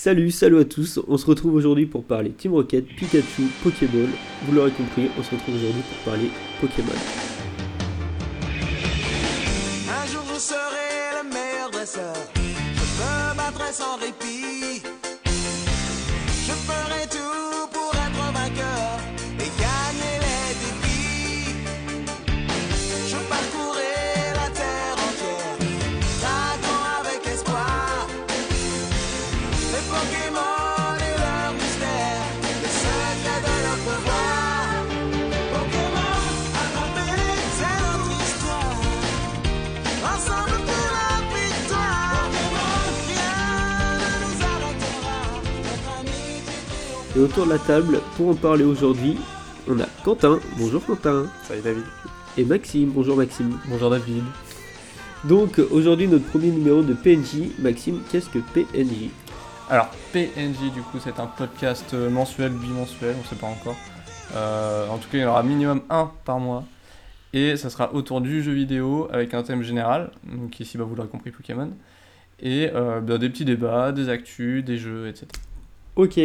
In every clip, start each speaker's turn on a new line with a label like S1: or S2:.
S1: Salut, salut à tous, on se retrouve aujourd'hui pour parler Team Rocket, Pikachu, Pokéball. Vous l'aurez compris, on se retrouve aujourd'hui pour parler Pokémon.
S2: Et
S1: autour de la table, pour en parler aujourd'hui, on a Quentin, bonjour Quentin,
S3: Salut David.
S1: et Maxime, bonjour Maxime.
S3: Bonjour David.
S1: Donc aujourd'hui notre premier numéro de PNJ. Maxime, qu'est-ce que PNJ
S3: Alors PNJ du coup c'est un podcast euh, mensuel, bimensuel, on sait pas encore. Euh, en tout cas il y en aura minimum un par mois. Et ça sera autour du jeu vidéo avec un thème général, donc ici bah, vous l'aurez compris Pokémon. Et euh, bah, des petits débats, des actus, des jeux, etc.
S1: Ok,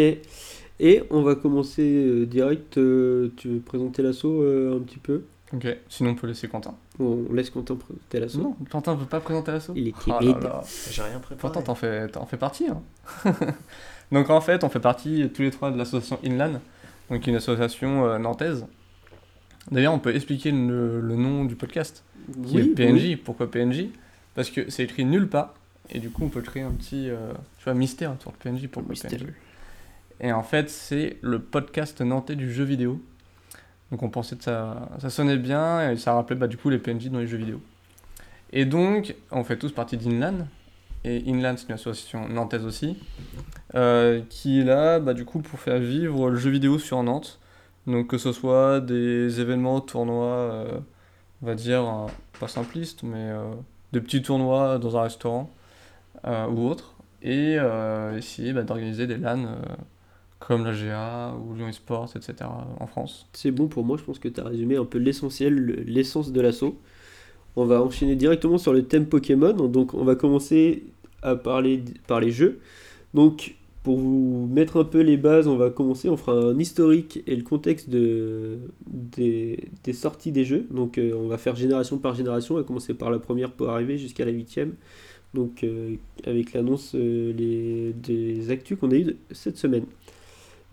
S1: et on va commencer euh, direct, euh, tu veux présenter l'assaut euh, un petit peu?
S3: Ok, sinon on peut laisser Quentin.
S1: On laisse Quentin présenter l'assaut.
S3: Non, Quentin veut pas présenter l'assaut
S1: Il est
S3: Oh
S1: timide.
S3: là.
S4: J'ai rien préparé.
S3: Pourtant, t'en fais, t'en fais partie. hein. donc, en fait, on fait partie tous les trois de l'association Inland, donc une association euh, nantaise. D'ailleurs, on peut expliquer le, le nom du podcast, qui est PNJ.
S1: oui.
S3: Pourquoi PNJ Parce que c'est écrit nulle part, et du coup, on peut créer un petit euh, tu vois, mystère autour de PNJ. Pourquoi
S1: Mystère.
S3: PNJ Et en fait, c'est le podcast nantais du jeu vidéo. Donc, on pensait que ça, ça sonnait bien, et ça rappelait bah, du coup les PNJ dans les jeux vidéo. Et donc, on fait tous partie d'Inland, et Inland, c'est une association nantaise aussi, euh, qui est là, bah, du coup, pour faire vivre le jeu vidéo sur Nantes. Donc, que ce soit des événements, tournois, euh, on va dire, euh, pas simplistes, mais des petits tournois dans un restaurant ou autre. Et essayer bah, d'organiser des LAN comme la GA ou Lyon Esports, etc. en France.
S1: C'est bon pour moi, je pense que tu as résumé un peu l'essentiel, le- l'essence de l'assaut. On va enchaîner directement sur le thème Pokémon. Donc on va commencer à parler par les jeux. Donc pour vous mettre un peu les bases, on va commencer, on fera un historique et le contexte de, des, sorties des jeux. Donc euh, on va faire génération par génération, on va commencer par la première pour arriver jusqu'à la huitième. Donc euh, avec l'annonce euh, des actus qu'on a eu de- cette semaine.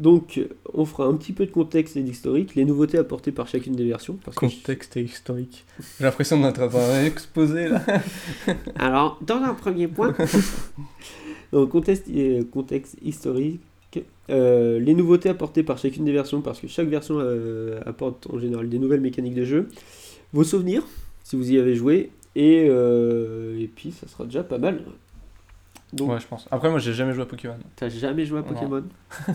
S1: Donc, on fera un petit peu de contexte et d'historique, les nouveautés apportées par chacune des versions. Parce que-
S3: Contexte et historique. J'ai l'impression d'être un exposé là.
S1: Alors, dans un premier point, donc, contexte, euh, contexte historique, euh, les nouveautés apportées par chacune des versions, parce que chaque version euh, apporte en général des nouvelles mécaniques de jeu, vos souvenirs, si vous y avez joué, et, euh, et puis ça sera déjà pas mal. Donc,
S3: Ouais, je pense. Après, moi, j'ai jamais joué à Pokémon.
S1: t'as jamais joué à. Pokémon?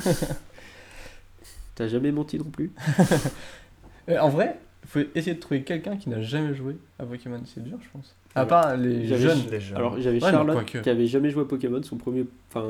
S1: T'as jamais menti non plus
S3: Et en vrai, il faut essayer de trouver quelqu'un qui n'a jamais joué à Pokémon. C'est dur, je pense. À
S1: Ouais.
S3: part les jeunes.
S4: Les jeunes.
S1: Alors j'avais
S3: Ouais,
S1: Charlotte qui avait jamais joué à Pokémon, son premier, enfin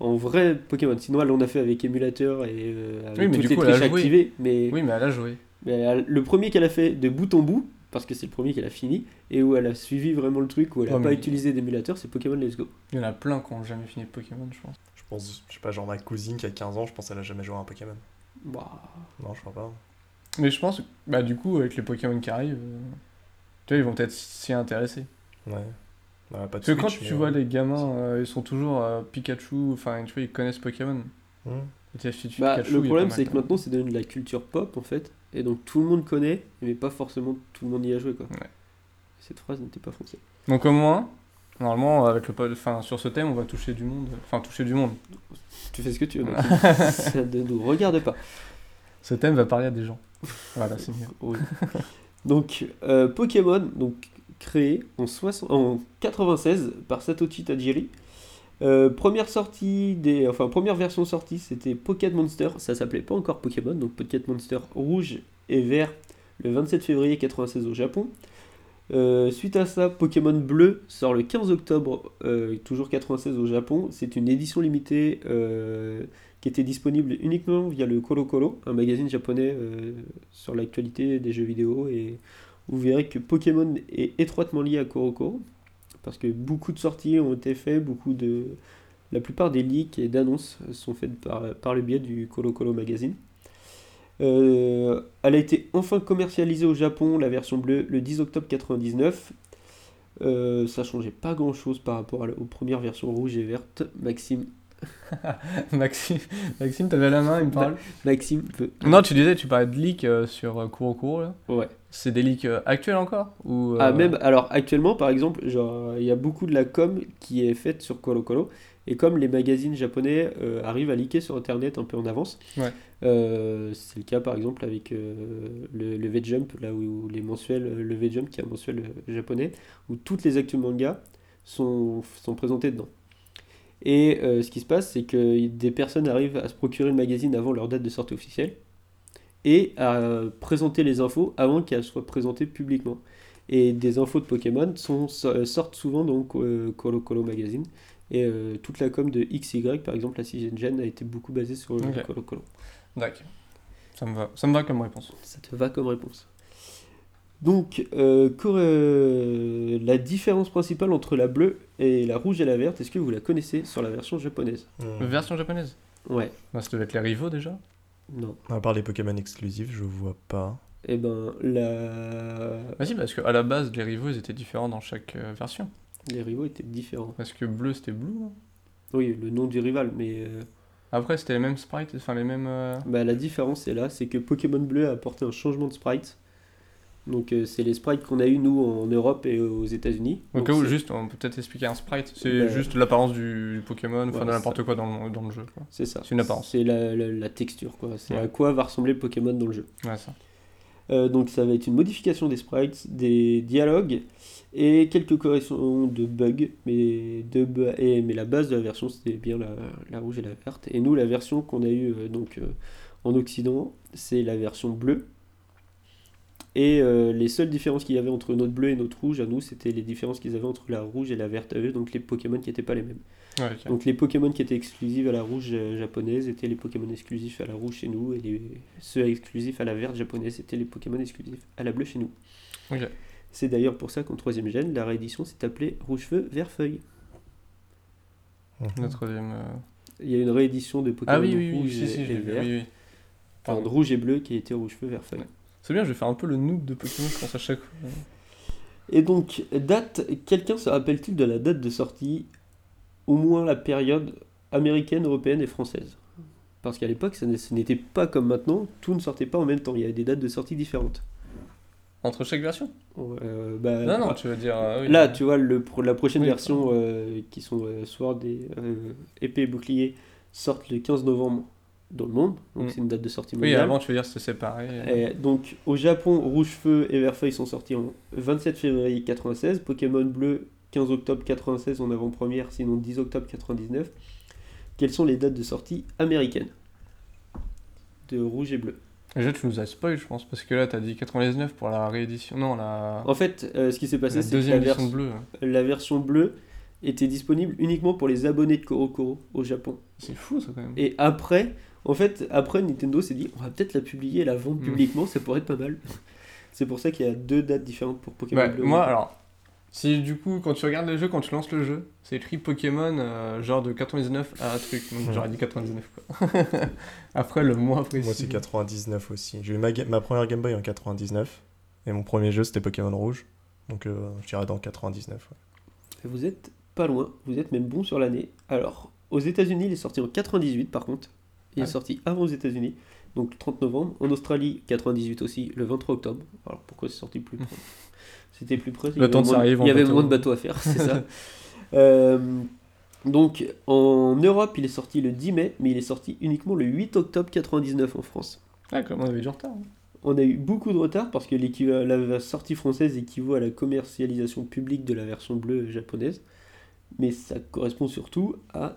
S1: en vrai Pokémon. Sinon elle en a fait avec émulateur et euh, avec
S3: Oui, mais
S1: toutes les
S3: coup,
S1: triches activées. Mais,
S3: Oui, mais elle a joué.
S1: mais elle- le premier qu'elle a fait de bout en bout, parce que c'est le premier qu'elle a fini et où elle a suivi vraiment le truc où elle a
S3: Ouais,
S1: pas
S3: mais-
S1: utilisé d'émulateur, c'est Pokémon Let's Go.
S3: Il y en a plein qui n'ont jamais fini Pokémon, je pense.
S4: Je pense, je sais pas, genre ma cousine qui a 15 ans, je pense qu'elle a jamais joué à un Pokémon.
S1: Bah,
S4: Non, je crois pas.
S3: Mais je pense, bah du coup, avec les Pokémon qui arrivent, euh, tu vois, ils vont peut-être s'y intéresser.
S4: Ouais. Bah, pas de
S3: Parce que quand tu
S4: mais,
S3: vois
S4: euh,
S3: les gamins, euh, ils sont toujours euh, Pikachu, enfin, tu vois, ils connaissent Pokémon.
S4: hmm.
S3: Et tu sais, si tu
S1: bah,
S3: Pikachu,
S1: le problème c'est que maintenant c'est devenu de la culture pop en fait, et donc tout le monde connaît, mais pas forcément tout le monde y a joué quoi.
S3: Ouais.
S1: Cette phrase n'était pas foncée.
S3: Donc au moins, normalement, avec le, enfin, sur ce thème, on va toucher du monde. Enfin, toucher du monde.
S1: Tu fais ce que tu veux, Maxime. ça ne nous regarde pas.
S3: Ce thème va parler à des gens. Voilà, c'est mieux.
S1: Oui. donc, euh, Pokémon, donc créé en, 60 en 96 par Satoshi Tajiri. Euh, première sortie des, enfin première version sortie, c'était Pocket Monster. Ça s'appelait pas encore Pokémon, donc Pocket Monster rouge et vert le 27 février 96 au Japon. Euh, suite à ça, Pokémon Bleu sort le 15 octobre, euh, toujours 96 au Japon. C'est une édition limitée euh, qui était disponible uniquement via le Colo Colo, un magazine japonais sur l'actualité des jeux vidéo. Et vous verrez que Pokémon est étroitement lié à Coro, parce que beaucoup de sorties ont été faites, beaucoup de, La plupart des leaks et d'annonces sont faites par, par le biais du Colo Colo Magazine. Euh, elle a été enfin commercialisée au Japon, la version bleue, le 10 octobre 99. Euh, ça changeait pas grand chose par rapport à la- aux premières versions rouge et verte. Maxime,
S3: Maxime, Maxime t'avais la main, il me parle.
S1: Maxime veut.
S3: Non, tu disais, tu parlais de leaks euh, sur Kurokuro, là.
S1: Ouais.
S3: C'est des leaks actuels encore ou,
S1: Ah, même, alors actuellement, par exemple, il y a beaucoup de la com qui est faite sur Colo Colo. Et comme les magazines japonais euh, arrivent à leaker sur internet un peu en avance,
S3: Ouais.
S1: euh, c'est le cas par exemple avec euh, le, le V-Jump, là où, où les mensuels, le V-Jump qui est un mensuel japonais, où toutes les actus manga sont, sont présentées dedans. Et ce qui se passe, c'est que des personnes arrivent à se procurer le magazine avant leur date de sortie officielle et à présenter les infos avant qu'elles soient présentées publiquement. Et des infos de Pokémon sont, sortent souvent dans Colo Colo Magazine. Et euh, toute la com de XY, par exemple, la 6 Gen, a été beaucoup basée sur euh,
S3: Ok.
S1: Colo Colo.
S3: D'accord. Ça me va, ça me va comme réponse.
S1: Ça te va comme réponse. Donc, euh, euh, la différence principale entre la bleue et la rouge et la verte, est-ce que vous la connaissez sur la version japonaise?
S4: Hmm.
S3: Version japonaise?
S1: Ouais,
S3: bah, Ça devait être les rivaux déjà.
S1: non.
S4: À part les Pokémon exclusifs, je vois pas.
S1: Eh ben, la...
S3: Bah si, parce qu'à la base, les rivaux, ils étaient différents dans chaque euh, version.
S1: Les rivaux étaient différents.
S3: Parce que bleu, c'était bleu. non?
S1: Oui, le nom du rival, mais euh,
S3: Après, c'était les mêmes sprites, enfin les mêmes... euh,
S1: bah, la différence est là, c'est que Pokémon Bleu a apporté un changement de sprite. Donc, euh, c'est les sprites qu'on a eu nous en Europe et aux États-Unis.
S3: Au
S1: Donc,
S3: cas où,
S1: c'est-
S3: juste, on peut peut-être expliquer un sprite. C'est
S1: Bah,
S3: juste l'apparence du, du Pokémon, enfin de n'importe quoi dans le, dans le jeu. Quoi.
S1: C'est ça.
S3: C'est une apparence.
S1: C'est la, la- la texture, quoi. C'est
S3: Ouais.
S1: à quoi va ressembler le Pokémon dans le jeu.
S3: Ouais, ça.
S1: Euh, donc ça va être une modification des sprites, des dialogues et quelques corrections de bugs. Mais, de, et, mais la base de la version c'était bien la, la rouge et la verte. Et nous la version qu'on a eue euh, donc, euh, en Occident c'est la version bleue. Et euh, les seules différences qu'il y avait entre notre bleu et notre rouge à nous c'était les différences qu'ils avaient entre la rouge et la verte à eux, donc les Pokémon qui n'étaient pas les mêmes.
S3: Ouais.
S1: Donc les Pokémon qui étaient exclusifs à la rouge japonaise étaient les Pokémon exclusifs à la rouge chez nous, et les... ceux exclusifs à la verte japonaise étaient les Pokémon exclusifs à la bleue chez nous. C'est d'ailleurs pour ça qu'en troisième gène, la réédition s'est appelée Rouge Feu Vert Feuille.
S4: Mhm.
S3: Notre troisième... euh,
S1: Il y a une réédition de Pokémon
S3: Ah oui, oui, oui,
S1: rouge
S3: si, si,
S1: et, vert, enfin, rouge bleu qui a été Rouge Feu Vert Feuille.
S3: Ouais. C'est bien, je vais faire un peu le noob de Pokémon, je pense à chaque fois.
S1: Et donc, date, quelqu'un se rappelle-t-il de la date de sortie, au moins la période américaine, européenne et française? Parce qu'à l'époque, ça ce n'était pas comme maintenant, tout ne sortait pas en même temps, il y avait des dates de sortie différentes.
S3: Entre chaque version
S1: Euh, bah,
S3: Non, non,
S1: bah,
S3: tu veux dire... euh, oui.
S1: Là, tu vois, le, pro- la prochaine
S3: Oui.
S1: version, euh, qui sont Sword et épée et bouclier, sortent le 15 novembre dans le monde, donc
S3: Mm.
S1: c'est une date de sortie
S3: Oui,
S1: mondiale.
S3: avant, tu veux dire euh.
S1: Et donc au Japon, Rouge Feu et Vert Feuille sont sortis en 27 février 96, Pokémon Bleu 15 octobre 96 en avant-première, sinon 10 octobre 99. Quelles sont les dates de sortie américaines? De Rouge et Bleu
S3: Déjà, tu nous as spoil, je pense, parce que là, t'as dit 99 pour la réédition. Non, la,
S1: En fait, euh, ce qui s'est passé, c'est que la,
S3: deuxième
S1: vers-
S3: édition bleue.
S1: la version bleue était disponible uniquement pour les abonnés de Korokoro au Japon.
S3: C'est fou, ça, quand même.
S1: Et après, en fait, après Nintendo s'est dit, on va peut-être la publier et la vendre
S3: Mm.
S1: publiquement, ça pourrait être pas mal. C'est pour ça qu'il y a deux dates différentes pour Pokémon
S3: Ouais,
S1: Bleu.
S3: moi, alors, si du coup, quand tu regardes le jeu, quand tu lances le jeu, c'est écrit Pokémon, euh, genre de 99 à truc. Donc j'aurais dit 99, quoi. Après, le mois précis.
S4: Moi, c'est 99 aussi. J'ai eu ma, ga- ma première Game Boy en 99. Et mon premier jeu, c'était Pokémon Rouge. Donc, euh, je dirais dans 99. ouais.
S1: Vous êtes pas loin, vous êtes même bon sur l'année. Alors, aux États-Unis, il est sorti en 98 par contre. Il
S3: Ah.
S1: est sorti avant aux États-Unis, donc le 30 novembre. En Australie, 98 aussi, le 23 octobre. Alors pourquoi c'est sorti plus près C'était plus près. il y
S3: Le
S1: avait
S3: temps
S1: moins-
S3: arrive en
S1: Il y avait
S3: bateau.
S1: moins de bateaux à faire, c'est ça. Euh, donc, en Europe, il est sorti le 10 mai, mais il est sorti uniquement le 8 octobre 99 en France.
S3: Ah, comme on avait du retard. hein.
S1: On a eu beaucoup de retard parce que la sortie française équivaut à la commercialisation publique de la version bleue japonaise. Mais ça correspond surtout à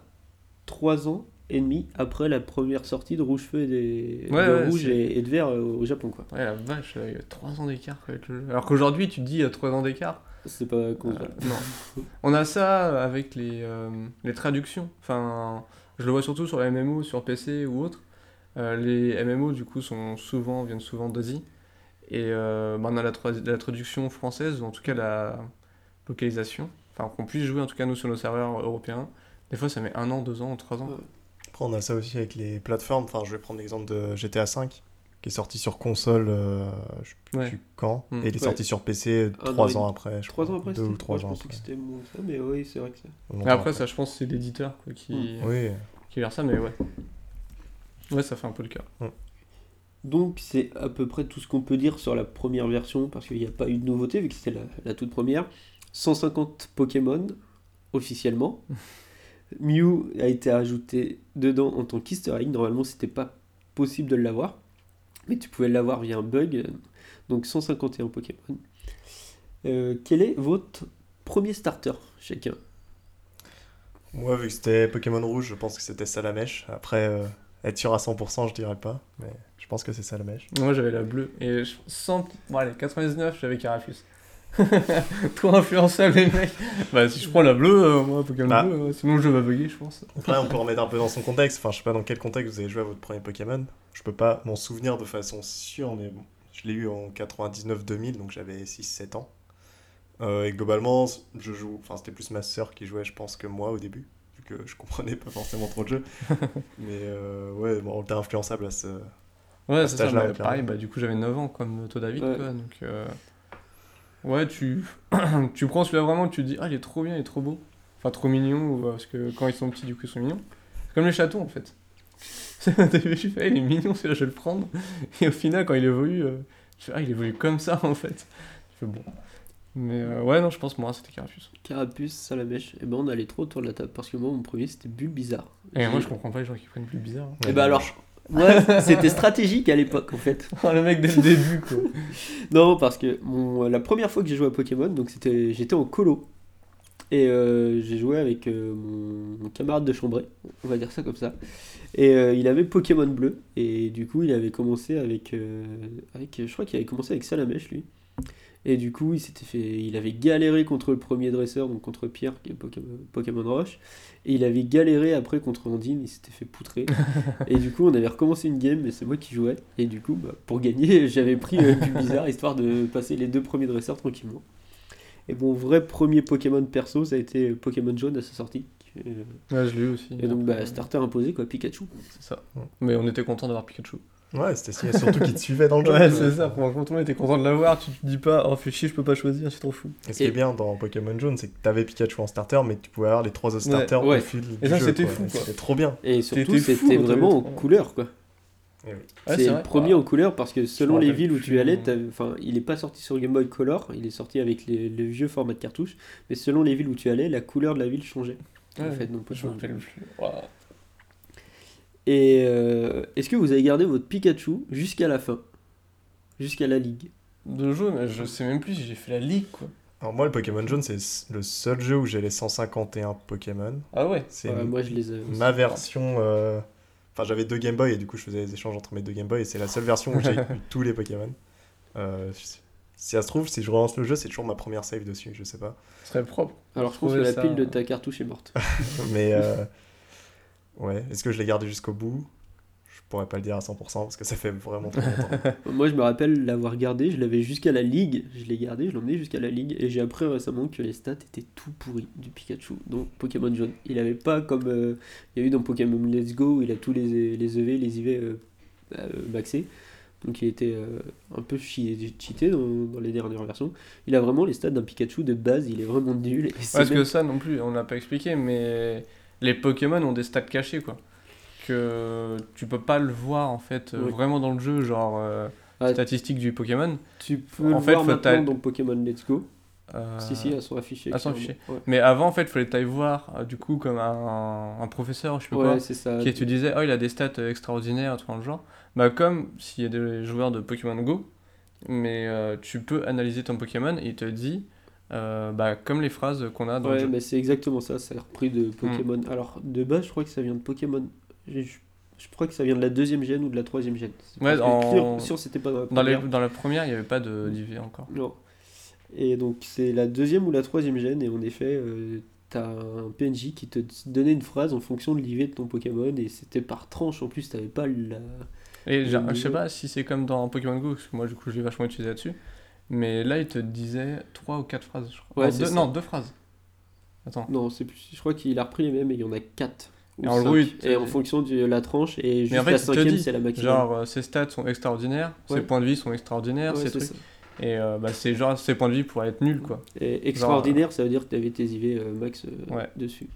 S1: 3 ans et demi après la première sortie de Rouge Feu et des-
S3: Ouais,
S1: de
S3: ouais,
S1: Rouge et, et de Vert euh, au Japon. quoi.
S3: Ouais, la vache, il y a 3 ans d'écart avec le jeu. Alors qu'aujourd'hui, tu te dis, il y a 3 ans d'écart.
S1: C'est pas con-
S3: Euh, non. On a ça avec les, euh, les traductions. Enfin, je le vois surtout sur les MMO, sur PC ou autre. Euh, les MMO, du coup, sont souvent, viennent souvent d'Asie. Et euh, bah, on a la, tra- la traduction française, ou en tout cas la localisation. Enfin, qu'on puisse jouer, en tout cas, nous, sur nos serveurs européens. Des fois, ça met un an, deux ans, trois ans.
S1: Ouais.
S4: Après, on a ça aussi avec les plateformes. Enfin, je vais prendre l'exemple de GTA V, qui est sorti sur console, euh, je sais plus
S3: Ouais.
S4: quand,
S3: Mm.
S4: et il est
S1: Ouais.
S4: sorti sur PC
S1: an
S4: trois ans après. Je
S1: Trois
S4: crois.
S1: ans après,
S4: Deux
S1: c'était-
S4: ou trois
S1: moi, je
S4: ans
S1: pensais
S4: après.
S1: que c'était moins ça, mais oui, c'est vrai que ça.
S3: Mais
S4: Longtemps
S3: après, ça, je pense que c'est l'éditeur quoi, qui,
S4: Oui.
S3: qui gère ça, mais ouais. Ouais, ça fait un peu le cas.
S1: Donc c'est à peu près tout ce qu'on peut dire sur la première version, parce qu'il n'y a pas eu de nouveauté, vu que c'était la, la toute première. 150 Pokémon, officiellement. Mew a été ajouté dedans en tant qu'easter egg. Normalement, c'était pas possible de l'avoir, mais tu pouvais l'avoir via un bug. Donc 151 Pokémon. Euh, quel est votre premier starter, chacun?
S4: Moi, vu que c'était Pokémon Rouge, je pense que c'était Salamèche. Après, euh, être sûr à 100%, je dirais pas, mais je pense que c'est Salamèche.
S3: Moi, j'avais la bleue. Et je- 100... Bon, allez, 99, j'avais Carafus. Trop influençable, les mecs. Bah, si je prends la bleue, euh, moi, Pokémon
S4: Bah.
S3: bleu, euh, sinon le jeu va bugger, je pense.
S4: Après, on peut remettre un peu dans son contexte. Enfin, je sais pas dans quel contexte vous avez joué à votre premier Pokémon. Je peux pas m'en souvenir de façon sûre, mais bon, je l'ai eu en 99-2000, donc j'avais 6-7 ans. Euh, et globalement, je joue. Enfin, c'était plus ma sœur qui jouait, je pense, que moi au début, vu que je comprenais pas forcément trop de jeu. mais euh, ouais, bon, on était influençable à ce.
S3: Ouais,
S4: À
S3: c'est
S4: cet
S3: ça.
S4: âge-là,
S3: bah, pareil, bah, du coup, j'avais 9 ans, comme toi, David,
S1: Ouais.
S3: quoi. Donc, euh, ouais, tu... tu prends celui-là vraiment, tu te dis, ah, il est trop bien, il est trop beau. Enfin, trop mignon, euh, parce que quand ils sont petits, du coup, ils sont mignons. C'est comme les chatons, en fait. Je fais, ah, il est mignon, celui-là, je vais le prendre. Et au final, quand il évolue, euh, je fais, ah, il évolue comme ça, en fait. Je fais, bon. Mais euh, ouais, non, je pense, moi, c'était Carafus.
S1: Carapuce, Salamèche. Et ben on allait trop autour de la table, parce que moi, mon premier, c'était Bulbizarre.
S3: Et moi, je comprends pas les gens qui prennent plus bizarre. hein.
S1: Et bah alors, moi, c'était stratégique à l'époque, en fait.
S3: Oh, le mec dès le début, quoi.
S1: Non, parce que mon, la première fois que j'ai joué à Pokémon, donc c'était, j'étais en colo. Et euh, j'ai joué avec euh, mon, mon camarade de chambrée, on va dire ça comme ça. Et euh, il avait Pokémon bleu. Et du coup, il avait commencé avec. avec je crois qu'il avait commencé avec Salamèche, lui. Et du coup, il s'était fait, il avait galéré contre le premier dresseur, donc contre Pierre, qui est Pokémon, Pokémon Roche. Et il avait galéré après contre Andine, il s'était fait poutrer. et du coup, on avait recommencé une game, mais c'est moi qui jouais. Et du coup, bah, pour gagner, j'avais pris euh, du bizarre, histoire de passer les deux premiers dresseurs tranquillement. Et mon vrai premier Pokémon perso, ça a été Pokémon jaune à sa sortie. Euh,
S3: Ouais, je l'ai eu aussi.
S1: Et donc, bah, starter imposé, quoi, Pikachu.
S3: C'est ça. Mais on était content d'avoir Pikachu.
S4: Ouais, c'était surtout qu'ils te suivaient dans le jeu.
S3: Ouais, c'est ça. Franchement, tout le monde était content de l'avoir. Tu te dis pas, oh, fais chier, je peux pas choisir, c'est trop fou.
S4: Et ce qui est bien dans Pokémon Jaune, c'est que t'avais Pikachu en starter, mais tu pouvais avoir les trois autres starters
S1: ouais.
S4: au fil du
S3: Et ça, c'était fou, quoi.
S4: C'était trop bien.
S1: Et surtout, c'était vraiment
S3: t'avais
S1: en
S3: trois.
S1: couleur, quoi.
S4: Oui.
S3: Ouais,
S1: c'est le
S3: vrai.
S1: premier
S3: Ah.
S1: en couleur parce que selon les villes où tu allais, enfin, il est pas sorti sur Game Boy Color, il est sorti avec les, le vieux format de cartouche, mais selon les villes où tu allais, la couleur de la ville changeait. en fait, donc,
S3: je me rappelle plus.
S1: Et euh, est-ce que vous avez gardé votre Pikachu jusqu'à la fin? Jusqu'à la ligue?
S3: De jeu, mais je sais même plus si j'ai fait la ligue, quoi.
S4: Alors moi, le Pokémon Jaune, c'est le seul jeu où j'ai les 151 Pokémon.
S3: Ah ouais?
S4: C'est
S1: Ouais, Moi, je les ai.
S4: ma version... euh, Enfin, j'avais deux Game Boy et du coup, je faisais des échanges entre mes deux Game Boy et c'est la seule version où j'ai eu tous les Pokémon. Euh, si ça se trouve, si je relance le jeu, c'est toujours ma première save dessus, je sais pas.
S3: Ce serait propre.
S1: Alors, je pense que la
S3: ça-
S1: pile de ta cartouche est morte.
S4: Mais euh, ouais, est-ce que je l'ai gardé jusqu'au bout? Je pourrais pas le dire à 100% parce que ça fait vraiment trop longtemps.
S1: Moi, je me rappelle l'avoir gardé, je l'avais jusqu'à la ligue, je l'ai gardé, je l'ai emmené jusqu'à la ligue, et j'ai appris récemment que les stats étaient tout pourris du Pikachu, donc Pokémon jaune. Il avait pas comme euh, il y a eu dans Pokémon Let's Go, où il a tous les, les EV, les IV euh, euh, maxés, donc il était euh, un peu cheaté dans, dans les dernières versions. Il a vraiment les stats d'un Pikachu de base, il est vraiment nul. Et c'est
S3: Parce que ça non plus, on l'a pas expliqué, mais les Pokémon ont des stats cachés, quoi. Que tu peux pas le voir, en fait, euh,
S1: Oui.
S3: vraiment dans le jeu, genre euh,
S1: Ah,
S3: statistiques du Pokémon.
S1: tu peux
S3: en
S1: le
S3: fait,
S1: voir maintenant dans Pokémon Let's Go.
S3: Euh,
S1: Si, si, elles sont affichées.
S3: elles sont
S1: clairement.
S3: affichées.
S1: Ouais,
S3: Mais avant, en fait, il fallait que tu ailles voir, euh, du coup, comme un, un professeur, je sais pas quoi,
S1: Ouais, c'est ça.
S3: qui te disait, oh, il a des stats extraordinaires, dans le genre. Bah, comme s'il y a des joueurs de Pokémon Go, mais euh, tu peux analyser ton Pokémon et il te dit, euh, bah, comme les phrases qu'on a dans le
S1: Ouais,
S3: jeu.
S1: mais c'est exactement ça, ça a repris de. Pokémon. Alors, de base, je crois que ça vient de Pokémon. Je, je crois que ça vient de la deuxième gène ou de la troisième gène. C'est
S3: Ouais, en-
S1: sûr, sûr, c'était pas dans la
S3: Dans, les,
S1: première.
S3: dans la première, il n'y avait pas de d'IV encore.
S1: Non. Et donc, c'est la deuxième ou la troisième gène, et en effet, euh, t'as un PNJ qui te donnait une phrase en fonction de l'IV de ton Pokémon, et c'était par tranche en plus, t'avais pas la.
S3: Et je sais pas si c'est comme dans Pokémon Go, parce que moi, du coup, je l'ai vachement utilisé là-dessus. Mais là, il te disait trois ou quatre phrases, je crois.
S1: Ouais,
S3: non, deux,
S1: ça.
S3: non, deux phrases. Attends.
S1: Non, c'est plus. Je crois qu'il a repris les mêmes et il y en a 4.
S3: Et en gros, il te-
S1: Et en fonction de la tranche, et juste
S3: en fait,
S1: la cinquième, c'est la maximum.
S3: Genre, euh, ses stats sont extraordinaires,
S1: Ouais.
S3: ses points de vie sont extraordinaires,
S1: Ouais,
S3: ses trucs.
S1: ça.
S3: Et euh, bah, c'est genre, ses points de vie pourraient être nuls, quoi.
S1: Et extraordinaire, ça veut dire que tu avais tes IV euh, max euh,
S3: Ouais.
S1: dessus.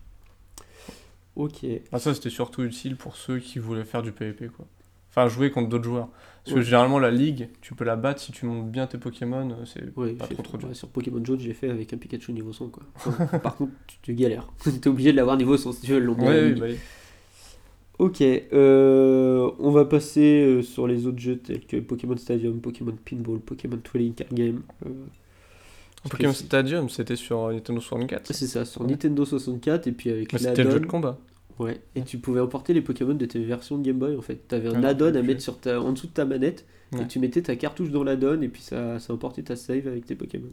S1: Ok.
S3: Ah, ça, c'était surtout utile pour ceux qui voulaient faire du PvP, quoi. Enfin, jouer contre d'autres joueurs. Parce
S1: Ouais.
S3: que généralement, la ligue, tu peux la battre si tu montes bien tes Pokémon. euh, C'est
S1: Ouais,
S3: pas trop trop dur.
S1: ouais, sur Pokémon Jaune, j'ai fait avec un Pikachu niveau 100. Quoi. Enfin, par contre, tu, tu galères. T'es obligé de l'avoir niveau 100 si tu veux le long de la
S3: Ouais, oui, bah oui.
S1: Ok, euh, on va passer euh, sur les autres jeux tels que Pokémon Stadium, Pokémon Pinball, Pokémon Trading Card Game. euh,
S3: Pokémon Stadium, c'était sur Nintendo 64.
S1: C'est ça, sur
S3: Ouais.
S1: Nintendo 64 et puis avec
S3: Mais c'était le jeu de combat.
S1: Ouais, et tu pouvais emporter les Pokémon de tes versions de Game Boy en fait. T'avais un
S3: Ah,
S1: add-on à mettre sur ta, en dessous de ta manette et tu mettais ta cartouche dans l'add-on et puis ça, ça emportait ta save avec tes Pokémon.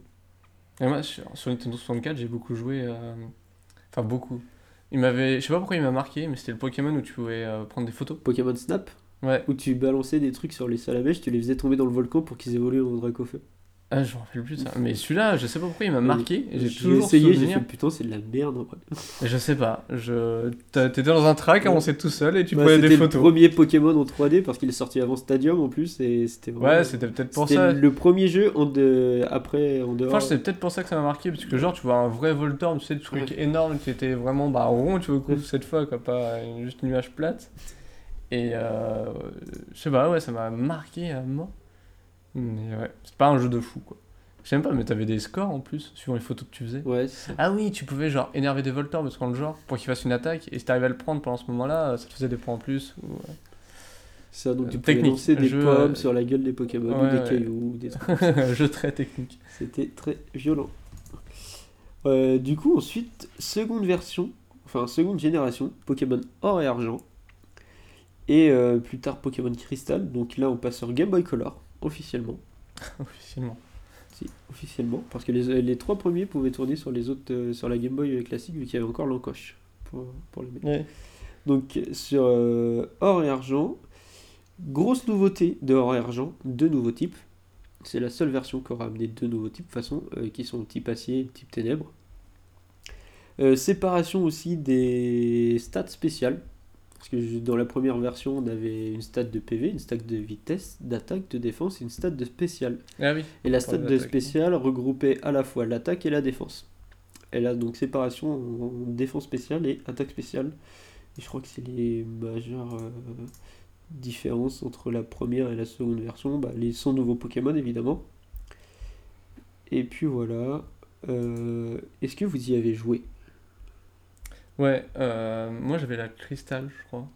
S3: Et moi, sur, sur Nintendo 64, j'ai beaucoup joué. euh, Enfin, beaucoup. Il m'avait. Je sais pas pourquoi il m'a marqué, mais c'était le Pokémon où tu pouvais euh, prendre des photos.
S1: Pokémon Snap,
S3: Ouais.
S1: où tu balançais des trucs sur les salamèches, tu les faisais tomber dans le volcan pour qu'ils évoluent en Dracofeu.
S3: Ah, je me rappelle plus ça. Mais celui-là, je sais pas pourquoi il m'a marqué. J'ai toujours
S1: essayé, j'ai fait putain, c'est de la merde
S3: Je sais pas. Je... T'étais dans un track,
S1: Ouais.
S3: avancé tout seul et tu
S1: Bah,
S3: prenais des
S1: c'était le
S3: photos.
S1: premier Pokémon en 3D parce qu'il est sorti avant Stadium en plus et c'était vraiment-
S3: Ouais, c'était peut-être pour ça.
S1: le premier jeu en de... après en dehors.
S3: Enfin, c'est peut-être pour ça que ça m'a marqué, parce que genre, tu vois un vrai Voltorb, tu sais, le truc énorme qui était vraiment bah, rond, tu vois, cette fois, quoi, pas juste une nuage plate. Et euh, je sais pas, ouais, ça m'a marqué à mort. Mais ouais, c'est pas un jeu de fou, quoi. Je sais même pas, mais t'avais des scores en plus, suivant les photos que tu faisais.
S1: Ouais, c'est ça.
S3: Ah oui, tu pouvais genre énerver des Voltorbs quand le genre, pour qu'il fasse une attaque, et si t'arrivais à le prendre pendant ce moment-là, ça te faisait des points en plus. Ou...
S1: Ça, donc
S3: Euh,
S1: tu pouvais lancer des
S3: jeu,
S1: pommes
S3: euh,
S1: sur la gueule des Pokémon ou des
S3: ouais.
S1: cailloux ou des trucs.
S3: jeu très technique.
S1: C'était très violent. Euh, du coup, ensuite, seconde version, enfin seconde génération, Pokémon Or et Argent. Et euh, plus tard Pokémon Crystal. Donc là, on passe sur Game Boy Color, officiellement.
S3: Officiellement.
S1: Si, officiellement. Parce que les, les trois premiers pouvaient tourner sur les autres, euh, sur la Game Boy classique, vu qu'il y avait encore l'encoche pour, pour les.
S3: Ouais.
S1: Donc sur euh, Or et Argent, grosse nouveauté de Or et Argent, deux nouveaux types. C'est la seule version qui aura amené deux nouveaux types, de toute façon, euh, qui sont type acier et type ténèbres. Séparation aussi des stats spéciales. Parce que dans la première version, on avait une stat de PV, une stat de vitesse, d'attaque, de défense et une stat de spécial.
S3: Ah oui.
S1: Et la stat de
S3: d'attaque.
S1: spécial regroupait à la fois l'attaque et la défense. Elle a donc séparation en défense spéciale et attaque spéciale. Et je crois que c'est les majeures euh, différences entre la première et la seconde version. Bah, les 100 nouveaux Pokémon évidemment. Et puis voilà. Euh, Est-ce que vous y avez joué?
S3: Ouais, euh, moi j'avais la cristal, je crois.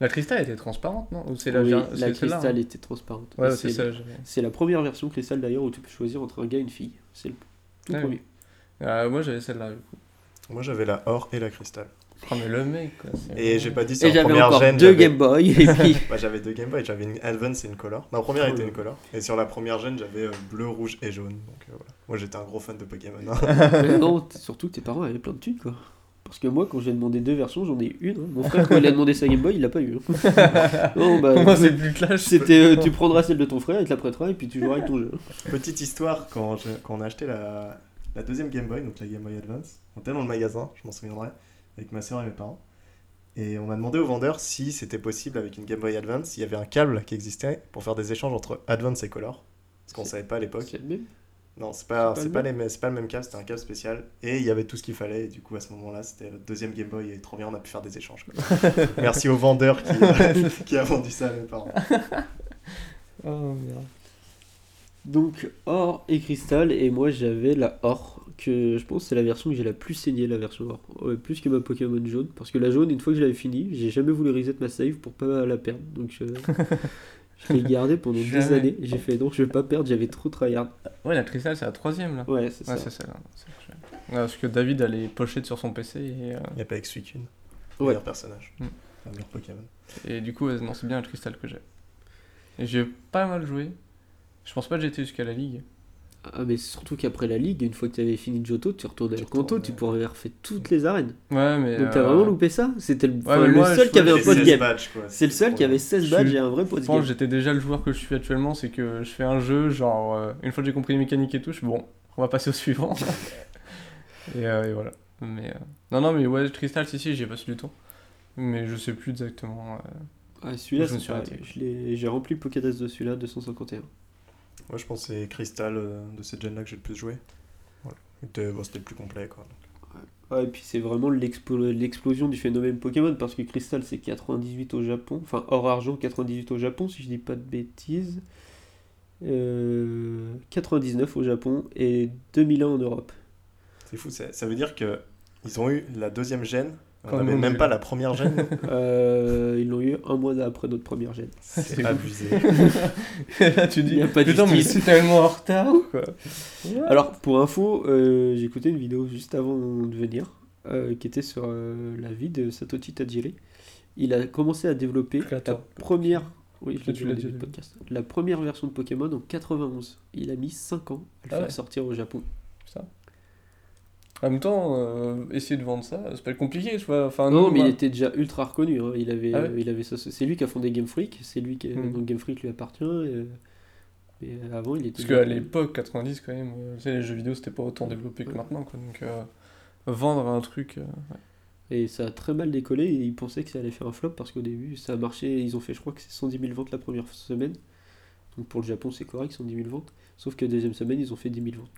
S3: La cristal était transparente, non? Ou c'est la,
S1: Oui, la cristal
S3: hein
S1: était transparente.
S3: Ouais, c'est ça. j'avais.
S1: C'est la première version cristal d'ailleurs où tu peux choisir entre un gars et une fille. C'est le tout
S3: Ah oui.
S1: premier.
S3: Euh, moi j'avais celle-là, du coup.
S4: Moi j'avais la or et la cristal.
S3: Oh, mais le mec, quoi. c'est
S4: Et j'ai pas dit c'est
S1: j'avais
S4: première
S1: encore
S4: gène.
S1: deux
S4: j'avais-
S1: Game Boy et puis
S4: Bah, j'avais deux Game Boy, j'avais une Advance et une Color. La première
S1: Oh
S4: était une Color. Et sur la première gène, j'avais euh, bleu, rouge et jaune. Donc euh, voilà. Moi j'étais un gros fan de Pokémon. hein.
S1: Non, surtout que tes parents avaient plein de thunes, quoi. Parce que moi, quand j'ai demandé deux versions, j'en ai une. hein. Mon frère, quand il a demandé sa Game Boy, il l'a pas eu. hein. non, bah,
S3: Moi c'est plus clash.
S1: c'était, euh, tu prendras celle de ton frère, il te la prêtera, et puis tu joueras avec ton jeu.
S4: Petite histoire, quand, je- quand on a acheté la, la deuxième Game Boy, donc la Game Boy Advance, on était dans le magasin, je m'en souviendrai, avec ma soeur et mes parents. Et on a demandé au vendeur si c'était possible avec une Game Boy Advance, il y avait un câble qui existait pour faire des échanges entre Advance et Color. Parce qu'on savait pas à l'époque. Non, c'est pas,
S1: c'est pas
S4: pas, les mêmes- c'est pas le même câble, c'était un câble spécial. Et il y avait tout ce qu'il fallait. Et du coup, à ce moment-là, c'était le deuxième Game Boy et trop bien, on a pu faire des échanges. Merci au vendeur qui, qui a vendu ça à mes parents.
S3: Oh merde.
S1: Donc, or et cristal, et moi j'avais la or, que je pense que c'est la version que j'ai la plus saignée, la version or. Ouais, plus que ma Pokémon jaune, parce que la jaune, une fois que je l'avais fini, j'ai jamais voulu reset ma save pour pas la perdre. Donc, je, je l'ai gardée pendant des
S3: Jamais.
S1: années. J'ai fait non, je vais pas perdre, j'avais trop tryhard.
S3: Ouais, la cristal c'est la troisième là.
S1: Ouais, c'est
S3: Ouais,
S1: ça.
S3: c'est celle-là. c'est celle-là. Ouais, parce que David allait pocher sur son PC et, euh,
S4: Il n'y a pas X-Suicune.
S1: Ouais.
S4: Meilleur personnage.
S3: Mm.
S4: Enfin, meilleur Pokémon.
S3: et du coup, non, c'est bien la cristal que j'ai. Et j'ai pas mal joué. Je pense pas que j'ai été jusqu'à la ligue.
S1: Ah, mais surtout qu'après la ligue, une fois que tu avais fini Johto, tu retournais à
S4: Tu
S1: Kanto, tu
S4: ouais.
S1: pourrais refaire toutes les arènes.
S3: Ouais, mais.
S1: Donc t'as
S3: euh,
S1: vraiment loupé ça C'était le, enfin,
S3: mais
S1: le
S3: moi,
S1: seul qui avait un
S3: que
S4: Les 16
S1: post-game.
S4: badges, quoi.
S1: C'est le seul qui avait 16
S3: Je
S1: badges
S3: suis-
S1: et un vrai
S3: Je pense
S1: post-game.
S3: que j'étais déjà le joueur que je suis actuellement, c'est que je fais un jeu, genre, euh, une fois que j'ai compris les mécaniques et tout, je suis bon, on va passer au suivant. et, euh, et voilà. Mais. euh, Non, non, mais ouais, Crystal, si, si, j'y ai passé du temps. Mais je sais plus exactement. euh,
S1: Ah, celui-là,
S3: Je me
S1: c'est
S3: suis arrêté.
S1: Je l'ai- J'ai rempli le Pokédex de celui-là, 251.
S4: Moi, je pense que c'est Crystal euh, de cette gen-là que j'ai le plus joué. Voilà. C'était bon, le plus complet, quoi.
S1: Ouais, et puis c'est vraiment l'explo- l'explosion du phénomène Pokémon parce que Crystal c'est 98 au Japon, enfin hors argent 98 au Japon si je dis pas de bêtises, Euh, 99 au Japon et 2001 en Europe.
S4: C'est fou, ça, ça veut dire que ils ont eu la deuxième gêne. On n'avait
S3: on
S4: même pas la première gêne.
S1: Euh, ils l'ont eu un mois après notre première gêne.
S4: C'est abusé.
S3: Là, tu
S1: Il
S3: dis,
S1: y a pas de
S3: putain, mais c'est tellement en retard, quoi.
S1: Alors pour info, euh, j'ai écouté une vidéo juste avant de venir euh, qui était sur euh, la vie de Satoshi Tajiri. Il a commencé à développer la première, oui, je l'ai dit podcast, la première version de Pokémon en 91. Il a mis 5 ans à le
S3: Ah
S1: faire
S3: ouais.
S1: sortir au Japon.
S3: En même temps, euh, essayer de vendre ça, c'est pas compliqué, tu vois. Enfin,
S1: non, mais il était déjà ultra reconnu. hein. Il avait,
S3: Ah ouais
S1: euh, il avait ça. C'est lui qui a fondé Game Freak. C'est lui qui,
S3: Hmm.
S1: donc Game Freak lui appartient. Et, et avant, il était.
S3: Parce qu'à l'époque, 90, quand même, euh, tu sais, les jeux vidéo, c'était pas autant développé que maintenant, quoi. Donc, euh, vendre un truc. euh, ouais.
S1: Et ça a très mal décollé. Et ils pensaient que ça allait faire un flop parce qu'au début, ça a marché. Ils ont fait, je crois que c'est 110 000 ventes la première semaine. Donc pour le Japon, c'est correct, 110 000 ventes. Sauf que deuxième semaine, ils ont fait 10 000 ventes.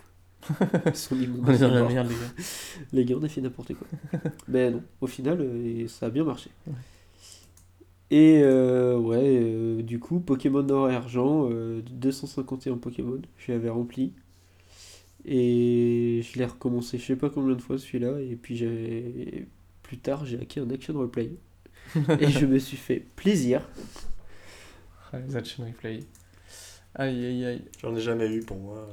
S3: On est dans la merde, les gars.
S1: Les gars, on a fait n'importe quoi. Mais non, au final, euh, ça a bien marché.
S3: Ouais.
S1: Et euh, ouais, euh, du coup, Pokémon Nord et Argent, euh, 251 Pokémon, je l'avais rempli. Et je l'ai recommencé je sais pas combien de fois celui-là. Et puis plus tard, j'ai acquis un Action Replay. et je me suis fait plaisir.
S3: Ah, les action replay. Aïe, aïe, aïe.
S4: J'en ai jamais eu pour moi.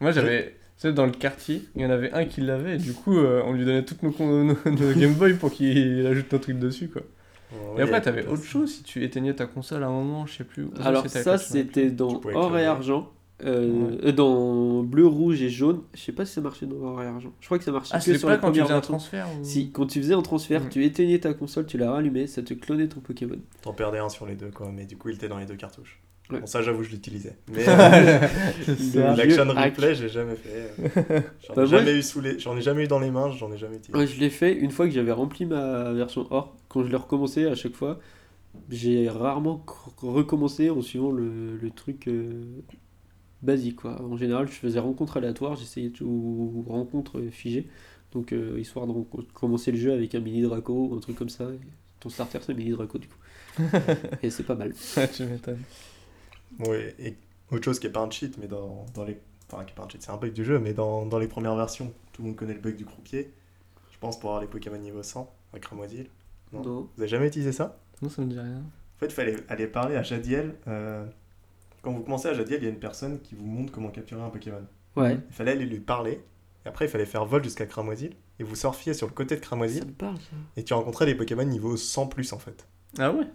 S3: Moi, j'avais. Tu sais, dans le quartier, il y en avait un qui l'avait, et du coup, euh, on lui donnait toutes nos, con- nos, nos Game Boy pour qu'il ajoute un truc dessus, quoi. Et après, t'avais autre chose si tu éteignais ta console à un moment, je sais plus. où.
S1: Alors ça,
S3: Replay.
S1: c'était dans Or et. Argent. euh, euh, dans bleu, rouge et jaune. Je sais pas si ça marchait dans Or et Argent. Je crois que ça marchait
S3: Ah,
S1: que
S3: c'est
S1: sur
S3: pas quand tu faisais un transfert ou...
S1: Si, quand tu faisais un transfert,
S3: Mhm.
S1: tu éteignais ta console, tu la rallumais, ça te clonait ton Pokémon.
S4: T'en perdais un sur les deux, quoi. Mais du coup, il était dans les deux cartouches. Bon, ça, j'avoue, je l'utilisais. Mais euh, l'action
S1: hack.
S4: replay, j'ai jamais fait. euh, J'en
S1: Bah,
S4: ai jamais eu sous les... J'en ai jamais eu dans les mains, j'en ai jamais utilisé.
S1: Ouais, je l'ai fait une fois que j'avais rempli ma version Or. Quand je l'ai recommencé à chaque fois, j'ai rarement recommencé en suivant le, le truc euh, basique. Quoi. En général, je faisais rencontre aléatoire, j'essayais ou rencontre figée. Donc, euh, histoire de commencer le jeu avec un mini Draco ou un truc comme ça. Ton starter, c'est un mini Draco du coup. et c'est pas mal.
S3: tu m'étonnes.
S4: Ouais, et autre chose qui est pas un cheat, mais dans, dans les. Enfin, qui est pas un cheat, c'est un bug du jeu, mais dans, dans les premières versions, tout le monde connaît le bug du croupier. Je pense pour avoir les Pokémon niveau 100 à Cramoisil. Non. Vous avez jamais utilisé ça?
S3: Non, ça me dit rien.
S4: En fait, il fallait aller parler à Jadiel. euh, Quand vous commencez à Jadiel, il y a une personne qui vous montre comment capturer un Pokémon.
S1: Ouais.
S4: Il fallait aller lui parler. Et après, il fallait faire vol jusqu'à Cramoisil. Et vous surfiez sur le côté de
S1: Ça
S4: Cramoisil.
S1: me parle ça.
S4: Et tu rencontrais les Pokémon niveau 100 plus en fait.
S3: Ah ouais?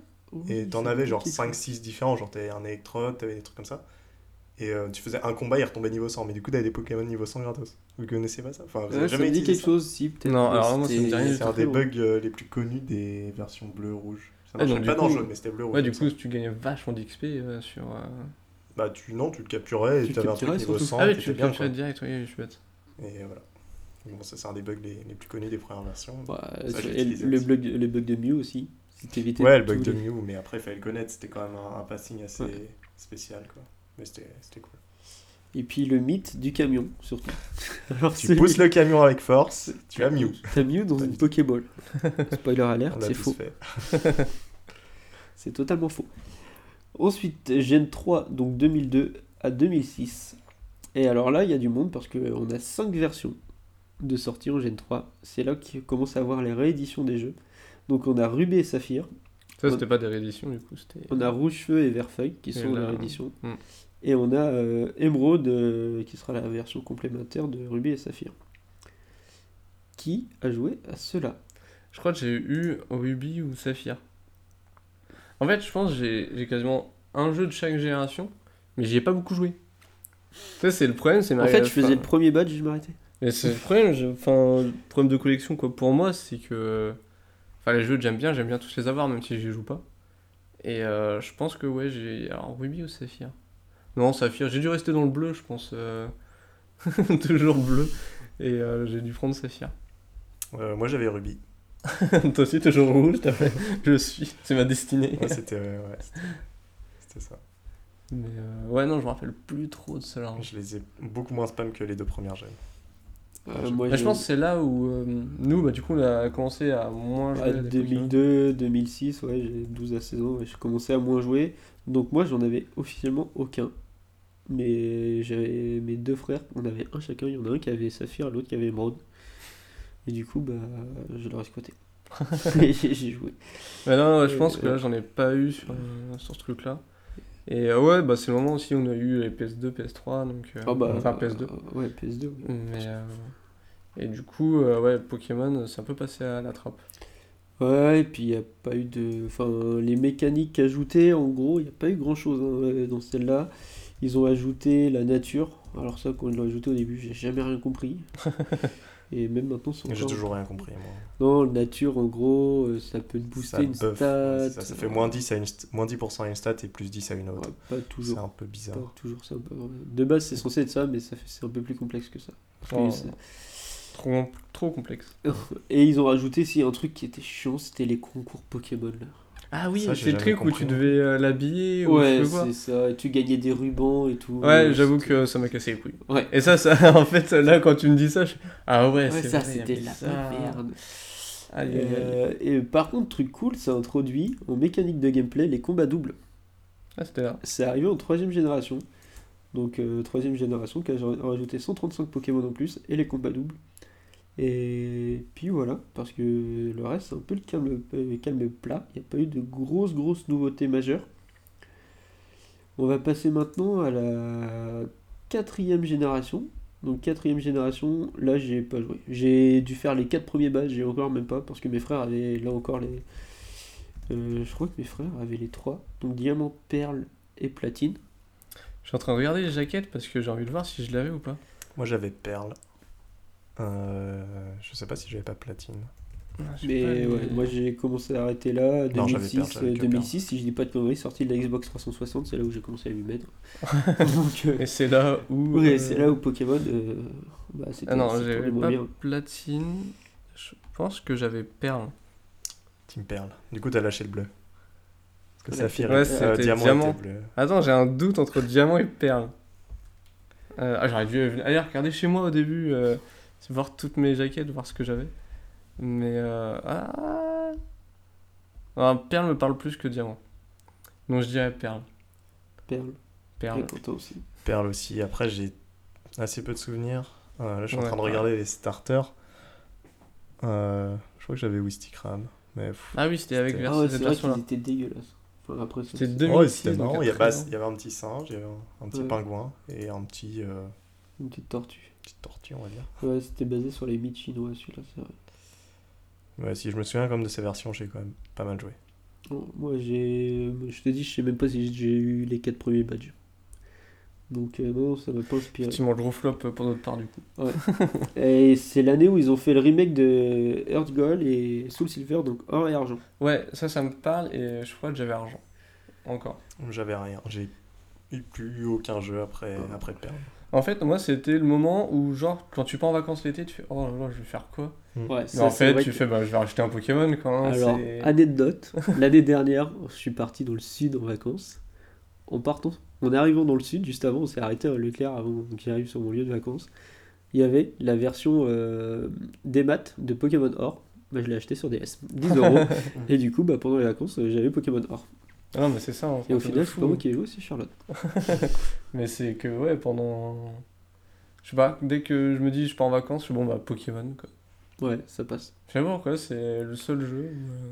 S4: Et t'en avais genre
S1: dit quelque chose.
S4: 5-6 différents. Genre t'avais un Electrode, t'avais des trucs comme ça. Et euh, tu faisais un combat, il retombait niveau 100. Mais du coup, t'avais des Pokémon niveau 100 gratos. Vous connaissez pas ça? Enfin, vous avez jamais
S1: dit quelque
S4: ça
S1: chose, si, peut-être.
S3: Non, alors moi, ça me dit
S1: c'était-
S3: rien du
S4: C'est un des bugs euh, les plus connus des versions bleu-rouge. Ça
S3: Ah, donc,
S4: pas dans
S3: coup-
S4: jaune, mais c'était bleu-rouge.
S3: Ouais, du coup, tu gagnais vachement d'XP euh, sur. euh.
S4: Bah, tu, non, tu le capturais et
S1: Tu
S4: avais un truc niveau
S1: surtout.
S4: 100.
S3: Ah oui, tu le
S4: bien,
S3: capturais direct, oui, je suis bête.
S4: Et voilà. Bon, ça, c'est un des bugs les, les plus connus des premières versions.
S1: Ouais,
S4: Ça,
S1: le, bug, le bug de Mew aussi. Si
S4: Ouais, le bug de Mew, mais après, il fallait le connaître. C'était quand même un, un passing assez
S1: Ouais.
S4: spécial, quoi. Mais c'était cool.
S1: Et puis le mythe du camion, surtout. Alors,
S4: Tu pousses le camion avec force, tu as Mew.
S1: T'as Mew dans une. Pokéball. Spoiler
S4: On
S1: alert,
S4: l'a
S1: c'est faux. C'est totalement faux. Ensuite, Gen 3, donc 2002 à 2006. Et alors là, il y a du monde parce qu'on a 5 versions de sortie en Gen 3. C'est là qu'on commence à avoir les rééditions des jeux. Donc on a Rubé et Saphir,
S3: Ça, c'était pas des rééditions, du coup,
S1: on a Rouge Feu et Vert Feuille qui sont
S3: là,
S1: les rééditions.
S3: hmm.
S1: Et on a euh, Emeraude euh, qui sera la version complémentaire de Rubé et Saphir. Qui a joué à cela?
S3: Je crois que j'ai eu Ruby ou Saphir. En fait, je pense que j'ai quasiment un jeu de chaque génération, mais j'y ai pas beaucoup joué. Ça, c'est le problème, c'est
S1: En fait, je
S3: enfin,
S1: faisais le premier badge et je m'arrêtais.
S3: Mais c'est le problème, je- enfin, le problème de collection, quoi, pour moi, c'est que. Enfin, les jeux que j'aime bien, j'aime bien tous les avoir, même si j'y joue pas. Et euh, je pense que, ouais, j'ai. Alors, Ruby ou Saphir? Non, Saphir, j'ai dû rester dans le bleu, je pense. euh, Toujours bleu. Et euh, j'ai dû prendre Saphir.
S4: Moi j'avais Ruby.
S3: Toi aussi, toujours rouge, t'as fait Je suis, c'est ma destinée.
S4: Ouais, c'était ouais, ça.
S3: Mais euh, ouais, non, je me rappelle plus trop de cela.
S4: Je les ai beaucoup moins spam que les deux premières gènes.
S1: Euh, moi,
S3: Mais je pense que c'est là où euh, nous, bah, du coup, on a commencé à moins jouer.
S1: à
S3: à des Pokémon.
S1: 2002, 2006, ouais, j'ai 12 à 16 ans, j'ai commencé à moins jouer. Donc moi, j'en avais officiellement aucun. Mais j'avais mes deux frères, on avait un chacun. Il y en a un qui avait Saphir, l'autre qui avait Émeraude. Et du coup, bah, je l'aurais squatté. Et j'ai joué.
S3: Mais non, ouais, je
S1: Euh,
S3: pense que là, j'en ai pas eu sur, euh, sur ce truc-là. Et euh, ouais, bah, c'est le moment aussi où on a eu les PS2, PS3, donc. euh,
S1: Ah bah,
S3: enfin, PS2.
S1: euh, ouais, PS2. ouais.
S3: Mais, et du coup, ouais, Pokémon, c'est un peu passé à la trappe.
S1: Ouais, et puis il n'y a pas eu de. Enfin, les mécaniques ajoutées, en gros, il n'y a pas eu grand chose dans celle-là. Ils ont ajouté la nature. Alors, ça, quand ils l'ont ajouté au début, j'ai jamais rien compris. et même maintenant, c'est
S4: J'ai toujours rien compris. Moi.
S1: Non, nature, en gros, euh, ça peut te booster
S4: ça
S1: une
S4: buff,
S1: stat.
S4: ouais, c'est ça, ça fait moins 10, à une st- moins 10% à une stat et plus 10 à une
S1: Ouais,
S4: autre.
S1: pas
S4: c'est
S1: toujours.
S4: un peu bizarre.
S1: Pas toujours ça. pas vraiment. De base, c'est censé être ça, mais ça fait... c'est un peu plus complexe que ça.
S3: Oh.
S1: c'est-
S3: Trop, trop complexe.
S1: Et ils ont rajouté aussi un truc qui était chiant, c'était les concours Pokémon. Là.
S3: Ah oui, c'est le truc où tu devais euh, l'habiller
S1: Ouais,
S3: sais pas quoi.
S1: c'est ça. Et tu gagnais des rubans et tout.
S3: Ouais, j'avoue
S1: c'était-
S3: que ça m'a cassé les couilles.
S1: Ouais.
S3: Et ça, ça, en fait, là, quand tu me dis ça, je... ah ouais,
S1: Ouais,
S3: c'est
S1: ça c'était la
S3: ça.
S1: merde.
S3: Aïe.
S1: Euh, et par contre, truc cool, ça introduit en mécanique de gameplay les combats doubles.
S3: Ah, c'était là.
S1: C'est arrivé en troisième génération. Donc euh, troisième génération qui a rajouté 135 Pokémon en plus et les combats doubles. Et puis voilà, parce que le reste c'est un peu le calme, euh, calme plat. Il n'y a pas eu de grosses grosses nouveautés majeures. On va passer maintenant à la quatrième génération. Donc quatrième génération, là j'ai pas joué. J'ai dû faire les quatre premiers badges, j'ai encore même pas parce que mes frères avaient là encore les. Euh, je crois que mes frères avaient les trois. Donc diamant, perle et platine.
S3: Je suis en train de regarder les jaquettes parce que j'ai envie de voir si je l'avais ou pas.
S4: Moi j'avais Perle. Euh, je sais pas si j'avais pas Platine.
S3: Ah,
S1: Mais ouais, moi j'ai commencé à arrêter là,
S4: Non, j'avais
S1: 2006,
S4: peur, j'avais
S1: euh, 2006 si je dis pas de conneries, sortie de la Xbox 360, c'est là où j'ai commencé à lui mettre. Donc, euh,
S3: Et c'est là où.
S1: ouais,
S3: euh,
S1: c'est là où Pokémon, euh, bah, c'était
S3: Ah non, j'avais pas
S1: bien.
S3: platine. Je pense que j'avais perle.
S4: Team Perle. Du coup t'as lâché le bleu. Parce que
S1: Ouais,
S4: Saphir,
S3: ouais,
S4: euh,
S3: c'était
S4: diamant,
S3: diamant.
S4: était bleu.
S3: Attends, j'ai un doute entre diamant et perle. Euh, ah, j'aurais dû aller regarder chez moi au début, euh, voir toutes mes jaquettes, voir ce que j'avais. Mais. Euh, ah... ah, Perle me parle plus que diamant. Donc je dirais perle.
S1: Perle,
S3: Perle.
S1: et aussi.
S4: Perle aussi. Après j'ai assez peu de souvenirs. Euh, là je suis en train de regarder les starters. Euh, je crois que j'avais Wistikram. Mais pff,
S3: Ah oui, c'était avec
S4: C'était-
S3: vers-
S1: Ah ouais, après, c'est-
S3: C'était
S1: c'est
S3: 2006.
S4: ouais, c'était
S3: donc
S4: marrant. Il y, avait,
S3: après,
S4: il y avait un petit singe, il y avait un, un petit
S1: Ouais.
S4: pingouin et un petit euh,
S1: une petite tortue.
S4: Petite tortue on va dire.
S1: Ouais, c'était basé sur les mythes chinois, celui-là, c'est vrai.
S4: Ouais, si je me souviens comme de ces versions, j'ai quand même pas mal joué.
S1: Bon, moi j'ai. Je te dis, je sais même pas si j'ai eu les quatre premiers badges. Donc euh, non, ça m'a pas inspiré.
S3: Effectivement, le gros flop pour notre part du coup.
S1: Et c'est l'année où ils ont fait le remake de Earth Gold et Soul Silver, donc or et argent.
S3: Ouais, ça, ça me parle et je crois que j'avais argent. Encore.
S4: J'avais rien. J'ai eu plus aucun jeu après,
S1: Ah.
S4: après Perle.
S3: En fait, moi, c'était le moment où, genre, quand tu pars en vacances l'été, tu fais Oh là là, je vais faire quoi?
S1: Ouais,
S3: Mais en fait, tu fais Bah, je vais racheter un Pokémon quand même.
S1: Alors, anecdote, l'année dernière, je suis parti dans le sud en vacances. En partant, en arrivant dans le sud, juste avant, on s'est arrêté à Leclerc avant que j'arrive sur mon lieu de vacances. Il y avait la version euh, des maths de Pokémon Or. Bah, je l'ai acheté sur DS, 10 euros. et du coup, bah, pendant les vacances, j'avais Pokémon Or.
S3: Ah Non, mais c'est ça. en
S1: Et au final, c'est pas moi qui ai joué, c'est Charlotte.
S3: Mais c'est que, ouais, pendant. Je sais pas, dès que je me dis je pars en vacances, je fais bon, bah, Pokémon, quoi.
S1: Ouais, ça passe.
S3: Je sais pas pourquoi, c'est le seul jeu où. euh,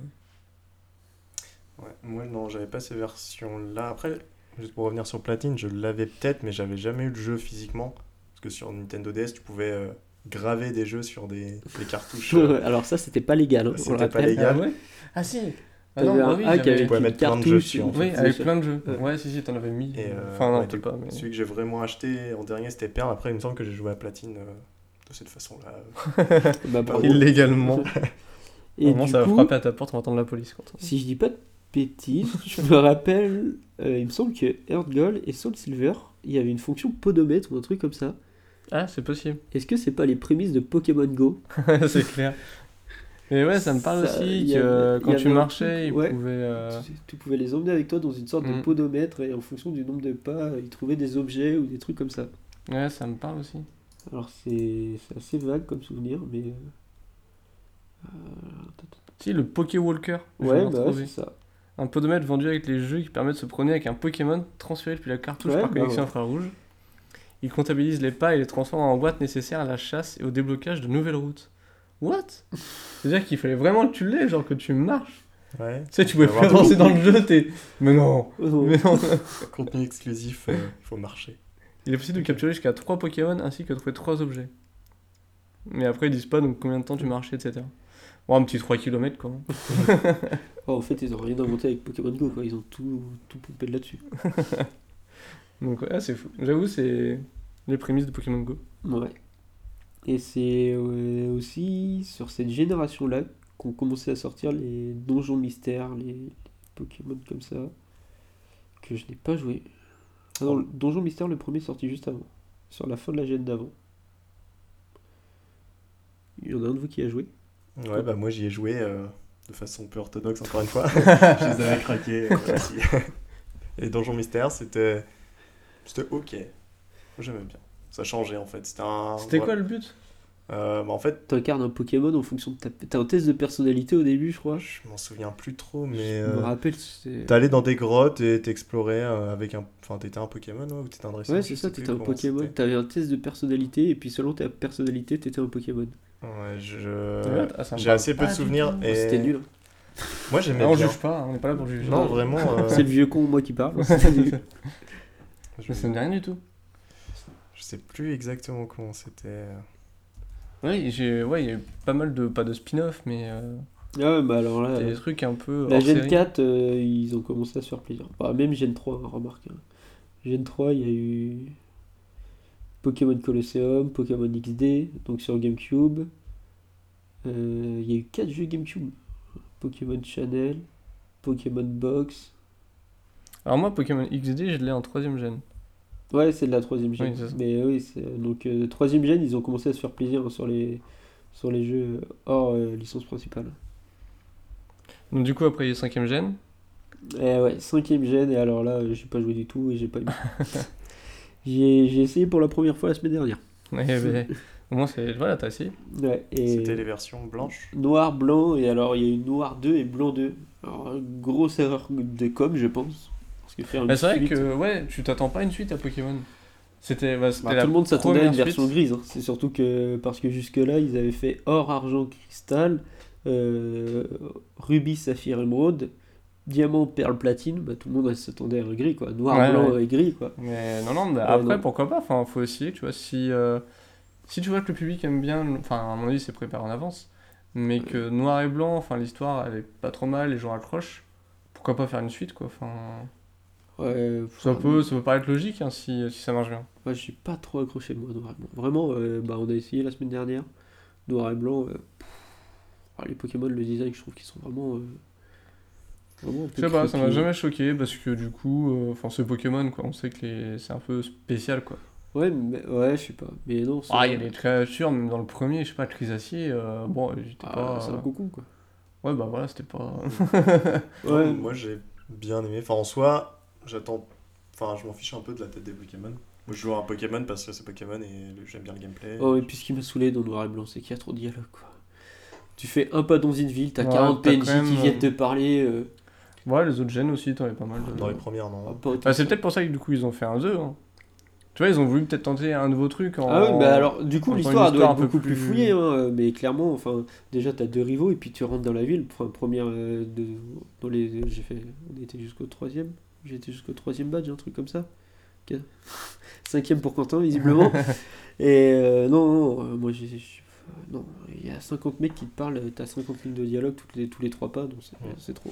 S4: Ouais, moi non, j'avais pas ces versions-là. Après, juste pour revenir sur Platine, je l'avais peut-être, mais j'avais jamais eu le jeu physiquement. Parce que sur Nintendo DS, tu pouvais euh, graver des jeux sur des, des cartouches.
S1: Alors ça, c'était pas légal. hein,
S4: C'était pas légal.
S3: Ah ouais? Ah si Ah
S1: T'avais
S3: bah oui,
S4: plein de jeux dessus,
S3: Oui, avec plein de jeux.
S1: Ouais.
S3: Si, si, t'en avais mis.
S4: Et, euh,
S3: enfin, non,
S4: ouais,
S3: pas, mais.
S4: Celui que j'ai vraiment acheté en dernier, c'était Perle. Après, il me semble que j'ai joué à Platine euh, de cette façon-là.
S1: Bah.
S3: Illégalement.
S1: Et
S3: Vraiment,
S1: du
S3: ça va
S1: coup,
S3: frapper à ta porte, on va attendre la police. Quand
S1: Si je dis pas de bêtises, je me rappelle, euh, il me semble que Earth Gold et Soul Silver, il y avait une fonction podomètre ou un truc comme ça.
S3: Ah, c'est possible.
S1: Est-ce que c'est pas les prémices de Pokémon Go?
S3: C'est clair. Et ouais, ça me parle
S1: Ça,
S3: aussi que quand tu marchais, ils
S1: ouais.
S3: pouvaient. euh,
S1: Tu, tu pouvais les emmener avec toi dans une sorte de
S3: Mm.
S1: podomètre et en fonction du nombre de pas, ils trouvaient des objets ou des trucs comme ça.
S3: Ouais, ça me parle aussi.
S1: Alors c'est assez vague comme souvenir, mais. euh,
S3: Si, le Poké Walker. je
S1: Ouais, bah ouais, c'est ça.
S3: Un podomètre vendu avec les jeux qui permet de se promener avec un Pokémon transféré depuis la cartouche
S1: Ouais,
S3: par
S1: bah
S3: connexion infrarouge. Il comptabilise les pas et les transforme en boîtes nécessaires à la chasse et au déblocage de nouvelles routes. What? C'est-à-dire qu'il fallait vraiment que tu l'aies, genre que tu marches.
S4: Ouais.
S3: Tu sais, tu pouvais plus
S4: Avoir
S3: avancer dans le jeu, t'es. Mais non
S1: Oh,
S3: Mais non
S4: Contenu exclusif, euh, il faut marcher.
S3: Il est possible de capturer jusqu'à 3 Pokémon ainsi que de trouver 3 objets. Mais après, ils disent pas donc combien de temps tu marchais, etc. Bon, un petit 3 km quoi.
S1: Oh, en fait, ils ont rien inventé avec Pokémon Go, quoi. Ils ont tout, tout pompé de là-dessus.
S3: Donc, ouais, c'est fou. J'avoue, c'est les prémices de Pokémon Go.
S1: Ouais. Et c'est euh, aussi sur cette génération-là qu'ont commencé à sortir les donjons mystères, les, les Pokémon comme ça, que je n'ai pas joué. Ah non, le donjon mystère, le premier est sorti juste avant, sur la fin de la gêne d'avant. Il y en a un de vous qui a joué?
S4: Ouais, bah moi j'y ai joué euh, de façon peu orthodoxe encore une fois. je les avais craqués euh, aussi. Et Donjon Mystère, c'était. C'était ok. Moi, J'aimais bien. Ça changeait en fait. C'était un.
S3: C'était
S4: ouais.
S3: quoi le but?
S4: Euh, bah, En fait,
S1: T'incarnes un Pokémon en fonction de ta... T'as un test de personnalité au début, je crois.
S4: je m'en souviens plus trop, mais.
S1: Je me
S4: euh,
S1: rappelle, c'est...
S4: T'allais dans des grottes et t'explorais euh, avec un. Enfin, t'étais un Pokémon ouais, ou t'étais un dresseur
S1: Ouais, c'est ça, t'étais un Pokémon.
S4: c'était.
S1: T'avais un test de personnalité, et puis selon ta personnalité, t'étais un Pokémon.
S4: Ouais, je.
S3: Ah,
S4: J'ai assez peu de souvenirs. Et...
S1: C'était nul. hein.
S4: Moi j'aimais
S3: Ah, on
S4: bien.
S3: juge pas, on n'est pas là pour juger.
S4: Non, vraiment. euh,
S1: C'est le vieux con, moi, qui parle.
S4: je...
S3: Me dit rien du tout.
S4: Je sais plus exactement comment c'était.
S3: Ouais, j'ai, ouais, il y a eu pas mal de, pas de spin-off, mais euh,
S1: Ah ouais, bah alors là,
S3: des
S1: euh,
S3: trucs un peu.
S1: la Gen
S3: série.
S1: 4, euh, ils ont commencé à se faire plaisir. Bah, même Gen 3, hein, remarque. hein. Gen 3, il y a eu Pokémon Colosseum, Pokémon XD, donc sur GameCube. Euh, Il y a eu 4 jeux GameCube. Pokémon Channel, Pokémon Box.
S3: Alors moi, Pokémon XD, je l'ai en troisième gène.
S1: Ouais, c'est de la troisième gen.
S3: Oui.
S1: Mais oui, donc euh, troisième gen, ils ont commencé à se faire plaisir hein, sur les sur les jeux hors euh, licence principale.
S3: Donc du coup, après, il y a cinquième gène.
S1: Et ouais, cinquième gen, et alors là, j'ai pas joué du tout et j'ai pas j'ai j'ai essayé pour la première fois la semaine dernière.
S3: Ouais, mais au moins, c'est. Voilà, t'as essayé.
S1: Ouais, et
S4: C'était les versions blanches.
S1: noir, blanc, et alors il y a eu noir 2 et blanc 2. Alors, grosse erreur de com, je pense. Parce que faire une
S3: Mais c'est vrai
S1: suite-
S3: que, ouais, tu t'attends pas à une suite à Pokémon. C'était. Bah, c'était
S1: Bah,
S3: la
S1: tout le monde s'attendait à une version grise. hein. C'est surtout que parce que jusque-là, ils avaient fait or, argent, cristal, euh, rubis, saphir, émeraude, diamant, perle, platine. Bah, tout le monde s'attendait à un gris, quoi. Noir,
S3: Ouais,
S1: blanc
S3: ouais.
S1: et gris, quoi.
S3: Mais non, non, après,
S1: non.
S3: pourquoi pas? Enfin, faut essayer, tu vois. Si, euh, si tu vois que le public aime bien. Enfin, à mon avis, c'est préparé en avance. Mais que noir et blanc, enfin, l'histoire, elle est pas trop mal, les gens accrochent. Pourquoi pas faire une suite, quoi? Enfin.
S1: Ouais,
S3: Ça peut, ça peut paraître logique hein, si, si ça marche bien.
S1: Moi, je suis pas trop accroché, moi, noir et blanc. Vraiment, euh, bah, on a essayé la semaine dernière. Noir et blanc. euh, pff, les Pokémon, le design, je trouve qu'ils sont vraiment. euh, vraiment
S3: Je sais pas, ça m'a jamais choqué parce que du coup, euh, enfin, c'est Pokémon quoi, on sait que les- c'est un peu spécial quoi.
S1: Ouais, mais, ouais, je sais pas. Mais non, c'est-
S3: Ah, il y a des créatures, même dans le premier, je sais pas, Trisacier, euh, bon, j'étais
S1: Ah,
S3: pas.
S1: c'est un cocon, quoi.
S3: Ouais, bah voilà, c'était pas.
S1: Ouais.
S4: Moi j'ai bien aimé. Enfin en soi, j'attends. Enfin je m'en fiche un peu de la tête des Pokémon. Moi je joue à un Pokémon parce que c'est Pokémon et j'aime bien le gameplay.
S1: Oh, et puis ce qui m'a saoulé dans Noir et Blanc, c'est qu'il y a trop de dialogue, quoi. Tu fais un pas dans une ville, t'as
S3: Ouais,
S1: 40
S3: t'as
S1: PNJ
S3: même,
S1: qui viennent
S3: euh,
S1: te parler. euh,
S3: Ouais, les autres gènes aussi, t'en avais pas mal. de-
S4: Dans les premières
S1: ah,
S4: non.
S1: autant
S3: Bah, c'est peut-être pour ça que du coup, ils ont fait un 2. Hein. Tu vois, ils ont voulu peut-être tenter un nouveau truc en.
S1: Ah oui, bah alors, du coup, l'histoire doit
S3: histoire
S1: être
S3: un peu
S1: beaucoup plus
S3: plus-
S1: fouillée, hein, euh, mais clairement, enfin, déjà, t'as deux rivaux, et puis tu rentres dans la ville. Enfin, première, euh, de, dans les, j'ai fait, on était jusqu'au troisième, j'étais jusqu'au troisième badge, un truc comme ça. Cinquième pour Quentin, visiblement. et euh, non, non, euh, moi, j'ai, non, il y a 50 mecs qui te parlent, euh, t'as 50 lignes de dialogue toutes les, tous les trois pas, donc c'est, trop.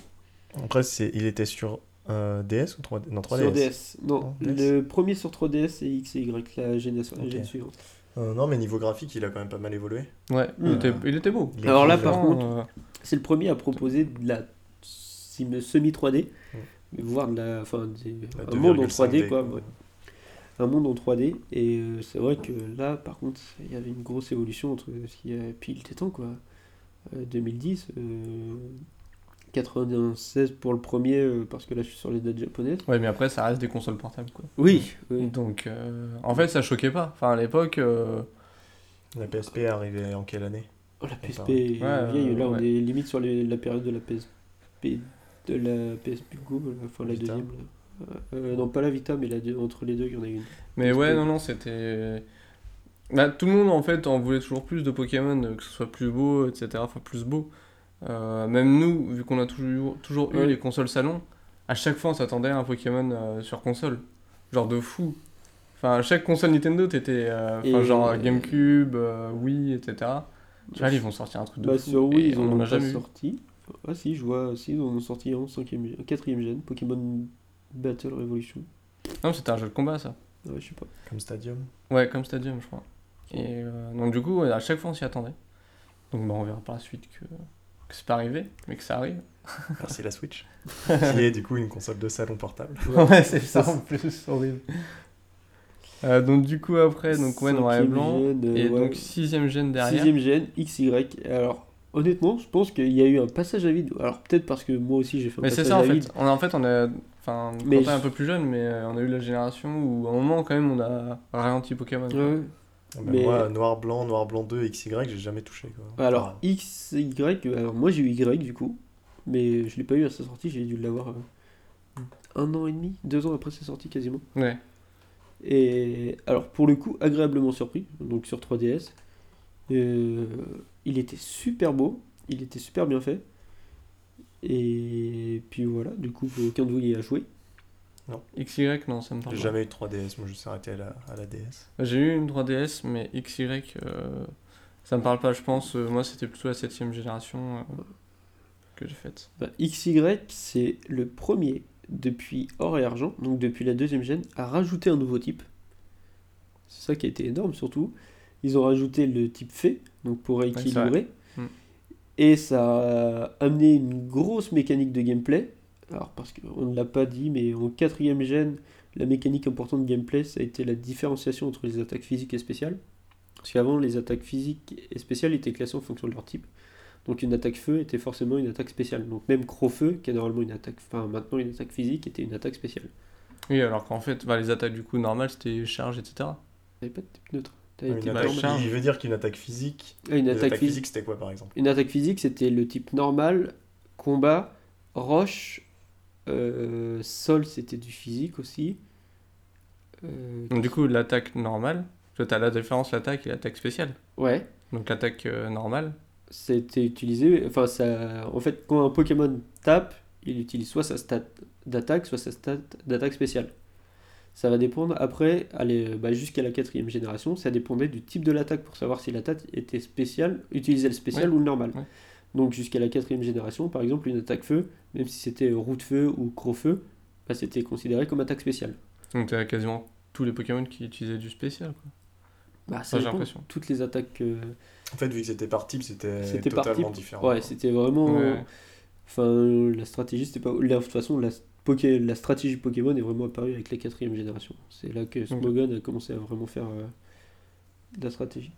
S4: Après c'est il était sur euh, DS ou 3D Non 3DS.
S1: Sur DS. Non,
S4: Non,
S1: le premier sur 3DS et X et Y, la génération la
S4: Ok.
S1: gène suivante.
S4: Euh, non mais niveau graphique il a quand même pas mal évolué.
S3: Ouais, il,
S1: Hmm.
S3: était, il était beau.
S4: Il
S1: Alors là, par contre,
S3: euh,
S1: C'est le premier à proposer de la sim- semi-3D,
S4: Mm.
S1: Voire de la, enfin, des- un monde en
S4: 2,5D,
S1: 3D, quoi. ouais. Un monde en 3D, et euh, c'est vrai que là, par contre, il y avait une grosse évolution entre ce qui est. Puis il était temps, quoi. euh, 2010. euh, 96 pour le premier, euh, parce que là je suis sur les dates japonaises.
S3: Ouais, mais après, ça reste des consoles portables, quoi.
S1: Oui, oui.
S3: Donc, euh, en fait, ça choquait pas. Enfin, à l'époque, euh,
S4: La PSP est arrivée en quelle année?
S1: Oh, la PSP est
S3: ouais,
S1: vieille, là on est limite sur les- la période de la PSP, de la PSP Go, là, enfin la
S4: Vita.
S1: deuxième. là. Euh, non, pas la Vita, mais la deux- entre les deux, il y en a une.
S3: Mais ouais, non, non, c'était. Bah, tout le monde en fait en voulait toujours plus de Pokémon, euh, que ce soit plus beau, etc. Enfin, plus beau. Euh, même nous, vu qu'on a toujours, toujours eu les consoles salon, à chaque fois on s'attendait à un Pokémon euh, sur console. Genre de fou. Enfin, chaque console Nintendo, t'étais. euh, Enfin, genre GameCube, euh, Wii, etc. Tu vois, ils vont sortir un truc de
S1: Bah,
S3: fou.
S1: sur Wii, ils
S3: on
S1: en ont
S3: jamais
S1: sorti. Ah si, je vois, si, ils en ont sorti en 5ème, 4ème gen, Pokémon Battle Revolution.
S3: Non, c'était un jeu de combat ça.
S1: Ouais, je sais pas.
S4: Comme Stadium
S3: Ouais, comme Stadium, je crois. Et euh, donc, du coup, à chaque fois on s'y attendait. Donc, bah, on verra par la suite que, que c'est pas arrivé, mais que ça arrive.
S4: Merci la Switch. qui est du coup une console de salon portable.
S3: Ouais, c'est ça en plus, horrible. Euh, donc du coup après, donc ouais, noir et blanc.
S1: euh,
S3: et
S1: ouais.
S3: donc sixième gène derrière.
S1: Sixième gen, XY. Alors, honnêtement, je pense qu'il y a eu un passage à vide. Alors, peut-être parce que moi aussi j'ai fait un
S3: Mais c'est
S1: passage
S3: ça en
S1: à
S3: fait.
S1: vide.
S3: On a, en fait, on a, enfin,
S1: Mais
S3: quand t'es un
S1: je-
S3: peu plus jeune, mais euh, on a eu la génération où à un moment quand même on a ralenti Pokémon.
S1: Ouais.
S4: Bah,
S1: Mais-
S4: Moi, noir, blanc, noir, blanc 2, XY, j'ai jamais touché. Quoi.
S1: Alors, XY, alors moi j'ai eu Y du coup, mais je l'ai pas eu à sa sortie, j'ai dû l'avoir euh, un an et demi, deux ans après sa sortie quasiment.
S3: Ouais.
S1: Et alors pour le coup, agréablement surpris, donc sur 3DS. Euh, il était super beau, il était super bien fait. Et puis voilà, du coup, aucun de vous y a joué.
S3: XY, non, ça me parle
S4: J'ai jamais eu de 3DS, moi je suis arrêté à la, à la DS.
S3: J'ai eu une 3DS, mais XY, euh, ça me parle pas, je pense. Euh, moi, c'était plutôt la septième génération euh, que j'ai faite.
S1: Bah, XY, c'est le premier depuis or et argent, donc depuis la deuxième gêne, à rajouter un nouveau type. C'est ça qui a été énorme surtout. Ils ont rajouté le type fée, donc pour équilibrer.
S3: Mm.
S1: et ça a amené une grosse mécanique de gameplay. Alors, parce qu'on ne l'a pas dit, mais en quatrième gène, la mécanique importante de gameplay, ça a été la différenciation entre les attaques physiques et spéciales. Parce qu'avant, les attaques physiques et spéciales étaient classées en fonction de leur type. Donc une attaque feu était forcément une attaque spéciale. Donc même Crofeu, qui est normalement une attaque, enfin maintenant une attaque physique, était une attaque spéciale.
S3: Oui, alors qu'en fait, bah, les attaques du coup normales, c'était charge, etc.
S1: T'avais pas de type neutre.
S4: Une
S1: type
S4: attaque- il veut dire qu'une attaque physique.
S1: Ah, une attaque physique,
S4: c'était quoi par exemple?
S1: Une attaque physique, c'était le type normal, combat, roche, euh, sol, c'était du physique aussi. Euh,
S3: Donc du coup, l'attaque normale, tu as la différence l'attaque et l'attaque spéciale.
S1: ouais,
S3: Donc l'attaque euh, normale,
S1: c'était utilisé. Enfin, ça, en fait, quand un Pokémon tape, il utilise soit sa stat d'attaque, soit sa stat d'attaque spéciale. Ça va dépendre après, aller, bah, jusqu'à la quatrième génération, ça dépendait du type de l'attaque pour savoir si l'attaque était spéciale, utilisait le spécial
S3: Ouais.
S1: ou le normal.
S3: Ouais.
S1: Donc jusqu'à la quatrième génération, par exemple, une attaque feu, même si c'était roue de feu ou gros feu, bah, c'était considéré comme attaque spéciale.
S3: donc tu as quasiment tous les Pokémon qui utilisaient du spécial. Quoi.
S1: Bah,
S3: Ça, j'ai l'impression.
S1: Toutes les attaques. euh,
S4: En fait, vu que c'était par type, c'était
S1: par
S4: totalement
S1: type.
S4: différent.
S1: Ouais, c'était vraiment.
S3: Ouais.
S1: Enfin, la stratégie, c'était pas. De toute façon, la, Poké... la stratégie Pokémon est vraiment apparue avec la quatrième génération. C'est là que Smogon a commencé à vraiment faire euh, de la stratégie.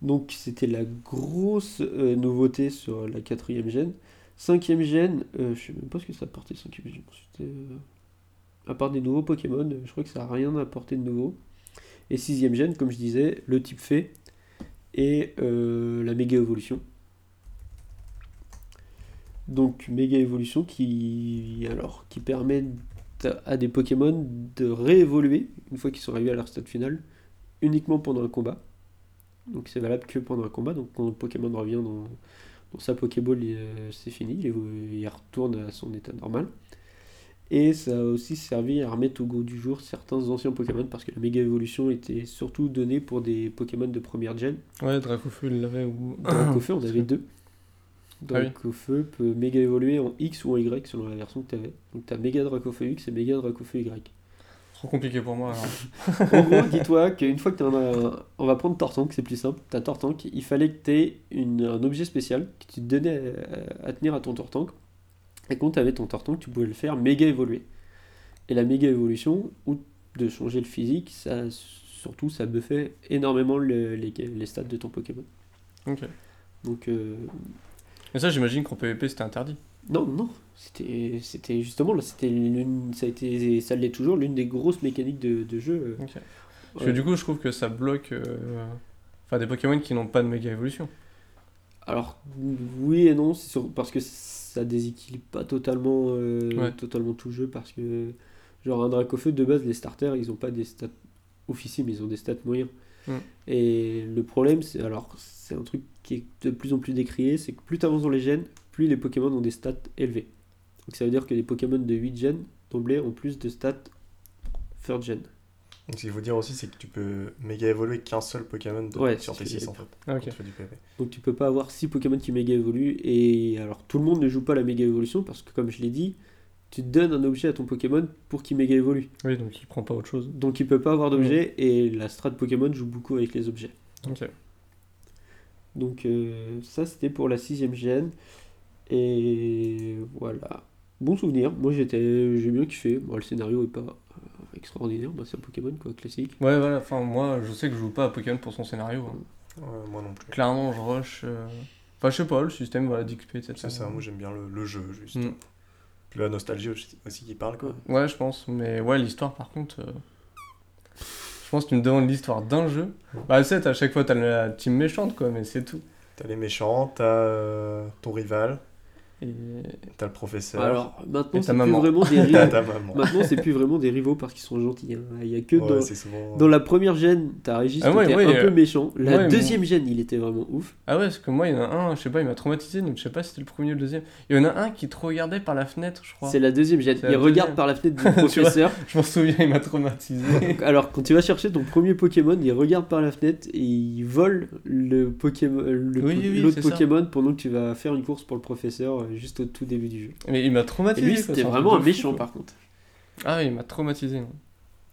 S1: Donc, c'était la grosse euh, nouveauté sur la quatrième gène. Cinquième gène, euh, je sais même pas ce que ça apportait, cinquième gène. Euh, À part des nouveaux Pokémon, je crois que ça a rien apporté de nouveau. Et sixième gène, comme je disais, le type fée et la méga évolution. Donc méga évolution qui alors qui permet à des Pokémon de réévoluer une fois qu'ils sont arrivés à leur stade final uniquement pendant un combat. Donc c'est valable que pendant un combat. Donc quand le Pokémon revient dans, dans sa Pokéball, euh, c'est fini, il, retourne à son état normal. Et ça a aussi servi à remettre au goût du jour certains anciens Pokémon parce que la méga évolution était surtout donnée pour des Pokémon de première gen.
S3: Ouais, Dracofeu, l'avait ou.
S1: Dracofeu, on avait deux.
S3: Ah oui.
S1: Dracofeu peut méga évoluer en X ou en Y selon la version que tu avais. Donc tu as méga Dracofeu X et méga Dracofeu Y.
S3: Trop compliqué pour moi. Alors.
S1: En gros, dis-toi qu'une fois que tu en as. On va prendre Tortank, c'est plus simple. Tu as Tortank, il fallait que tu aies un objet spécial que tu te donnais à, à tenir à ton Tortank. Et quand tu avais ton Tortank, tu pouvais le faire méga évoluer. Et la méga évolution, ou de changer le physique, ça surtout ça buffait énormément le- les, les stats de ton Pokémon.
S3: Ok.
S1: Donc, euh,
S3: Et ça, j'imagine qu'en PvP, c'était interdit.
S1: non, non, c'était c'était justement là, c'était l'une, ça a été, ça l'est toujours, l'une des grosses mécaniques de, de jeu. euh.
S3: Parce que du coup, je trouve que ça bloque. euh, Enfin, des Pokémon qui n'ont pas de méga évolution.
S1: Alors, oui et non, c'est sûr, parce que ça déséquilibre pas totalement, euh,
S3: Ouais.
S1: totalement tout jeu, parce que, genre, un Dracofeu, de base, les starters, ils ont pas des stats officiels, mais ils ont des stats moyens.
S3: Mm.
S1: Et le problème, c'est, alors, c'est un truc qui est de plus en plus décrié, c'est que plus tu avances dans les gènes, plus les Pokémon ont des stats élevés. Donc ça veut dire que les Pokémon de 8 gènes, d'emblée, ont plus de stats third gen.
S4: Donc, ce qu'il faut dire aussi, c'est que tu peux méga évoluer qu'un seul Pokémon de-
S1: Ouais,
S4: sur tes
S1: ce que
S4: 6 en fait.
S3: Ah,
S4: tu du.
S1: Donc tu peux pas avoir 6 Pokémon qui méga évoluent. Et alors tout le monde ne joue pas la méga évolution parce que comme je l'ai dit, tu donnes un objet à ton Pokémon pour qu'il méga évolue.
S3: Oui, donc il prend pas autre chose.
S1: Donc il peut pas avoir d'objet et la strat Pokémon joue beaucoup avec les objets.
S3: Ok.
S1: Donc euh, ça c'était pour la sixième gène. Et voilà. Bon souvenir. Moi j'étais j'ai bien kiffé. Bon, le scénario est pas euh, extraordinaire. Bah, c'est un Pokémon quoi, classique.
S3: Ouais, voilà. Enfin, moi, je sais que je joue pas à Pokémon pour son scénario. hein.
S4: Ouais, moi non plus.
S3: Clairement, je rush. euh, Enfin, je sais pas, le système voilà, d'XP, etc.
S4: C'est ça, moi j'aime bien le, le jeu juste.
S3: Mm.
S4: Puis la nostalgie aussi, aussi qui parle quoi.
S3: Ouais, je pense. Mais ouais, l'histoire, par contre. Pense que tu me demandes l'histoire d'un jeu. Bah, sais, à chaque fois, t'as la team méchante, quoi, mais c'est tout.
S4: T'as les méchants, t'as euh, ton rival,
S3: Et...
S4: t'as le professeur,
S1: Alors maintenant c'est plus vraiment des rivaux. maintenant c'est plus vraiment des rivaux parce qu'ils sont gentils. hein. Il y a que
S4: Ouais,
S1: dans,
S4: c'est souvent.
S1: Dans la première gêne, t'as Régis
S3: Ah
S1: qui
S3: ouais,
S1: était
S3: ouais,
S1: un
S3: euh,
S1: peu méchant. La
S3: ouais,
S1: deuxième gêne, il était vraiment ouf.
S3: Ah ouais, parce que moi, il y en a un, je sais pas, il m'a traumatisé, donc je sais pas si c'était le premier ou le deuxième. Il y en a un qui te regardait par la fenêtre, je crois.
S1: C'est la deuxième gêne. Il regarde
S3: deuxième.
S1: par la fenêtre du
S3: vois.
S1: professeur.
S3: Je m'en souviens, il m'a traumatisé.
S1: Alors, quand tu vas chercher ton premier Pokémon, il regarde par la fenêtre et il vole le Pokémon, le
S3: Oui,
S1: po-
S3: oui,
S1: l'autre. Pokémon pendant que tu vas faire une course pour le professeur euh, juste au tout début du jeu.
S3: Mais il m'a
S1: Et
S3: traumatisé.
S1: lui, c'était vraiment un méchant par contre.
S3: Ah oui, il m'a traumatisé. ouais.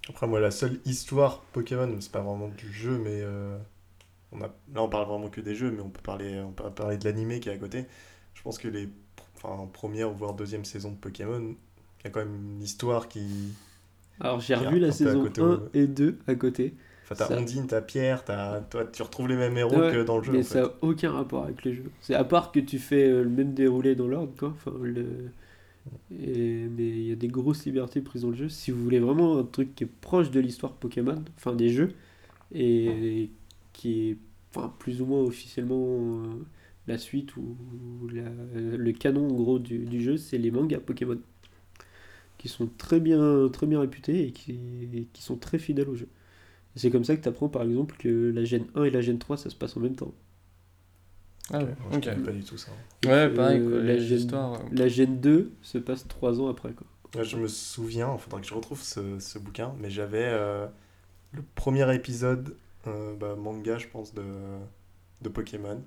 S4: Après, moi, la seule histoire Pokémon, c'est pas vraiment du jeu, mais euh, on a... là, on parle vraiment que des jeux, mais on peut parler, on peut parler de l'animé qui est à côté. Je pense que les enfin, première voire deuxième saison de Pokémon, il y a quand même une histoire qui.
S1: Alors, j'ai revu la saison
S4: côté,
S1: 1
S4: ouais.
S1: et 2 à côté.
S4: Enfin, t'as
S1: Ça-
S4: Ondine, t'as Pierre, t'as... Toi, tu retrouves les mêmes héros
S1: Ouais,
S4: que dans le jeu.
S1: mais
S4: en
S1: ça
S4: fait.
S1: n'a aucun rapport avec le jeu. C'est à part que tu fais euh, le même déroulé dans l'ordre, quoi. Enfin, le... Et- Mais il y a des grosses libertés prises dans le jeu. Si vous voulez vraiment un truc qui est proche de l'histoire Pokémon, enfin des jeux, et qui est enfin, plus ou moins officiellement euh, la suite ou la- le canon en gros du, du jeu, c'est les mangas Pokémon. Qui sont très bien, très bien réputés et qui, qui sont très fidèles au jeu. C'est comme ça que tu apprends par exemple que la Gen 1 et la Gen 3 ça se passe en même temps.
S3: Ah ouais,
S4: Moi, je
S3: ok.
S4: connais pas du tout ça.
S3: Ouais, pareil, quoi,
S1: la, Gen 2 se passe 3 ans après. Quoi.
S4: Ouais, je me souviens, il faudra que je retrouve ce, ce bouquin, mais j'avais euh, le premier épisode euh, bah, manga, je pense, de, de Pokémon,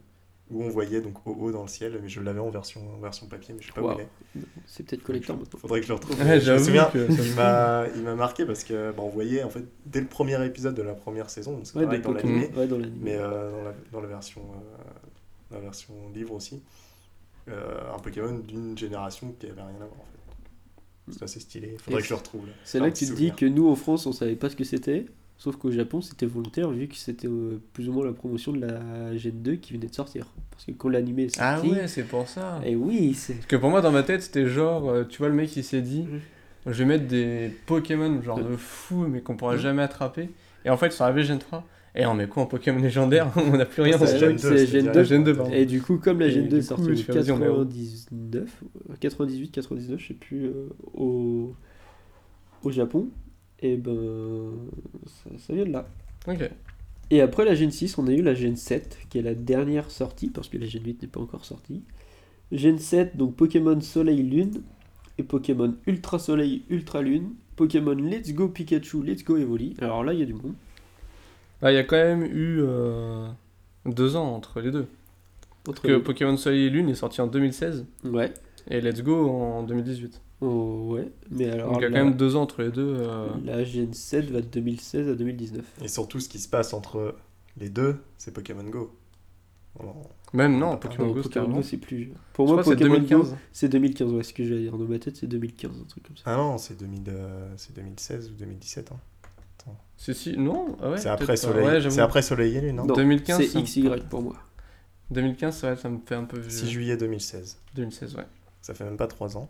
S4: où on voyait donc OO dans le ciel, mais je l'avais en version, en version papier, mais je sais pas
S1: Wow.
S4: où il est.
S1: C'est peut-être collector maintenant.
S4: Faudrait que je le retrouve.
S3: Ouais,
S4: mais je me
S3: j'avoue
S4: souviens,
S3: que
S4: il m'a il m'a marqué parce que bah, on voyait en fait dès le premier épisode de la première saison, donc c'est
S1: Ouais,
S4: dans
S1: Ouais, l'anime.
S4: mais euh, dans, la, dans la version euh, la version livre aussi, euh, un Pokémon d'une génération qui avait rien à voir en fait. C'est assez stylé. Faudrait
S1: Et
S4: que je le retrouve.
S1: C'est là que tu te dis que nous en France on savait pas ce que c'était. Sauf qu'au Japon c'était volontaire vu que c'était euh, plus ou moins la promotion de la Gen 2 qui venait de sortir. Parce que quand l'anime est
S3: Ah
S1: sorti.
S3: ouais, c'est pour ça.
S1: Et oui, c'est.
S3: Parce que pour moi, dans ma tête, c'était genre, euh, tu vois, le mec, il s'est dit, je vais mettre des Pokémon, genre de fou, mais qu'on pourra jamais attraper. Et en fait, ils sont arrivés Gen 3. Et on met quoi en Pokémon légendaire? On n'a plus rien dans jeu.
S4: Gen 2,
S1: c'est
S4: je te
S1: Gen
S4: dirais.
S1: 2.
S3: Gen 2, pardon.
S1: Et du coup, comme la
S3: Et
S1: Gen 2 est sortie en
S3: je fais, vas-y, on met au-
S1: 99, euh, 98, 99, je sais plus, euh, au, au Japon, et ben ça, ça vient de là.
S3: Ok.
S1: Et après la Gen 6, on a eu la Gen 7, qui est la dernière sortie, parce que la Gen 8 n'est pas encore sortie. Gen 7, donc Pokémon Soleil Lune, et Pokémon Ultra Soleil Ultra Lune, Pokémon Let's Go Pikachu, Let's Go Evoli. Alors là, il y a du monde.
S3: Bah, il y a quand même eu euh, deux ans entre les deux.
S1: Entre
S3: Parce que Pokémon Soleil et Lune est sorti en 2016
S1: les- Ouais.
S3: et Let's Go en 2018.
S1: Oh, ouais. Mais alors,
S3: Donc il y a
S1: la,
S3: quand même deux ans entre les deux. euh,
S1: la Gen 7 va de 2016 à 2019.
S4: Et surtout, ce qui se passe entre les deux, c'est Pokémon Go.
S3: Même non,
S4: Ah,
S3: Pokémon Go,
S1: Pokémon c'est plus. Pour
S3: Je
S1: moi,
S3: c'est
S1: Pokémon Go,
S3: 2015.
S1: c'est 2015. Ouais, ce que j'allais dire dans ma tête, c'est 2015, un truc comme ça.
S4: Ah non, c'est 2000, euh, c'est 2016 ou 2017. hein.
S3: Si, si, non ah ouais,
S4: c'est après. Soleil...
S3: Ouais,
S4: c'est après Soleil et Lune. hein.
S1: Non,
S3: Non. 2015,
S1: c'est
S3: ça me
S1: XY pour moi.
S3: 2015, c'est vrai, ça me fait un peu vieux.
S4: 6 juillet 2016.
S3: 2016, ouais.
S4: Ça fait même pas 3 ans.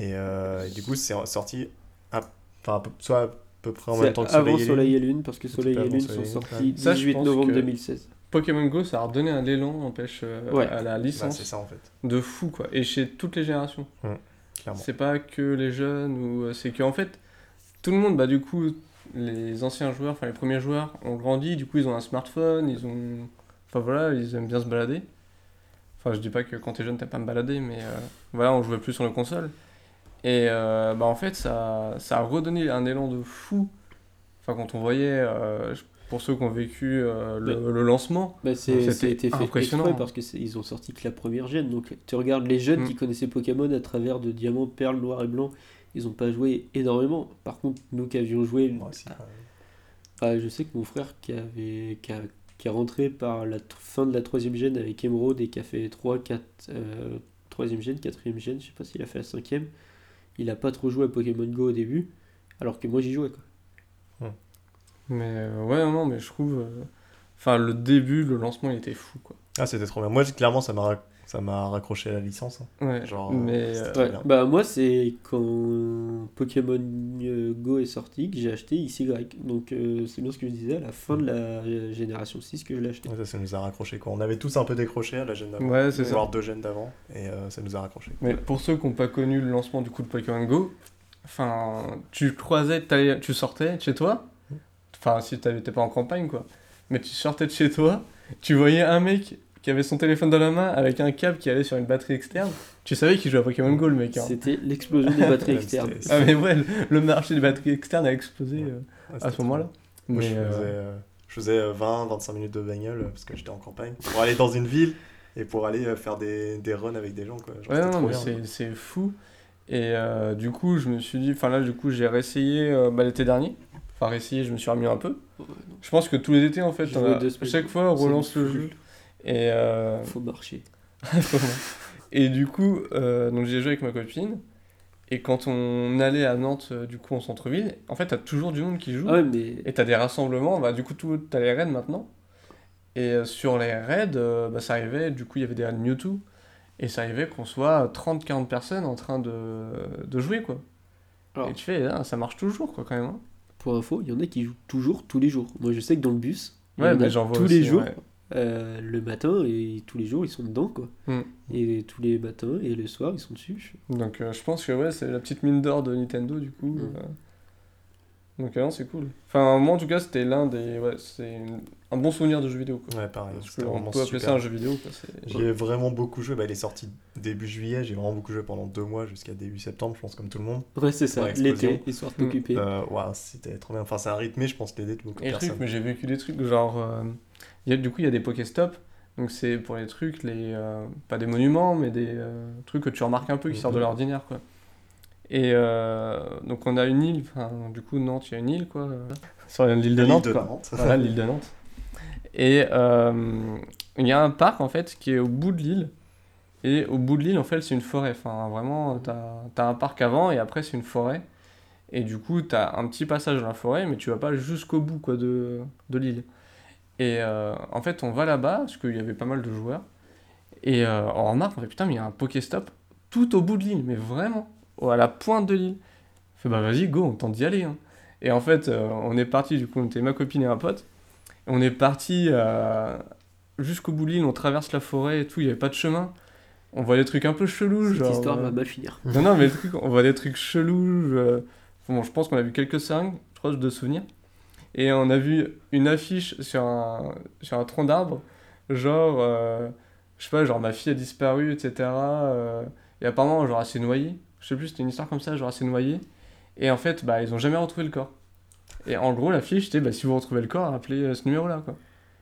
S4: Et, euh, et du coup, c'est sorti à, enfin, à peu- soit à peu près en même temps que
S1: avant
S4: Soleil et
S1: Soleil
S4: Lune.
S1: et Lune, parce que Soleil et
S4: avant
S1: Lune
S4: Soleil
S1: sont sortis
S3: Ça, je
S1: 18
S3: pense
S1: novembre
S3: que-
S1: 2016.
S3: Pokémon Go, ça a redonné un élan, empêche, euh,
S1: Ouais.
S3: à la
S4: Bah,
S3: licence
S4: c'est ça en fait,
S3: de fou, quoi. Et chez toutes les générations.
S4: clairement.
S3: C'est pas que les jeunes, ou euh, c'est que en fait, tout le monde, bah du coup, les anciens joueurs, enfin les premiers joueurs, ont grandi, du coup ils ont un smartphone, ils ont. Enfin voilà, ils aiment bien se balader. Enfin, je dis pas que quand t'es jeune, t'aimes pas me balader, mais euh, voilà, on jouait plus sur le console. Et euh, bah en fait, ça, ça a redonné un élan de fou. Enfin, quand on voyait, euh, pour ceux qui ont vécu euh, le, le lancement,
S1: Bah,
S3: C'était
S1: ça a été fait
S3: impressionnant.
S1: parce qu'ils ont sorti que la première gêne. Donc tu regardes les jeunes
S3: Mm.
S1: qui connaissaient Pokémon à travers de Diamant, Perle, Noir et Blanc. Ils ont pas joué énormément. Par contre, nous qui avions joué,
S4: Moi aussi,
S1: ah, je sais que mon frère qui avait qui a, qui est rentré par la fin de la troisième gêne avec Emerald et qui a fait 3, 4, euh, troisième gêne, quatrième gêne, je sais pas s'il a fait la cinquième. Il a pas trop joué à Pokémon Go au début, alors que moi j'y jouais quoi.
S3: mais euh, ouais, non, mais je trouve. euh, Enfin, le début, le lancement, il était fou, quoi.
S4: Ah, c'était trop bien. Moi, clairement, ça m'a ça m'a raccroché à la licence. hein.
S3: Ouais,
S4: Genre,
S3: mais. euh,
S4: Très
S1: Ouais,
S4: bien.
S1: bah moi c'est quand Pokémon Go est sorti que j'ai acheté XY. Donc euh, c'est bien ce que je disais, à la fin de la génération 6 que je l'ai acheté.
S4: Ouais, ça, ça nous a raccroché. Quoi. On avait tous un peu décroché à la gêne d'avant.
S3: Ouais, c'est ça.
S4: Voire deux gènes d'avant. Et euh, ça nous a raccroché.
S3: Mais pour ceux qui n'ont pas connu le lancement du coup de Pokémon Go, enfin, tu croisais, tu sortais de chez toi, enfin, si t'étais pas en campagne, quoi, mais tu sortais de chez toi, tu voyais un mec qui avait son téléphone dans la main avec un câble qui allait sur une batterie externe, tu savais qu'il jouait à Pokémon Go, le mec. hein.
S1: C'était l'explosion des batteries
S4: Ouais,
S1: externes.
S3: Ah, mais ouais, le, marché des batteries externes a explosé
S4: Ouais.
S3: euh,
S4: Ouais,
S3: à ce moment-là.
S4: Moi,
S3: Mais,
S4: je
S3: euh,
S4: faisais, euh, je faisais euh, 20-25 minutes de bagnole parce que j'étais en campagne. Pour aller dans une ville et pour aller faire des, des runs avec des gens. Quoi. Genre,
S3: Ouais, non, mais c'est- c'est fou. Et euh, du coup, je me suis dit, enfin là, du coup, j'ai réessayé euh, bah, l'été dernier. Enfin, réessayé, je me suis remis un peu. Je pense que tous les étés, en fait, a- à chaque fois, on relance le jeu. Et, euh,
S1: Faut marcher.
S3: et du coup, euh, donc j'ai joué avec ma copine. Et quand on allait à Nantes, euh, du coup, en centre-ville, en fait, t'as toujours du monde qui joue.
S1: Ah ouais, mais
S3: Et t'as des rassemblements, bah, du coup, t'as les raids maintenant. Et euh, sur les raids, bah, ça arrivait, du coup, il y avait des raids Mewtwo. Et ça arrivait qu'on soit 30-40 personnes en train de, de jouer, quoi.
S1: Alors.
S3: Et tu fais, ah, ça marche toujours, quoi, quand même. hein.
S1: pour info, il y en a qui jouent toujours tous les jours. Moi je sais que dans le bus,
S3: Ouais,
S1: en a
S3: mais j'en vois
S1: tous les jours,
S3: ouais.
S1: Euh, le matin et tous les jours ils sont dedans quoi.
S3: Mm.
S1: Et tous les matins et le soir ils sont dessus.
S3: Donc euh, je pense que ouais, c'est la petite mine d'or de Nintendo, du coup.
S1: Mm.
S3: euh. Donc euh, non, c'est cool. Enfin, moi, en tout cas, c'était l'un des... Ouais, c'est une- un bon souvenir de jeu vidéo, quoi.
S4: Ouais, pareil.
S3: Parce
S4: vraiment
S3: peut appeler ça
S4: super.
S3: un jeu vidéo, quoi. c'est-
S4: J'y ai vraiment beaucoup joué. Bah, il est sorti début juillet. J'ai vraiment beaucoup joué pendant deux mois jusqu'à début septembre, je pense, comme tout le monde.
S1: Ouais c'est ça, l'été, histoire de t'occuper.
S4: Euh, ouais, c'était trop bien. Enfin, c'est un rythmé, je pense, l'aider de beaucoup de personnes.
S3: mais j'ai vécu des trucs genre. Il y a, du coup, il y a des Pokéstop. Donc, c'est pour les trucs, les, euh, pas des monuments, mais des euh, trucs que tu remarques un peu qui
S4: Mhm.
S3: sortent de l'ordinaire, quoi. Et euh, donc, on a une île, du coup, Nantes, il y a une île, quoi. sur l'île de
S4: L'île
S3: Nantes,
S4: de
S3: quoi.
S4: Nantes.
S3: Voilà, l'île de Nantes. Et il y a un parc, en fait, qui est au bout de l'île. Et au bout de l'île, en fait, c'est une forêt. Enfin, vraiment, t'as as un parc avant et après, c'est une forêt. Et du coup, t'as un petit passage dans la forêt, mais tu vas pas jusqu'au bout, quoi, de, de l'île. Et euh, en fait, on va là-bas, parce qu'il y avait pas mal de joueurs. Et euh, on remarque, on fait putain, mais il y a un Pokéstop tout au bout de l'île, mais vraiment, à la pointe de l'île. On fait bah vas-y, go, on tente d'y aller. hein. Et en fait, euh, on est parti, du coup, on était ma copine et un pote. On est parti euh, jusqu'au bout de l'île, on traverse la forêt et tout, il n'y avait pas de chemin. On voit des trucs un peu chelous,
S1: Cette
S3: genre.
S1: histoire
S3: euh,
S1: va mal finir.
S3: non, non, mais le truc, on voit des trucs chelous. Bon, je pense qu'on a vu quelques seringues, je crois, de souvenirs. Et on a vu une affiche sur un, sur un tronc d'arbre, genre, euh, je sais pas, genre ma fille a disparu, etc. euh, et apparemment, genre, elle s'est noyée. Je sais plus, c'était une histoire comme ça, genre, elle s'est noyée. Et en fait, bah, ils ont jamais retrouvé le corps. Et en gros, l'affiche, c'était, bah, si vous retrouvez le corps, appelez euh, ce numéro-là, quoi.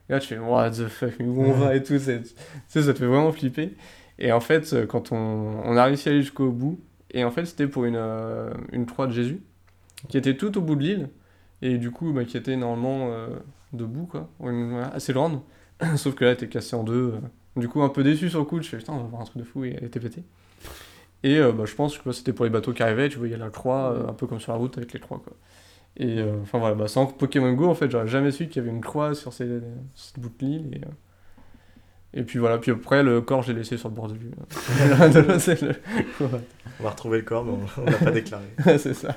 S3: Et là, tu fais, what the fuck, mais où on va et tout, sais, ça te fait vraiment flipper. Et en fait, euh, quand on, on a réussi à aller jusqu'au bout, et en fait, c'était pour une, une croix de Jésus, qui était tout au bout de l'île, et du coup, bah, qui était normalement euh, debout, quoi, assez grande, sauf que là, elle était cassée en deux. euh. Du coup, un peu déçu sur le coup, je fais, putain, on va voir un truc de fou, et elle était pétée. Et euh, bah, je pense que c'était pour les bateaux qui arrivaient, tu voyais la croix, euh, un peu comme sur la route avec les croix, quoi. Et euh, enfin voilà, bah, sans Pokémon Go, en fait, j'aurais jamais su qu'il y avait une croix sur ces, cette bout de l'île, et, Et puis voilà, puis après, le corps, j'ai laissé sur le bord de vue. le-
S4: On va retrouver le corps, mais on- on l'a pas déclaré.
S3: c'est ça.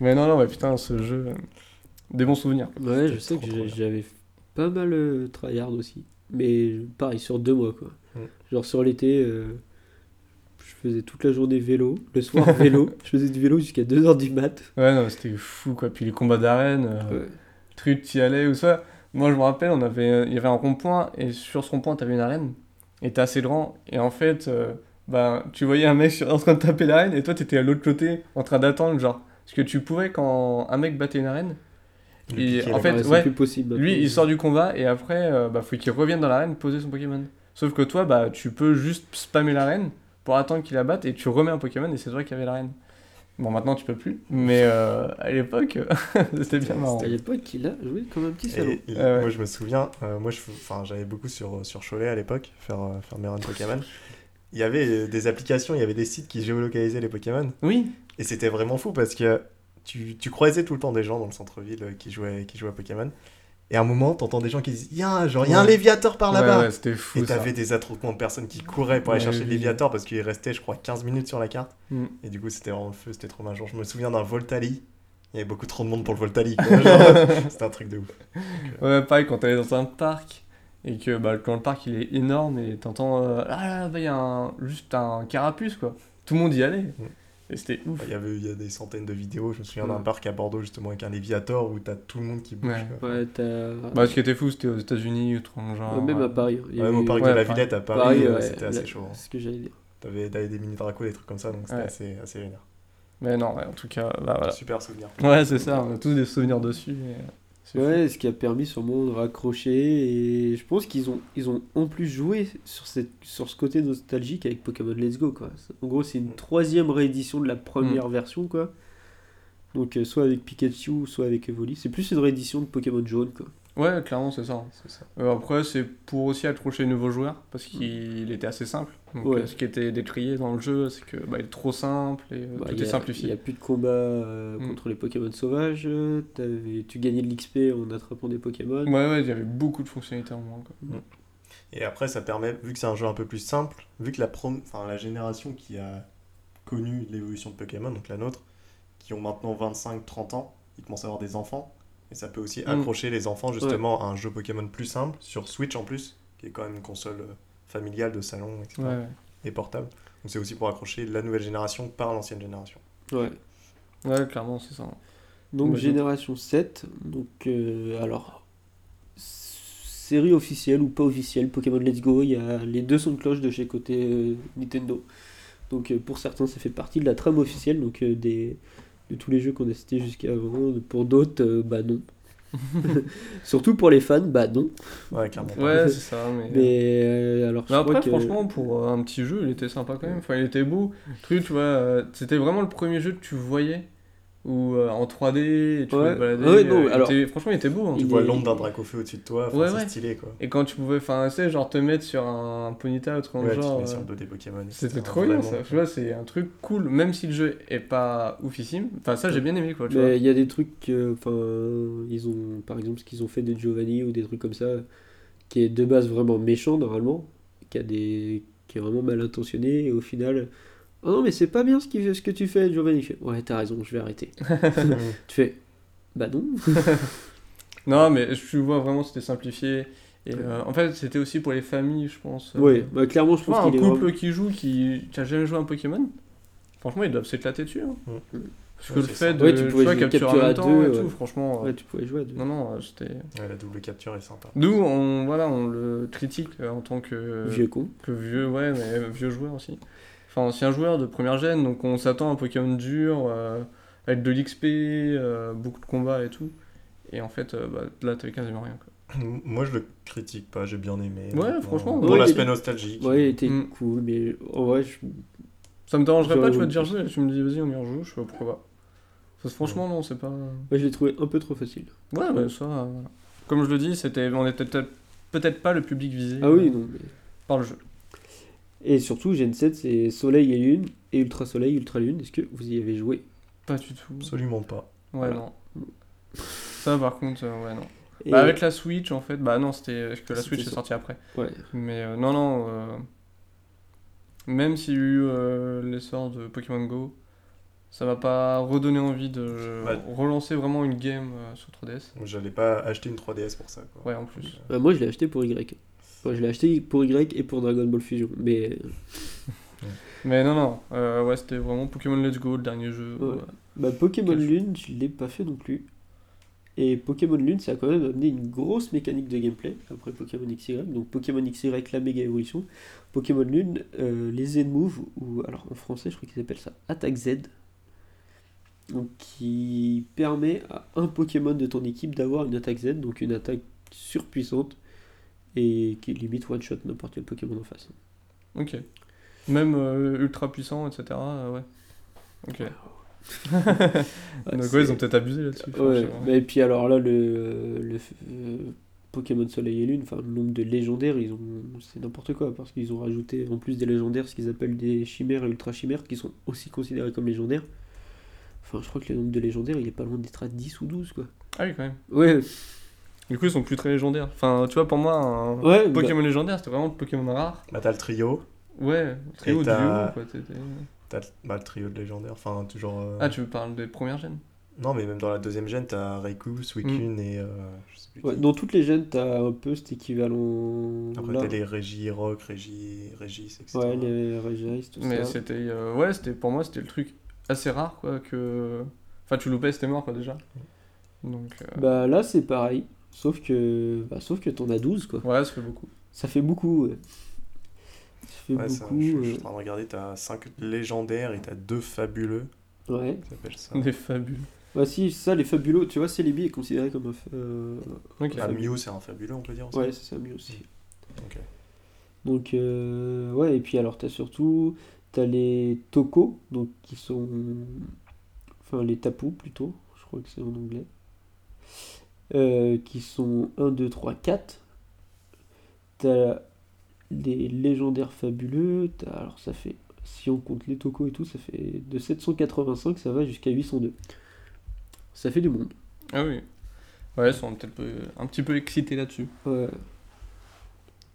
S3: Mais non, non, mais putain, ce jeu. euh, Des bons souvenirs.
S1: Ouais, je sais que j'avais pas mal euh, tryhard aussi. Mais pareil, sur deux mois, quoi. Genre sur l'été, euh, je faisais toute la journée vélo. Le soir, vélo. je faisais du vélo jusqu'à 2h du mat.
S3: Ouais, non, c'était fou, quoi. Puis les combats d'arène, euh,
S1: Ouais.
S3: truc, t'y allais ou ça. Moi, je me rappelle, on avait, il y avait un rond-point, et sur ce rond-point, t'avais une arène, et t'es assez grand, et en fait, euh, bah, tu voyais un mec sur- en train de taper l'arène, et toi, t'étais à l'autre côté, en train d'attendre, genre. Parce que tu pouvais, quand un mec battait une arène,
S4: Lui
S3: Et en fait,
S1: Ouais, plus possible.
S3: lui, il sort du combat, et après, euh, bah, faut qu'il revienne dans l'arène poser son Pokémon. Sauf que toi, bah, tu peux juste spammer l'arène pour attendre qu'il la batte, et tu remets un Pokémon, et c'est toi qui avais l'arène. Bon, maintenant, tu peux plus, mais euh, à l'époque, c'était bien marrant.
S1: À l'époque, il a joué comme un petit.
S4: Et, et
S3: Ah ouais.
S4: Moi, je me souviens, euh, moi, j'allais beaucoup sur, sur Cholet à l'époque, faire, euh, faire mes runs Pokémon. Il y avait des applications, il y avait des sites qui géolocalisaient les Pokémon.
S3: Oui,
S4: Et c'était vraiment fou parce que tu, tu croisais tout le temps des gens dans le centre-ville euh, qui jouaient, qui jouaient à Pokémon. Et à un moment, t'entends des gens qui disent Y'a genre, y a un. Léviator par là-bas
S3: Ouais, ouais, fou.
S4: Et t'avais des attroupements de personnes qui couraient pour aller
S3: Ouais,
S4: chercher le. Léviator parce qu'il restait, je crois, 15 minutes sur la carte.
S3: Mm.
S4: Et du coup, c'était vraiment le feu, c'était trop mal. Genre, je me souviens d'un Voltali. Il y avait beaucoup trop de monde pour le Voltali. C'était un truc de ouf.
S3: Ouais, pareil, quand t'allais dans un parc et que bah, quand le parc il est énorme et t'entends euh, ah là, bah, il y a un, juste un carapuce quoi. Tout le monde y allait. Et c'était ouf.
S4: Il y avait il y a des centaines de vidéos. Je me souviens
S1: Ouais.
S4: d'un parc à Bordeaux, justement, avec un Léviator où t'as tout le monde qui bouge.
S3: Ouais.
S1: Ouais, t'as.
S3: Bah, ce qui était fou, c'était aux États-Unis ou trop genre.
S1: Ouais, même à Paris. il y eu-
S4: au parc
S3: Ouais,
S4: de la
S3: Paris.
S4: Villette à Paris,
S1: Paris,
S4: euh,
S1: ouais,
S4: c'était assez chaud. hein.
S1: C'est ce que j'allais dire.
S4: T'avais t'avais des mini dracos, des trucs comme ça, donc c'était
S3: Ouais.
S4: assez, assez génial.
S3: Mais non, ouais, en tout cas, bah voilà.
S4: Super souvenir.
S3: Ouais, c'est ça, on a tous des souvenirs dessus.
S1: Ouais, ce qui a permis sûrement de raccrocher. Et je pense qu'ils ont, ils ont en plus joué sur, cette, sur ce côté nostalgique avec Pokémon Let's Go. Quoi. En gros, c'est une troisième réédition de la première version. quoi. Donc, euh, soit avec Pikachu, soit avec Evoli. C'est plus une réédition de Pokémon jaune. Quoi.
S3: Ouais, clairement, c'est ça. Euh, après, c'est pour aussi accrocher les nouveaux joueurs parce qu'il était assez simple. Donc,
S1: Ouais.
S3: euh, ce qui était décrié dans le jeu, c'est que bah, il est trop simple et euh,
S1: Bah,
S3: tout est
S1: a-
S3: simplifié.
S1: Il n'y a plus de combat euh,
S3: Mm.
S1: contre les Pokémon sauvages. t'avais- tu gagnais de l'XP en attrapant des Pokémon.
S3: Ouais, ouais, il y avait beaucoup de fonctionnalités en moins. Quoi.
S4: Et après, ça permet, vu que c'est un jeu un peu plus simple, vu que la, prom- enfin, la génération qui a connu l'évolution de Pokémon, donc la nôtre, qui ont maintenant 25-30 ans, ils commencent à avoir des enfants. Et ça peut aussi
S3: Mm.
S4: accrocher les enfants justement à un jeu Pokémon plus simple, sur Switch en plus, qui est quand même une console euh, familiale de salon, etc.
S3: Ouais, ouais.
S4: Et portable. Donc c'est aussi pour accrocher la nouvelle génération par l'ancienne génération.
S1: Ouais.
S3: Ouais, clairement, c'est ça.
S1: Donc génération 7, donc euh, alors série officielle ou pas officielle, Pokémon Let's Go, il y a les deux sons de cloche de chez côté euh, Nintendo. Donc euh, pour certains ça fait partie de la trame officielle, donc euh, des, de tous les jeux qu'on a cités jusqu'à avant. Pour d'autres, euh, bah non. Surtout pour les fans, bah non.
S4: Ouais, clairement.
S3: Ouais, c'est ça. Mais,
S1: Mais euh, alors je
S3: Mais
S1: crois
S3: après,
S1: que-
S3: franchement, pour euh, un petit jeu, il était sympa quand même. Enfin, il était beau. Le truc, tu vois, c'était vraiment le premier jeu que tu voyais où, euh, en 3D, et tu
S1: Ouais.
S3: pouvais te balader.
S1: Ouais, non,
S3: euh, il
S1: alors-
S3: était- franchement, il était beau. hein.
S4: Tu
S1: Il
S4: vois
S1: est-
S4: l'ombre d'un Dracofeu au-dessus de toi,
S3: Ouais,
S4: c'est
S3: ouais.
S4: stylé quoi.
S3: Et quand tu pouvais, enfin, tu sais, genre te mettre sur un Ponyta ou truc
S4: Ouais, tu te
S3: genre.
S4: mets sur
S3: euh,
S4: le dos des Pokémon.
S3: C'était trop bien ça, tu vois, c'est un truc cool, même si le jeu est pas oufissime. Enfin, ça j'ai bien aimé quoi,
S1: il y a des trucs, euh, enfin, ils ont, par exemple, ce qu'ils ont fait de Giovanni ou des trucs comme ça, qui est de base vraiment méchant normalement, qui a des, qui est vraiment mal intentionné et au final, oh non mais c'est pas bien ce, qui, ce que tu fais, Giovanni. Il fait, ouais t'as raison, je vais arrêter. tu fais, bah non.
S3: Non, mais je vois vraiment c'était simplifié. Et euh, en fait, c'était aussi pour les familles, je pense. euh,
S1: Ouais, bah, clairement je pense
S3: un
S1: qu'il est
S3: couple qui joue, qui qui a jamais joué à un Pokémon, franchement, ils doivent s'éclater dessus. hein. Parce que
S4: Ouais,
S3: le fait
S4: ça.
S3: de
S1: Ouais, tu pouvais
S3: vois,
S1: jouer
S3: capturer en
S1: capture à deux,
S3: et
S1: ouais.
S3: tout, franchement. euh,
S1: Ouais, tu pouvais jouer à deux.
S3: Non, non, c'était.
S4: Ouais, la double capture est sympa.
S3: Nous, on, voilà, on le critique en tant que
S1: Vieux con.
S3: que vieux, ouais, mais vieux joueur aussi. Enfin, ancien joueur de première gêne, donc on s'attend à un Pokémon dur, euh, avec de l'XP, euh, beaucoup de combats et tout. Et en fait, euh, bah, là, t'avais quasiment rien. Quoi.
S4: Moi, je le critique pas, j'ai bien aimé.
S3: Ouais, franchement.
S4: Pour
S1: Ouais,
S4: l'aspect nostalgique.
S1: Ouais, il était
S3: Mm.
S1: cool, mais en vrai, je...
S3: Ça me dérangerait pas, tu vas te dire tu me dis vas-y, on y rejoue, je pourquoi pas. Parce que franchement, non, c'est pas.
S1: ouais, je l'ai trouvé un peu trop facile.
S3: Ouais, bah, ça. Comme je le dis, c'était, on était peut-être peut-être pas le public visé
S1: Ah oui,
S3: euh,
S1: non, mais...
S3: par le jeu.
S1: Et surtout, Gen 7, c'est Soleil et Lune, et Ultra Soleil, Ultra Lune. Est-ce que vous y avez joué?
S3: Pas du tout.
S4: Absolument pas.
S3: Ouais,
S1: Voilà.
S3: non. Ça, par contre, euh, ouais, non.
S1: Et-
S3: Bah, avec la Switch, en fait, bah non, c'était parce que la Switch est sortie après.
S1: Ouais.
S3: Mais euh, non, non, euh, même s'il y a eu euh, l'essor de Pokémon Go, ça m'a pas redonné envie de relancer vraiment une game euh, sur 3DS.
S4: Donc, J'allais pas acheter une 3DS pour ça. Quoi.
S3: Ouais, en plus.
S1: Bah, moi, je l'ai acheté pour Y. Moi, je l'ai acheté pour Y et pour Dragon Ball Fusion. Mais
S3: Mais non, non, euh, ouais, c'était vraiment Pokémon Let's Go, le dernier jeu.
S1: Ouais.
S3: ouais.
S1: bah, Pokémon
S3: Quel
S1: Lune, je l'ai pas fait non plus. Et Pokémon Lune, ça a quand même amené une grosse mécanique de gameplay après Pokémon XY. Donc Pokémon XY, la méga évolution. Pokémon Lune, euh, les Z-Move, ou alors en français, je crois qu'ils appellent ça Attaque Z. Donc qui permet à un Pokémon de ton équipe d'avoir une attaque Z, donc une attaque surpuissante et qui limite one-shot n'importe quel Pokémon en face.
S3: Ok. Même euh, ultra puissant, etc. euh, ouais. Ok.
S1: Ouais,
S3: Donc
S1: c'est-
S3: ouais, ils ont peut-être abusé là-dessus.
S1: Ouais, mais et puis alors là, le, le euh, Pokémon Soleil et Lune, enfin le nombre de légendaires, ils ont, c'est n'importe quoi parce qu'ils ont rajouté en plus des légendaires ce qu'ils appellent des chimères et ultra chimères qui sont aussi considérés comme légendaires. Enfin, je crois que le nombre de légendaires, il est pas loin d'être à 10 ou 12 quoi.
S3: Ah oui, quand même.
S1: Ouais,
S3: Du coup, ils sont plus très légendaires. Enfin, tu vois, pour moi, un
S1: ouais, bah,
S3: Pokémon légendaire, c'était vraiment le Pokémon rare.
S4: Bah, t'as le trio.
S3: Ouais, trio duo, quoi.
S4: T'as le, bah, le trio de légendaires. Enfin, toujours. euh,
S3: Ah, tu veux parler des premières gènes?
S4: Non, mais même dans la deuxième gène, t'as Raikou, Suicune et. euh, je sais plus
S1: ouais, dans toutes les gènes, t'as un peu cet équivalent.
S4: Après, t'as les Régi Rock, Régi, Régis, etc.
S1: Ouais, les Regis, tout
S3: Mais
S1: ça.
S3: c'était. euh, ouais, c'était pour moi, c'était le truc assez rare, quoi. Que. Enfin, tu loupais, c'était mort, quoi, déjà. Donc. euh,
S1: Bah là, c'est pareil. Sauf que, bah, sauf que t'en as 12 quoi.
S3: Ouais, ça fait beaucoup.
S1: Ça fait beaucoup. ouais. Ça fait
S4: Ouais, ça,
S1: beaucoup.
S4: je, je
S1: euh,
S4: suis en train de regarder, t'as 5 légendaires et t'as 2 fabuleux.
S1: Ouais.
S4: Ça.
S3: Des fabuleux.
S1: Bah si, ça, les fabuleux, tu vois, Celebi est considéré comme un... euh,
S3: Ok.
S4: Ah,
S1: fabuleux.
S4: Mew, c'est un fabuleux, on peut dire aussi.
S1: Ouais, c'est ça, mieux aussi.
S4: Ok.
S1: Donc, euh, ouais, et puis alors, t'as surtout, t'as les Toko, donc qui sont... Enfin, les Tapu, plutôt, je crois que c'est en anglais. Euh, qui sont 1, 2, 3, 4. T'as les légendaires fabuleux, t'as, alors ça fait, si on compte les Toko et tout, ça fait de 785, ça va jusqu'à 802. Ça fait du monde.
S3: Ah oui. Ouais, ils sont peut-être peu- un petit peu excités là-dessus.
S1: Ouais.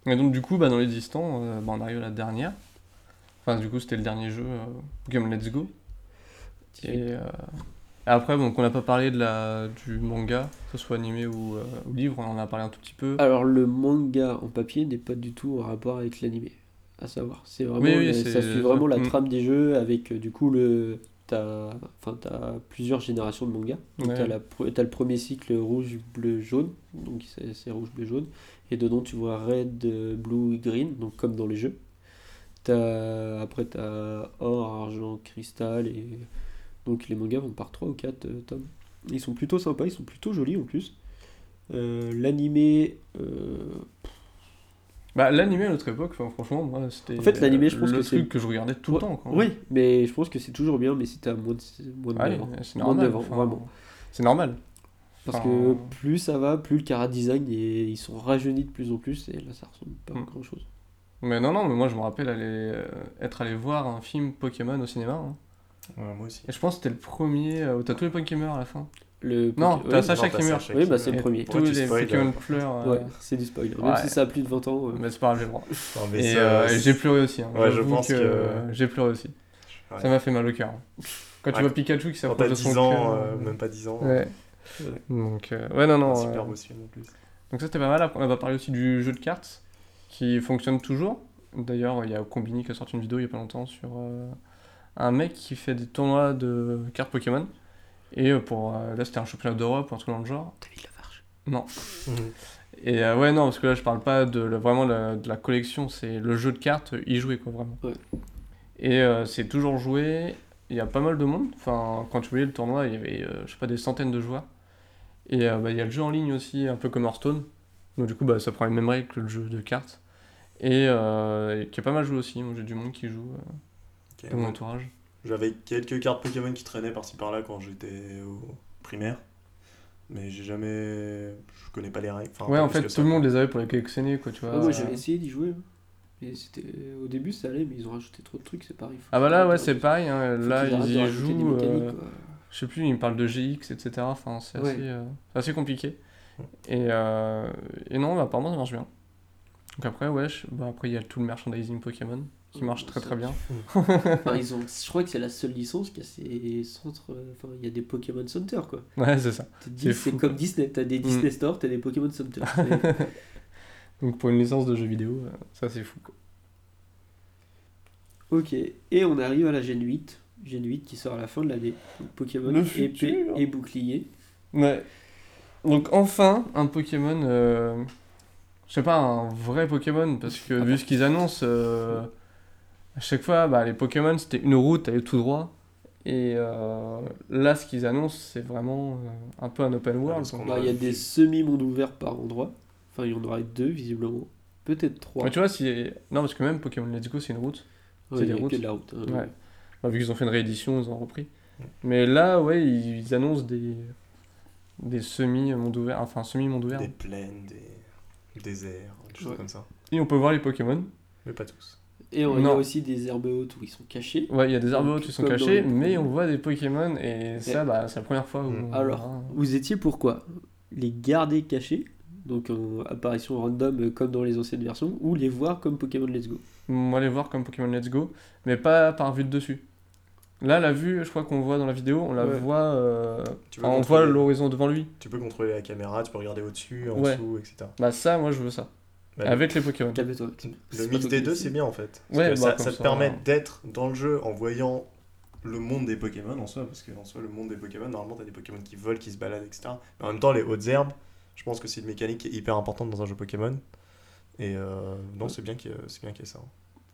S3: Et donc, du coup, bah, dans les distants, euh, bah, on arrive à la dernière. Enfin, du coup, c'était le dernier jeu, euh, Pokémon Let's Go. Et euh, après, on n'a pas parlé de la, du manga, que ce soit animé ou, euh, ou livre, on en a parlé un tout petit peu.
S1: Alors le manga en papier n'est pas du tout en rapport avec l'animé, à savoir. C'est vraiment
S3: Oui, oui,
S1: la-
S3: c'est-
S1: ça suit vraiment la
S3: Mm.
S1: trame des jeux avec euh, du coup le t'as enfin t'as plusieurs générations de mangas.
S3: Ouais.
S1: t'as le premier cycle rouge bleu jaune donc c'est rouge bleu jaune et dedans tu vois red euh, blue green donc comme dans les jeux. T'as après t'as or argent cristal et donc les mangas vont par 3 ou 4 tomes. Ils sont plutôt sympas, ils sont plutôt jolis en plus. Euh, L'animé, euh,
S3: Bah, l'animé à notre époque, franchement, moi, c'était
S1: En fait, l'animé, je pense
S3: le
S1: que c'est-
S3: truc que je regardais tout
S1: Ouais,
S3: le temps. Quoi.
S1: Oui, mais je pense que c'est toujours bien, mais si t'as moins de, moins de
S3: Ouais,
S1: 9 ans.
S3: c'est
S1: Moins de
S3: normal.
S1: 9 ans,
S3: enfin,
S1: vraiment.
S3: C'est normal.
S1: Parce
S3: Enfin,
S1: que plus ça va, plus le cara design, et ils sont rajeunis de plus en plus, et là ça ressemble pas à
S3: Mm.
S1: grand chose.
S3: Mais non, non, mais moi, je me rappelle aller, euh, être allé voir un film Pokémon au cinéma. hein.
S4: Ouais, moi aussi.
S3: Et je pense que c'était le premier euh, où t'as tous les Pokémon à la fin.
S1: Le
S3: Non,
S1: Poké-
S3: t'as
S1: ouais,
S3: Sacha
S4: Non, t'as
S3: qui meurt.
S4: Sacha
S1: Oui,
S4: qui
S1: bah, c'est
S4: meurt.
S1: le premier.
S3: Tous
S4: Pourquoi tu
S3: les
S4: spoil,
S3: Pokémon
S4: euh,
S3: pleurent. euh,
S1: Ouais, c'est du spoil. Même
S3: Ouais.
S1: si ça a plus de 20 ans. euh,
S3: Mais c'est pas grave, j'ai le droit.
S4: Non, mais
S3: Et
S4: ça,
S3: euh,
S4: c'est-
S3: j'ai pleuré aussi. hein.
S4: Ouais, je
S3: J'avoue
S4: pense
S3: que,
S4: que-
S3: euh, j'ai pleuré aussi.
S4: Ouais.
S3: Ça m'a fait mal au cœur. Quand tu
S4: Ouais,
S3: vois Pikachu qui
S4: Quand
S3: s'approche
S4: t'as
S3: de son
S4: 10 ans,
S3: cœur,
S4: euh, même pas 10 ans.
S3: Ouais.
S1: Ouais.
S3: Donc, euh, ouais, non, non.
S4: un
S3: euh,
S4: super beau film en plus.
S3: Donc ça c'était pas mal, après on va parler aussi du jeu de cartes qui fonctionne toujours. D'ailleurs il y a Combini qui a sorti une vidéo il y a pas longtemps sur euh, un mec qui fait des tournois de cartes Pokémon. Et euh, pour euh, là c'était un championnat d'Europe ou un truc dans le genre.
S1: T'as vu la vache
S3: Non.
S4: Mhm.
S3: Et euh, ouais non parce que là je parle pas de la- vraiment la- de la collection, c'est le jeu de cartes, y jouer quoi vraiment.
S1: Ouais.
S3: Et euh, c'est toujours joué, il y a pas mal de monde. Enfin quand tu voyais le tournoi il y avait euh, je sais pas des centaines de joueurs. Et euh, bah, il y a le jeu en ligne aussi, un peu comme Hearthstone. Donc du coup, bah, ça prend les mêmes règles que le jeu de cartes. Et euh, qui a pas mal joué aussi. Moi, j'ai du monde qui joue dans mon entourage.
S4: J'avais quelques cartes Pokémon qui traînaient par-ci par-là quand j'étais au primaire. Mais j'ai jamais. Je connais pas les règles. Enfin,
S3: ouais, en fait, tout
S4: ça,
S3: le monde les avait pour les collectionner, quoi, tu vois.
S1: Moi
S3: Euh,
S1: j'avais essayé d'y jouer. hein. Mais c'était au début ça allait, mais ils ont rajouté trop de trucs, c'est pareil. Faut
S3: Ah bah là, ouais, c'est pareil. hein, Là, ils y jouent. euh. Je sais plus, ils me parlent de GX, etc. Enfin, c'est
S1: Ouais.
S3: assez, euh, assez compliqué. Et, euh, et non, bah, apparemment ça marche bien. Donc après, ouais, je- bah, après il y a tout le merchandising Pokémon qui marche très très bien.
S1: Enfin, ils ont, je crois que c'est la seule licence qui a ses centres. euh, Enfin, il y a des Pokémon Center quoi.
S3: Ouais, c'est ça. C'est
S1: comme. Disney. T'as des
S3: Mm.
S1: Disney Store, t'as des Pokémon Center.
S3: Donc pour une licence de jeux vidéo, euh, ça c'est fou. Quoi.
S1: ok. Et on arrive à la Gen 8. Gen 8 qui sort à la fin de l'année. Pokémon
S3: Le
S1: épée
S3: futur.
S1: et bouclier.
S3: Ouais. Donc enfin, un Pokémon, euh, je sais pas, un vrai Pokémon, parce que vu ce qu'ils annoncent, euh, à chaque fois, bah, les Pokémon c'était une route, aller tout droit. Et euh, là, ce qu'ils annoncent, c'est vraiment euh, un peu un open world.
S1: Bah, Il y a des semi-mondes ouverts par endroit. Enfin, il y en aura deux visiblement. Peut-être trois.
S3: Mais tu vois, si... non, parce que même Pokémon Let's Go, c'est une route.
S1: Ouais,
S3: c'est des routes.
S1: la route. hein.
S3: Ouais. Bah, vu qu'ils ont fait une réédition, ils ont repris. Mais là, ouais, ils, ils annoncent des, des semi-mondes ouverts, enfin semi-mondes ouverts.
S4: Des plaines, des déserts, des choses
S1: Ouais.
S4: comme ça.
S3: Et on peut voir les Pokémon.
S4: Mais pas tous.
S1: Et on- il y a aussi des herbes hautes où ils sont cachés.
S3: Ouais, il y a des arbres
S1: Donc,
S3: qui sont
S1: les
S3: mais on voit des Pokémon et ça, bah, c'est la première fois où.
S4: Mm.
S3: on
S1: Alors,
S3: verra.
S1: Vous étiez pourquoi? Les garder cachés, donc en apparition random euh, comme dans les anciennes versions, ou les voir comme Pokémon Let's Go?
S3: On va les voir comme Pokémon Let's Go, mais pas par vue de dessus. Là, la vue, je crois qu'on voit dans la vidéo, on la
S1: Ouais.
S3: voit. euh,
S4: Tu
S3: on voit l'horizon devant lui.
S4: Tu peux contrôler la caméra, tu peux regarder au-dessus, en
S3: Ouais.
S4: dessous, etc.
S3: Bah, ça, moi, je veux ça.
S4: Bah,
S3: Avec les Pokémon.
S4: Le mix des deux, c'est bien en fait. Parce
S3: Ouais,
S4: que
S3: bah,
S4: ça, te
S3: ça,
S4: permet
S3: hein.
S4: d'être dans le jeu en voyant le monde des Pokémon en soi, parce qu'en soi, le monde des Pokémon, normalement, t'as des Pokémon qui volent, qui se baladent, etc. Mais en même temps, les hautes herbes, je pense que c'est une mécanique qui est hyper importante dans un jeu Pokémon. Et euh, non, c'est bien qu'il y ait- c'est bien qu'il y ait ça. hein.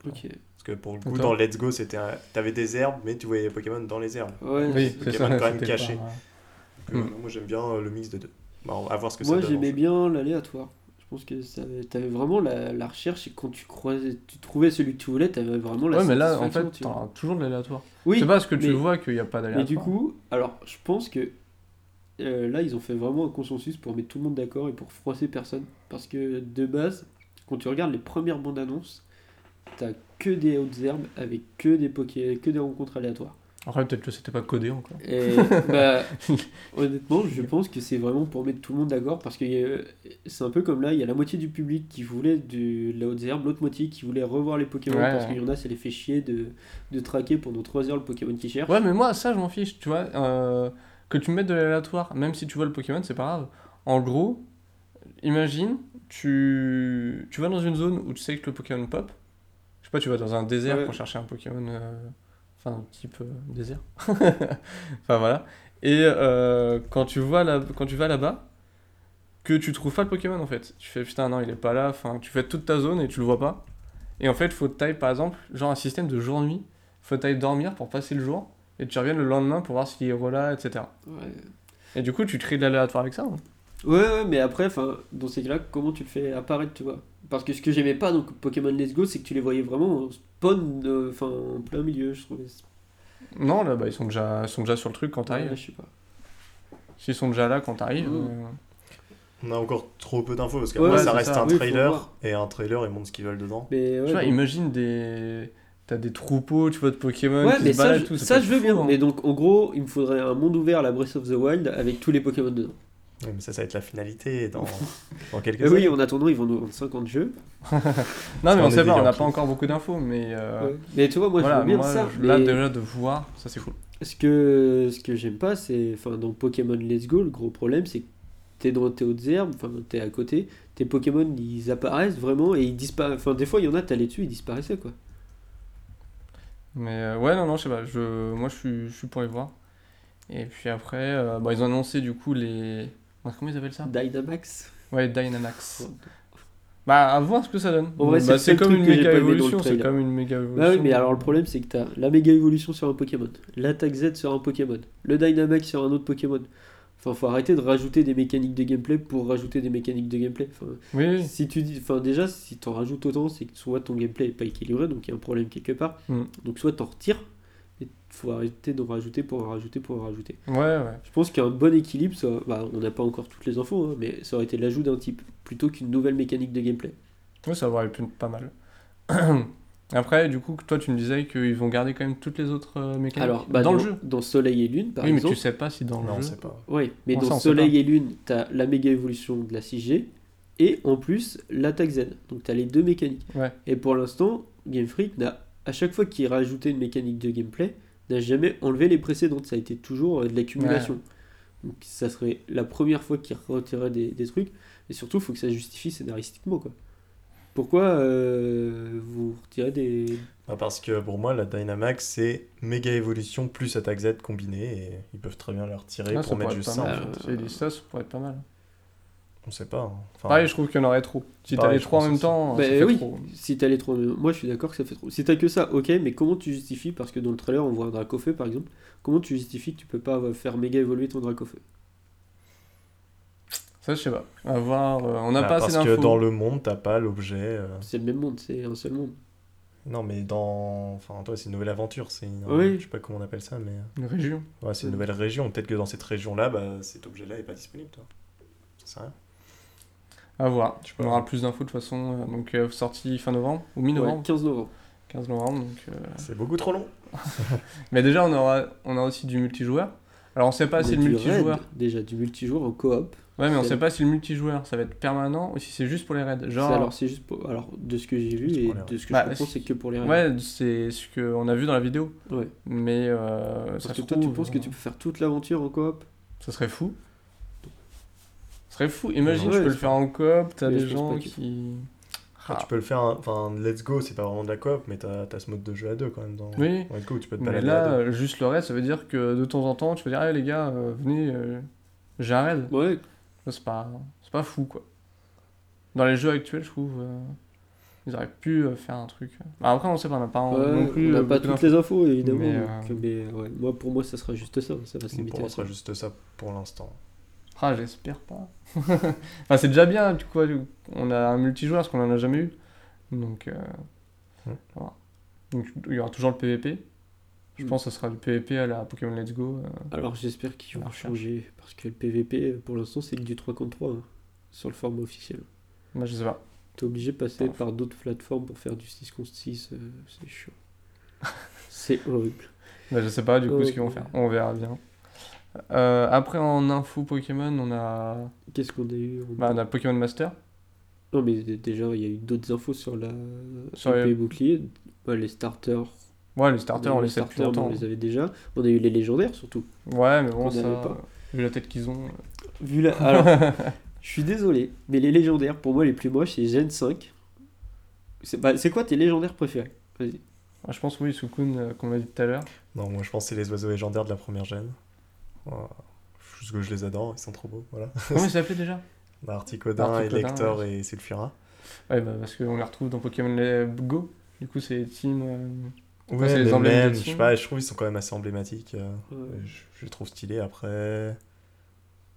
S1: Ok.
S4: Parce que pour le coup, dans Let's Go, c'était t'avais des herbes, mais tu voyais les Pokémon dans les herbes.
S1: Ouais,
S3: Oui,
S4: Pokémon
S3: ça.
S4: quand même
S3: c'était
S4: caché.
S3: pas-
S4: Donc, euh,
S3: Mm.
S4: moi, j'aime bien euh, le mix des deux. Bah, on va voir ce que
S1: Moi
S4: ça donne. en
S1: j'aimais bien l'aléatoire. Je pense que avait- t'avais vraiment la, la recherche et quand tu croisais, tu trouvais celui que tu voulais, t'avais vraiment la
S3: Ouais, mais là, en fait,
S1: tu
S3: t'as toujours de l'aléatoire.
S1: Oui,
S3: c'est parce que tu
S1: mais-
S3: vois qu'il n'y a pas d'aléatoire.
S1: Mais du coup, alors je pense que euh, là ils ont fait vraiment un consensus pour mettre tout le monde d'accord et pour froisser personne. Parce que de base, quand tu regardes les premières bandes annonces, t'as que des hautes herbes avec que des poké, que des rencontres aléatoires.
S3: Après, peut-être que c'était pas codé encore.
S1: Et bah, honnêtement, je pense que c'est vraiment pour mettre tout le monde d'accord parce que euh, c'est un peu comme là, il y a la moitié du public qui voulait de, de la haute herbe, l'autre moitié qui voulait revoir les Pokémon
S3: Ouais,
S1: parce qu'il y en a, ça les fait chier de, de traquer pendant 3 heures le Pokémon qu'ils cherchent.
S3: Ouais, mais moi, ça, je m'en fiche, tu vois. euh, que tu mettes de l'aléatoire, même si tu vois le Pokémon, c'est pas grave. En gros, imagine, tu... tu vas dans une zone où tu sais que le Pokémon pop. Je sais pas, tu vas dans un désert
S1: Ouais.
S3: pour chercher un Pokémon. euh, Enfin, type euh, désert. enfin, voilà. Et euh, quand, tu vois là, quand tu vas là-bas, que tu trouves pas le Pokémon en fait. Tu fais putain, non, il est pas là. Enfin, tu fais toute ta zone et tu le vois pas. Et en fait, faut que t'ailles, par exemple, genre un système de jour-nuit. Faut que t'ailles dormir pour passer le jour et tu reviennes le lendemain pour voir s'il est relâ, etc.
S1: Ouais.
S3: Et du coup, tu crées de l'aléatoire avec ça. hein.
S1: Ouais, ouais, mais après, enfin, dans ces cas-là, comment tu le fais apparaître, tu vois? Parce que ce que j'aimais pas dans Pokémon Let's Go, c'est que tu les voyais vraiment en spawn, euh, enfin, en plein milieu, je trouvais.
S3: Non, là, bah, ils sont déjà, ils sont déjà sur le truc quand t'arrives.
S1: Ouais, je sais pas.
S3: S'ils sont déjà là quand t'arrives.
S1: Mm.
S3: euh,
S4: On a encore trop peu d'infos parce que
S1: Ouais,
S4: ça reste
S3: ça.
S4: un
S1: Oui,
S4: trailer et un trailer ils montrent ce qu'ils veulent dedans.
S1: Mais ouais,
S3: tu vois,
S1: donc-
S3: imagine des. T'as des troupeaux, tu vois, de Pokémon
S1: Ouais,
S3: qui
S1: mais
S3: se
S1: ça,
S3: baladent
S1: je,
S3: tout.
S1: ça, je veux bien.
S3: hein.
S1: Mais donc, en gros, il me faudrait un monde ouvert à la Breath of the Wild avec tous les Pokémon dedans.
S4: Oui, mais ça, ça va être la finalité dans, dans quelques
S1: oui, en attendant, ils vont nous vendre 50 jeux.
S3: Non, mais on
S4: qu'on
S3: sait pas, on n'a pas encore beaucoup d'infos, mais. euh,
S1: Ouais. Mais tu vois, moi,
S3: voilà,
S1: je veux bien
S3: moi,
S1: ça.
S3: je- là,
S1: mais
S3: déjà de voir, ça c'est cool.
S1: ce que, ce que j'aime pas, c'est. Enfin, dans Pokémon Let's Go, le gros problème, c'est que t'es dans tes hautes herbes, enfin, t'es à côté, tes Pokémon, ils apparaissent vraiment et ils disparaissent. Enfin, des fois, il y en a, t'allais dessus, ils disparaissaient, quoi.
S3: Mais euh, ouais, non, non, je sais pas. Je, moi, je suis, je suis pour y voir. Et puis après, euh, bon, ils ont annoncé du coup les. Comment ils appellent ça?
S1: Dynamax.
S3: Ouais, Dynamax. Bah, à voir ce que ça donne. Bah,
S1: c'est
S3: comme une méga
S1: le
S3: évolution, c'est comme une méga évolution.
S1: Bah oui, mais alors le problème, c'est que t'as la méga évolution sur un Pokémon, l'attaque Z sur un Pokémon, le Dynamax sur un autre Pokémon. Enfin, faut arrêter de rajouter des mécaniques de gameplay pour rajouter des mécaniques de gameplay. Enfin,
S3: Oui.
S1: Si tu dis, enfin déjà, si t'en rajoutes autant, c'est que soit ton gameplay est pas équilibré, donc il y a un problème quelque part.
S3: Mm.
S1: Donc soit t'en retires, et faut arrêter d'en rajouter pour en rajouter pour en rajouter.
S3: Ouais, ouais.
S1: Je pense qu'un bon équilibre, ça, bah, on n'a pas encore toutes les infos, hein, mais ça aurait été l'ajout d'un type plutôt qu'une nouvelle mécanique de gameplay.
S3: Ouais, ça aurait pu être pas mal. Après, du coup, toi, tu me disais qu'ils vont garder quand même toutes les autres euh, mécaniques
S1: Alors, bah,
S3: dans,
S1: dans,
S3: le jeu.
S1: dans Soleil et Lune, par
S3: oui, mais
S1: exemple.
S3: tu sais pas si dans
S4: Non,
S3: le
S4: on
S3: jeu.
S4: sait pas.
S1: Oui, mais dans
S3: on sait
S1: Soleil et Lune, tu as la méga évolution de la 6G et en plus l'attaque Z. Donc tu as les deux mécaniques.
S3: Ouais.
S1: Et pour l'instant, Game Freak, n'a, à chaque fois qu'il rajoutait une mécanique de gameplay, n'a jamais enlevé les précédentes. Ça a été toujours euh, de l'accumulation. Donc ça serait la première fois qu'il retirait des, des trucs. Et surtout, il faut que ça justifie scénaristiquement. Quoi. Pourquoi euh, vous retirez des.
S4: Bah, parce que pour moi, la Dynamax, c'est méga évolution plus attaque Z combiné et ils peuvent très bien la retirer
S3: Ah,
S4: pour mettre juste ça. en fait.
S3: Ça, ça pourrait être pas mal.
S4: On sait pas. hein. Enfin,
S3: Pareil, je trouve qu'il y en aurait trop. Si t'as les trois en même temps,
S1: Bah
S3: ça fait
S1: oui,
S3: trop.
S1: si t'as les trois. Moi je suis d'accord que ça fait trop. Si t'as que ça, ok, mais comment tu justifies Parce que dans le trailer, on voit un Dracofeu par exemple. Comment tu justifies que tu peux pas faire méga évoluer ton Dracofeu?
S3: Ça, je sais pas. À voir. euh, on n'a
S4: bah,
S3: pas assez
S4: parce que dans le monde, t'as pas l'objet. euh,
S1: C'est le même monde, c'est un seul monde.
S4: Non, mais dans. Enfin, toi, c'est une nouvelle aventure. C'est une...
S1: Oui.
S4: Je sais pas comment on appelle ça, mais.
S3: Une région.
S4: Ouais, c'est une nouvelle région. Peut-être que dans cette région-là, bah, cet objet-là est pas disponible, toi. Ça sert à rien.
S3: À voir.
S4: Je
S3: On aura plus d'infos de toute façon. euh, Donc, euh, sortie fin novembre ou
S1: Ouais,
S3: mi-novembre
S1: 15 novembre.
S3: 15 novembre. Donc, euh,
S4: C'est beaucoup trop long.
S3: Mais déjà, on aura, on a aussi du multijoueur. Alors, on sait pas si le multijoueur.
S1: raid, déjà du multijoueur en coop.
S3: Ouais, mais on
S1: C'est-
S3: sait pas si le multijoueur ça va être permanent ou si c'est juste pour les raids. Genre.
S1: Alors c'est juste pour... Alors de ce que j'ai vu et de ce que
S3: Bah,
S1: je comprends,
S3: si-
S1: c'est que pour les raids.
S3: Ouais, c'est ce qu'on a vu dans la vidéo.
S1: Ouais.
S3: Mais euh,
S1: Parce
S3: ça
S1: que
S3: se
S1: toi, tu
S3: trouve,
S1: penses que tu peux faire toute l'aventure en coop?
S3: Ça serait fou. Serait fou. Imagine,
S1: Ouais,
S3: tu peux le faire en coop, t'as des gens qui.
S4: Bah,
S3: Ah.
S4: tu peux le faire. Enfin, Let's Go, c'est pas vraiment de la coop, mais t'as as ce mode de jeu à deux quand même. Dans...
S3: Oui.
S4: dans Let's Go, tu peux te
S3: Mais là,
S4: à deux.
S3: juste le raid, ça veut dire que de temps en temps, tu peux dire, allez les gars, euh, venez, euh, j'ai un raid.
S1: Ouais,
S3: C'est pas, c'est pas fou, quoi. Dans les jeux actuels, je trouve, euh, ils auraient pu euh, faire un truc. Bah, après, on sait pas, on n'a pas
S1: ouais,
S3: non plus.
S1: on n'a
S3: euh,
S1: pas toutes les infos évidemment.
S3: Mais,
S1: donc,
S3: euh,
S1: mais, ouais, moi, pour moi, ça sera juste ça. Ça va se
S4: Pour
S1: limiter
S4: moi,
S1: ça.
S4: sera juste ça pour l'instant.
S3: Ah, j'espère pas. enfin, c'est déjà bien, du coup, on a un multijoueur, parce qu'on en a jamais eu. Donc, euh,
S4: Ouais.
S3: voilà. Donc, il y aura toujours le PVP. Je
S1: Mm.
S3: pense que ce sera du PVP à la Pokémon Let's Go. euh.
S1: Alors j'espère qu'ils vont changer parce que le PVP pour l'instant c'est que du 3 contre 3 hein, sur le format officiel.
S3: Bah, je sais pas.
S1: T'es obligé de passer
S3: Pas
S1: par d'autres plateformes pour faire du 6 contre 6, euh, c'est chiant. c'est horrible.
S3: Bah, je sais pas du coup ce qu'ils vont faire. On verra bien. Euh, après, en info Pokémon, on a,
S1: Qu'est-ce qu'on a eu on-
S3: bah, on a Pokémon Master.
S1: Non mais déjà il y a eu d'autres infos sur la
S3: Sur les-
S1: bouclier. Ouais, les starters,
S3: Ouais, les starters, on les
S1: starters,
S3: longtemps.
S1: on les avait déjà. On a eu les légendaires surtout.
S3: Ouais, mais bon, ça,
S1: pas.
S3: vu la tête qu'ils ont. euh,
S1: Vu la... Alors, je suis désolé, mais les légendaires pour moi les plus moches c'est Gen 5. C'est bah, c'est quoi tes légendaires préférés? Vas-y.
S3: je pense, oui, Sukun, euh, qu'on a dit tout à l'heure.
S4: Non, moi je pense que c'est les oiseaux légendaires de la première gêne. Juste que je les adore, ils sont trop beaux. Voilà.
S3: Comment il s'appelait déjà?
S4: Articodin, Elector
S3: ouais.
S4: et Sulfura.
S3: Ouais, bah, parce qu'on les retrouve dans Pokémon Go. Du coup, c'est Team. euh,
S4: Ouais,
S3: c'est les
S4: mais
S3: emblèmes de
S4: même, je sais pas, je trouve qu'ils sont quand même assez emblématiques. euh,
S1: Ouais.
S4: Je, je les trouve stylés après.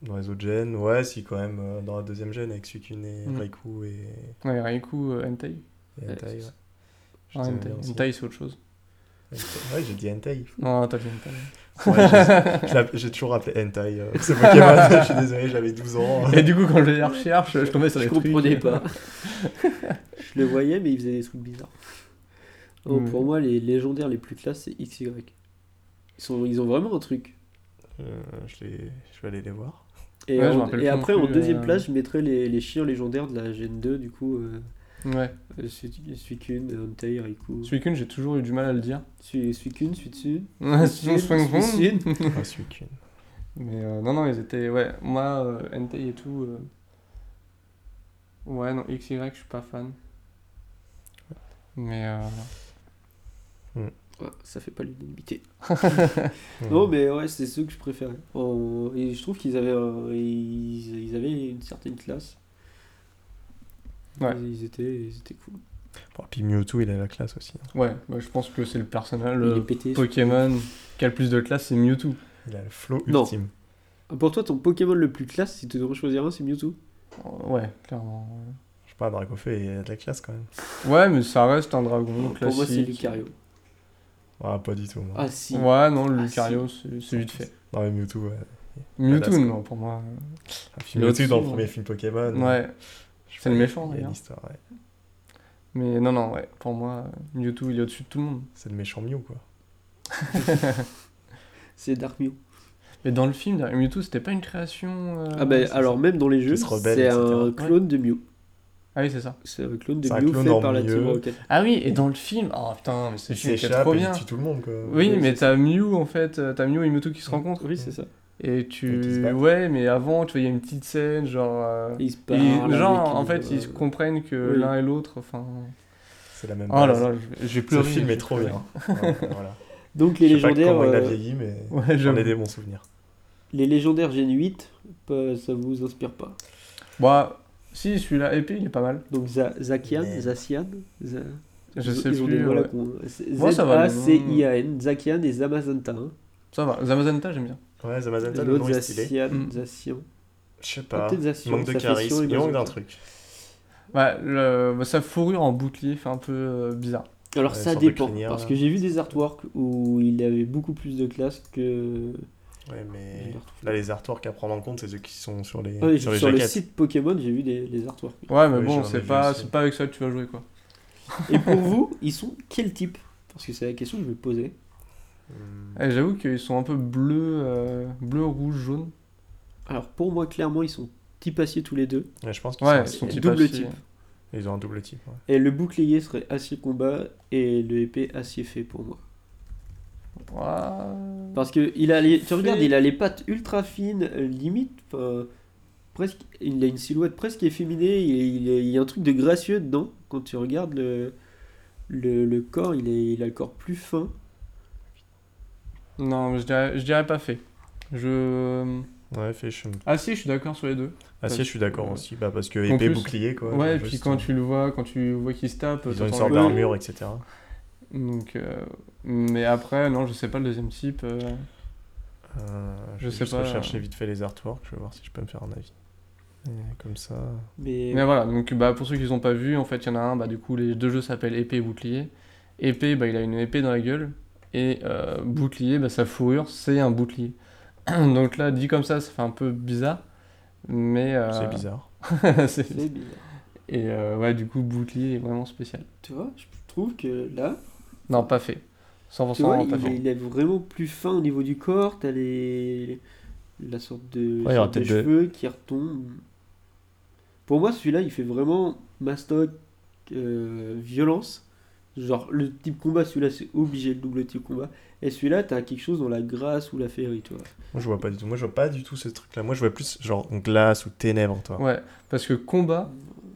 S4: Dans les autres gènes, ouais, si quand même euh, dans la deuxième gène avec Suicune et
S3: Mm.
S4: Raikou et,
S3: Ouais, Raikou, euh, Entei.
S4: et
S1: ouais.
S3: Ah,
S4: les.
S3: Entei, c'est autre chose.
S4: Ouais, j'ai dit Entei.
S3: Non, t'as dit.
S4: Ouais, j'ai- je toujours appelé Hentai. euh, ce Pokémon, je suis désolé, j'avais 12 ans.
S3: Et du coup, quand je les recherche, je tombais sur
S1: Je
S3: des trucs.
S1: comprenais pas. je le voyais, mais il faisait des trucs bizarres. Oh,
S3: Mm.
S1: Pour moi, les légendaires les plus classes, c'est XY. Ils, sont, ils ont vraiment un truc.
S4: Euh, je, les- je vais aller les voir.
S1: Et,
S3: Ouais, je
S1: en- après, en deuxième
S3: euh,
S1: place, je mettrais les, les chiens légendaires de la Gen 2, du coup. Euh,
S3: Ouais.
S1: euh, Sui- Suicune, Entei, Raikou.
S3: Suicune, j'ai toujours eu du mal à le dire.
S1: Sui- Suicune, Suitsune.
S3: Ouais,
S1: Suicune,
S3: Suicune.
S1: Suicune.
S4: Ah, Suicune.
S3: Mais euh, non, non, ils étaient. Ouais, moi, euh, Entei et tout. euh, Ouais, non, XY, je suis pas fan. Mais. euh,
S1: Ouais, ça fait pas l'unanimité. Non, mais ouais, c'est ceux que je préférais. En- Et je trouve qu'ils avaient, ils avaient une certaine classe.
S3: Ouais.
S1: Ils, ils étaient, ils étaient cool.
S4: Bon, puis Mewtwo, il a la classe aussi. hein.
S3: Ouais, bah, je pense que c'est le personnage, le
S1: pété.
S3: Pokémon qui a le plus de classe, c'est Mewtwo.
S4: Il a le flow
S1: Non.
S4: ultime.
S1: Ah, Pour toi, ton Pokémon le plus classe, si tu devrais choisir un, c'est Mewtwo.
S3: Ouais, clairement.
S4: Je sais pas, Dracofeu, il a de la classe quand même.
S3: Ouais, mais ça reste un dragon
S1: Pour moi, c'est
S3: classique.
S1: Lucario.
S4: Ah, pas du tout. Moi.
S1: Ah, si.
S3: Ouais, non, le
S1: Ah,
S3: Lucario, c'est c'est vite fait.
S4: Non, mais Mewtwo, ouais.
S3: Mewtwo, non, pour moi.
S4: Ah, puis Mewtwo
S3: Mewtwo,
S4: dans le
S3: ouais.
S4: premier film Pokémon.
S3: Ouais. C'est le méchant,
S4: Il y a
S3: d'ailleurs.
S4: l'histoire, ouais.
S3: Mais non, non, ouais, pour moi, Mewtwo, il est au-dessus de tout le monde.
S4: C'est le méchant Mew, quoi.
S1: C'est Dark Mew.
S3: Mais dans le film, Mewtwo, c'était pas une création. euh,
S1: Ah bah
S3: c'est
S1: alors même dans les jeux, c'est
S4: etc.
S1: un clone de Mew.
S3: Ah oui, c'est ça.
S1: C'est un clone de
S4: C'est
S1: Mew fait par la. Team Rocket.
S3: Ah oui, et dans le film, oh putain, mais ce
S4: Il
S3: film était
S4: s'échappe
S3: trop bien.
S4: il tue tout le monde, quoi.
S3: Oui, mais
S1: c'est
S3: t'as Mew en fait, euh, t'as Mew et Mewtwo qui se rencontrent.
S1: Oui, c'est ça.
S3: Et
S4: Et
S3: tu.
S4: battent.
S3: Ouais, mais avant, tu vois, il y a une petite scène, genre. euh,
S1: Et ils se
S3: ils-
S1: parlent
S3: genre,
S1: avec
S3: en fait, ils se
S1: euh,
S3: comprennent que
S1: oui.
S3: l'un et l'autre, enfin.
S4: C'est la même
S3: Oh là
S4: base.
S3: là, j'ai- j'ai
S4: Ce
S3: pleuré.
S4: film est trop
S3: pleuré.
S4: bien. Ouais, voilà.
S1: Donc les
S4: Je sais pas
S1: légendaires,
S4: comment il a
S1: euh,
S4: vieilli, mais
S3: Ouais,
S4: j'en ai des bons souvenirs.
S1: les légendaires Gen 8, pas- ça vous inspire pas?
S3: Bah, si, celui-là, épée, il est pas mal.
S1: Donc Za- Zacian,
S4: Mais-
S1: Zacian, Za-
S3: Je sais
S1: ils
S3: plus. ouais.
S1: con, hein. C'est
S3: Moi, ça va.
S1: Z-A-C-I-A-N, Zacian et Zamazenta. hein.
S3: Ça va, Zamazenta, j'aime bien.
S4: Ouais, Zamazenta, le
S1: L'autre
S4: nom est stylé.
S1: Zacian,
S3: Mm.
S4: Je sais pas.
S1: peut-être
S4: Il manque de charisme, il manque d'un truc.
S3: Ouais, le, bah, sa fourrure en bouclier fait un peu euh, bizarre.
S1: Alors
S4: Ouais,
S1: ça dépend, parce
S4: là.
S1: que j'ai vu des artworks où il avait beaucoup plus de classe que...
S4: Ouais, mais là, les artworks à prendre en compte, c'est ceux qui sont sur les,
S1: oui,
S4: sur
S1: sur
S4: les
S1: le site Pokémon, j'ai vu des, les artworks.
S3: Ouais, mais
S4: Oui,
S3: bon, c'est pas, pas avec ça que tu vas jouer, quoi.
S1: Et pour vous, ils sont quel type? Parce que c'est la question que je vais poser.
S3: Et j'avoue qu'ils sont un peu bleus, euh, bleu, rouge, jaune.
S1: Alors pour moi, clairement, ils sont type acier tous les deux.
S4: Ouais, je pense qu'ils
S3: Ouais,
S4: sont
S3: ils sont
S1: double
S3: acier.
S1: type.
S4: Ils ont un double type. ouais.
S1: Et le bouclier serait acier combat et le épée acier fait pour moi.
S3: Ouais.
S1: Parce que il a les, tu
S3: Fait.
S1: regardes, il a les pattes ultra fines, euh, limite, enfin, presque, il a une silhouette presque efféminée. Il, il, il y a un truc de gracieux dedans. Quand tu regardes le, le, le corps, il, est, il a le corps plus fin.
S3: Non, je dirais, je dirais pas fait. Je.
S4: Ouais, fait, je...
S3: Ah si, je suis d'accord sur les deux.
S4: Acier, je suis d'accord aussi. Bah, parce que épée,
S3: plus-
S4: bouclier, quoi.
S3: Ouais, et
S4: juste,
S3: puis quand
S4: euh,
S3: tu le vois, quand tu vois qu'il se tape,
S4: Ils ont une sorte d'armure, etc.
S3: Donc, euh, mais après, non, je sais pas le deuxième type. euh,
S4: Euh,
S3: Je
S4: vais
S3: sais
S4: juste
S3: pas.
S4: rechercher vite fait les artworks, je vais voir si je peux me faire un avis. Et comme ça.
S1: Mais,
S3: Mais voilà, donc bah, pour ceux qui n'ont pas vu, en fait, il y en a un, bah, du coup, les deux jeux s'appellent épée et bouclier. Épée, bah, il a une épée dans la gueule. Et euh, bouclier, bah, sa fourrure, c'est un bouclier. donc là, dit comme ça, ça fait un peu bizarre. Mais. euh,
S4: C'est bizarre.
S3: c'est-
S1: bizarre.
S3: Et euh, ouais, du coup, bouclier est vraiment spécial.
S1: Tu vois, je trouve que là,
S3: Non, pas fait. 100%
S1: tu vois,
S3: pas
S1: il,
S3: fait.
S1: est, il est vraiment plus fin au niveau du corps. T'as les... la sorte de,
S4: Ouais,
S1: sorte de
S4: de-
S1: cheveux qui retombent. Pour moi, celui-là, il fait vraiment mastoc euh, violence. Genre, le type combat, celui-là, c'est obligé le double type combat. Et celui-là, t'as quelque chose dans la grâce ou la féerie, tu vois.
S4: Moi, je vois pas du tout. Moi, je vois pas du tout ce truc-là. Moi, je vois plus genre glace ou ténèbres, toi.
S3: Ouais, parce que combat,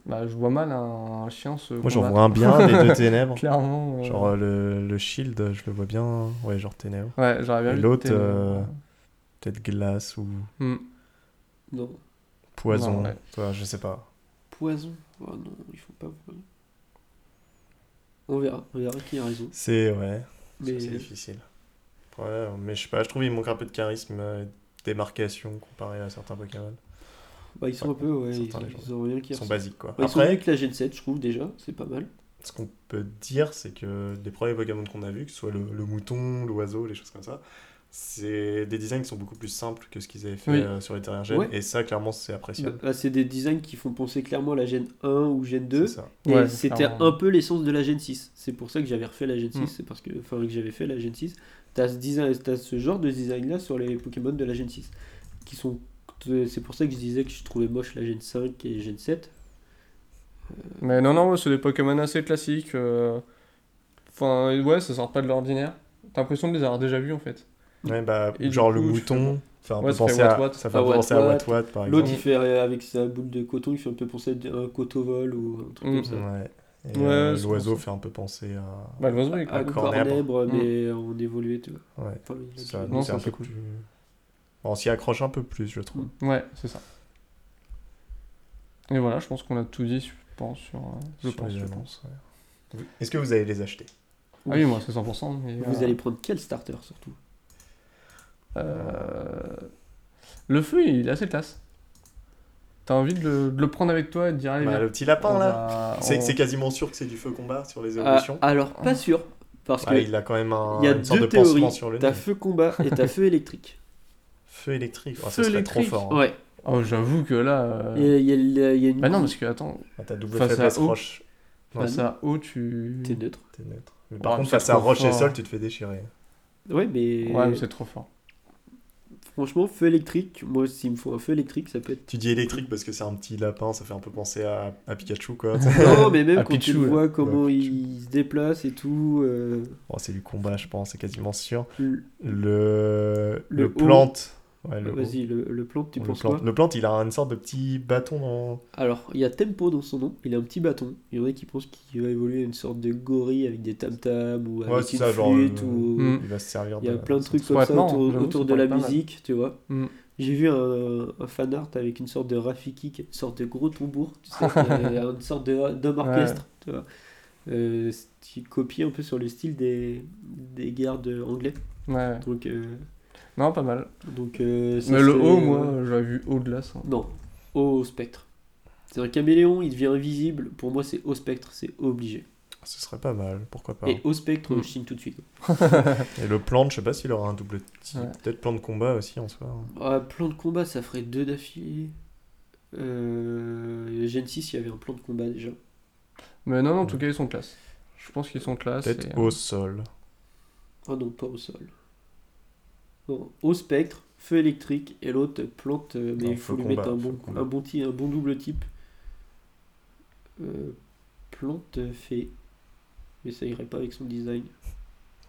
S3: bah, je vois mal un, un chien se.
S4: Moi, j'en vois un bien des deux ténèbres.
S3: Clairement. euh,
S4: Genre euh, le, le shield, je le vois bien. Ouais, genre ténèbres.
S3: Ouais, j'aurais bien
S4: l'autre, euh, Peut-être glace ou
S3: Hmm.
S1: Non.
S4: poison.
S3: Non, ouais.
S4: Toi, je sais pas.
S1: Poison. Oh non, il faut pas. On verra, on verra qui a raison.
S4: C'est ouais.
S1: Mais
S4: C'est difficile. Ouais, mais je sais pas, je trouve qu'il manque un peu de charisme, euh, démarcation comparé à certains Pokémon.
S1: bah, ils sont un peu, ouais, ils, ont rien qui
S4: Ils sont basiques quoi.
S1: Bah, ils sont
S4: Après,
S1: que la Gen 7, je trouve déjà, c'est pas mal.
S4: ce qu'on peut dire, c'est que les premiers Pokémon qu'on a vus, que ce soit le, le mouton, l'oiseau, les choses comme ça, c'est des designs qui sont beaucoup plus simples que ce qu'ils avaient fait
S3: Oui.
S4: euh, sur les dernières gènes.
S1: Ouais.
S4: Et ça, clairement, c'est appréciable.
S1: Bah, c'est des designs qui font penser clairement à la Gen 1 ou Gen 2.
S4: C'est ça.
S1: Et
S3: Ouais,
S1: c'était un peu l'essence de la Gen 6. C'est pour ça que j'avais refait la Gen 6,
S3: Mm.
S1: c'est parce que, enfin, que j'avais fait la Gen 6. T'as ce, design, t'as ce genre de design là sur les Pokémon de la Gen 6. Qui sont, c'est pour ça que je disais que je trouvais moche la Gen 5 et Gen 7.
S3: Mais non, non, c'est des Pokémon assez classiques. euh, Enfin, ouais, ça sort pas de l'ordinaire. T'as l'impression de les avoir déjà vus en fait.
S4: Ouais, bah,
S3: Et
S4: genre le
S3: coup,
S4: mouton, ça fait
S3: Ouais, ça
S4: penser à,
S3: Wat-Wat.
S4: ça fait
S1: Ah,
S4: penser à
S1: Wat-Wat.
S4: Wat-Wat par
S1: L'autre il
S4: exemple.
S1: fait euh, avec sa boule de coton, il fait un peu penser à un cotovol ou un truc
S3: Mm.
S1: comme ça.
S4: Ouais. Et,
S3: Ouais,
S4: euh,
S3: c'est
S4: l'oiseau fait un peu penser à.
S3: Bah, l'oiseau
S1: À
S3: cool.
S4: Cornèbre.
S3: Mm.
S1: mais en évolué, tu vois.
S4: Ouais.
S1: Enfin,
S4: Ça,
S3: Non,
S4: un peu
S3: cool.
S4: plus. On s'y accroche un peu plus, je trouve.
S3: Ouais, c'est ça. Et voilà, je pense qu'on a tout dit, je pense. Sur, euh, je
S4: sur
S3: pense,
S4: les
S3: je
S4: annonces,
S3: pense.
S4: ouais. Est-ce que vous allez les acheter?
S3: Ah oui, moi c'est 100%. Mais,
S1: Vous
S3: euh,
S1: allez prendre quel starter surtout?
S3: euh, Le feu, il est assez classe. T'as envie de le, de le prendre avec toi et de dire allez,
S4: Bah, Le petit lapin
S3: on
S4: là
S3: va-
S4: C'est
S3: on-
S4: c'est quasiment sûr que c'est du feu combat sur les
S1: Ah,
S4: évolutions.
S1: Alors, pas sûr. Parce que
S4: Ah, il a quand même un,
S1: il y a
S4: une sorte
S1: deux
S4: de
S1: théories.
S4: sur le
S1: T'as feu combat et t'as feu électrique.
S4: Feu électrique. Oh,
S3: Feu
S4: ça serait trop
S3: électrique.
S4: fort. hein.
S1: Ouais.
S3: Oh, j'avoue que là. euh,
S1: Il y, a, il y a une.
S3: Bah non, parce que attends.
S4: Ah, T'as double
S3: Face à
S4: faiblesse
S3: eau.
S4: roche.
S1: Bah
S3: Face
S1: non.
S3: à O, tu.
S1: T'es neutre.
S4: T'es neutre. Mais par contre, face à Roche et. Sol, tu te fais déchirer.
S1: Ouais, mais,
S3: Ouais, mais c'est trop fort.
S1: Franchement, feu électrique, moi, s'il me faut un feu électrique, ça peut être.
S4: Tu dis électrique parce que c'est un petit lapin, ça fait un peu penser à, à Pikachu, quoi.
S1: Non, mais même
S3: À
S1: quand tu le vois comment
S4: Ouais,
S1: il se déplace et tout. euh,
S4: Bon, c'est du combat, je pense, c'est quasiment sûr.
S1: le-
S4: Le,
S1: haut.
S4: Ouais.
S1: Vas-y, le, le plante, tu
S4: le,
S1: penses
S4: plante.
S1: quoi
S4: le plante, il a une sorte de petit bâton dans.
S1: Alors, il y a Tempo dans son nom, il a un petit bâton. Il y en a qui pensent qu'il va évoluer à une sorte de gorille avec des tam-tams ou
S4: Ouais,
S1: avec
S4: c'est
S1: une
S4: ça,
S1: flûte ou...
S3: Mm.
S4: Il va se servir
S1: Il y a plein de trucs comme ça autour, de la
S3: mal.
S1: musique, tu vois.
S3: Mm.
S1: J'ai vu un, un fan art avec une sorte de Rafiki, une sorte de gros tambour, tu sais, une sorte d'homme
S3: Ouais.
S1: orchestre, tu vois. Euh, qui copie un peu sur le style des, des gardes anglais.
S3: Ouais.
S1: Donc, euh,
S3: Non, pas mal.
S1: donc euh, ça
S3: Mais le O, moi, j'avais vu de là, ça.
S1: Non, au spectre. C'est un caméléon, il devient invisible. Pour moi, c'est au spectre, c'est obligé.
S4: Ce serait pas mal, pourquoi pas.
S1: Et au spectre,
S3: Mm.
S1: je signe tout de suite.
S4: Et le plante, je sais pas s'il aura un double type.
S3: Ouais.
S4: Peut-être plan de combat aussi en soi.
S1: Ah, plan de combat, ça ferait deux d'affilée. Euh, Gen 6, il y avait un plan de combat déjà.
S3: Mais non, non, en tout cas, ils sont classe. Je pense qu'ils sont classe.
S4: Peut-être
S3: et, euh,
S4: au sol.
S1: Ah non, pas au sol. Au spectre, feu électrique, et l'autre plante, euh, mais il faut lui mettre un bon, un, bon un bon double type. Euh, plante fait. Mais ça irait pas avec son design.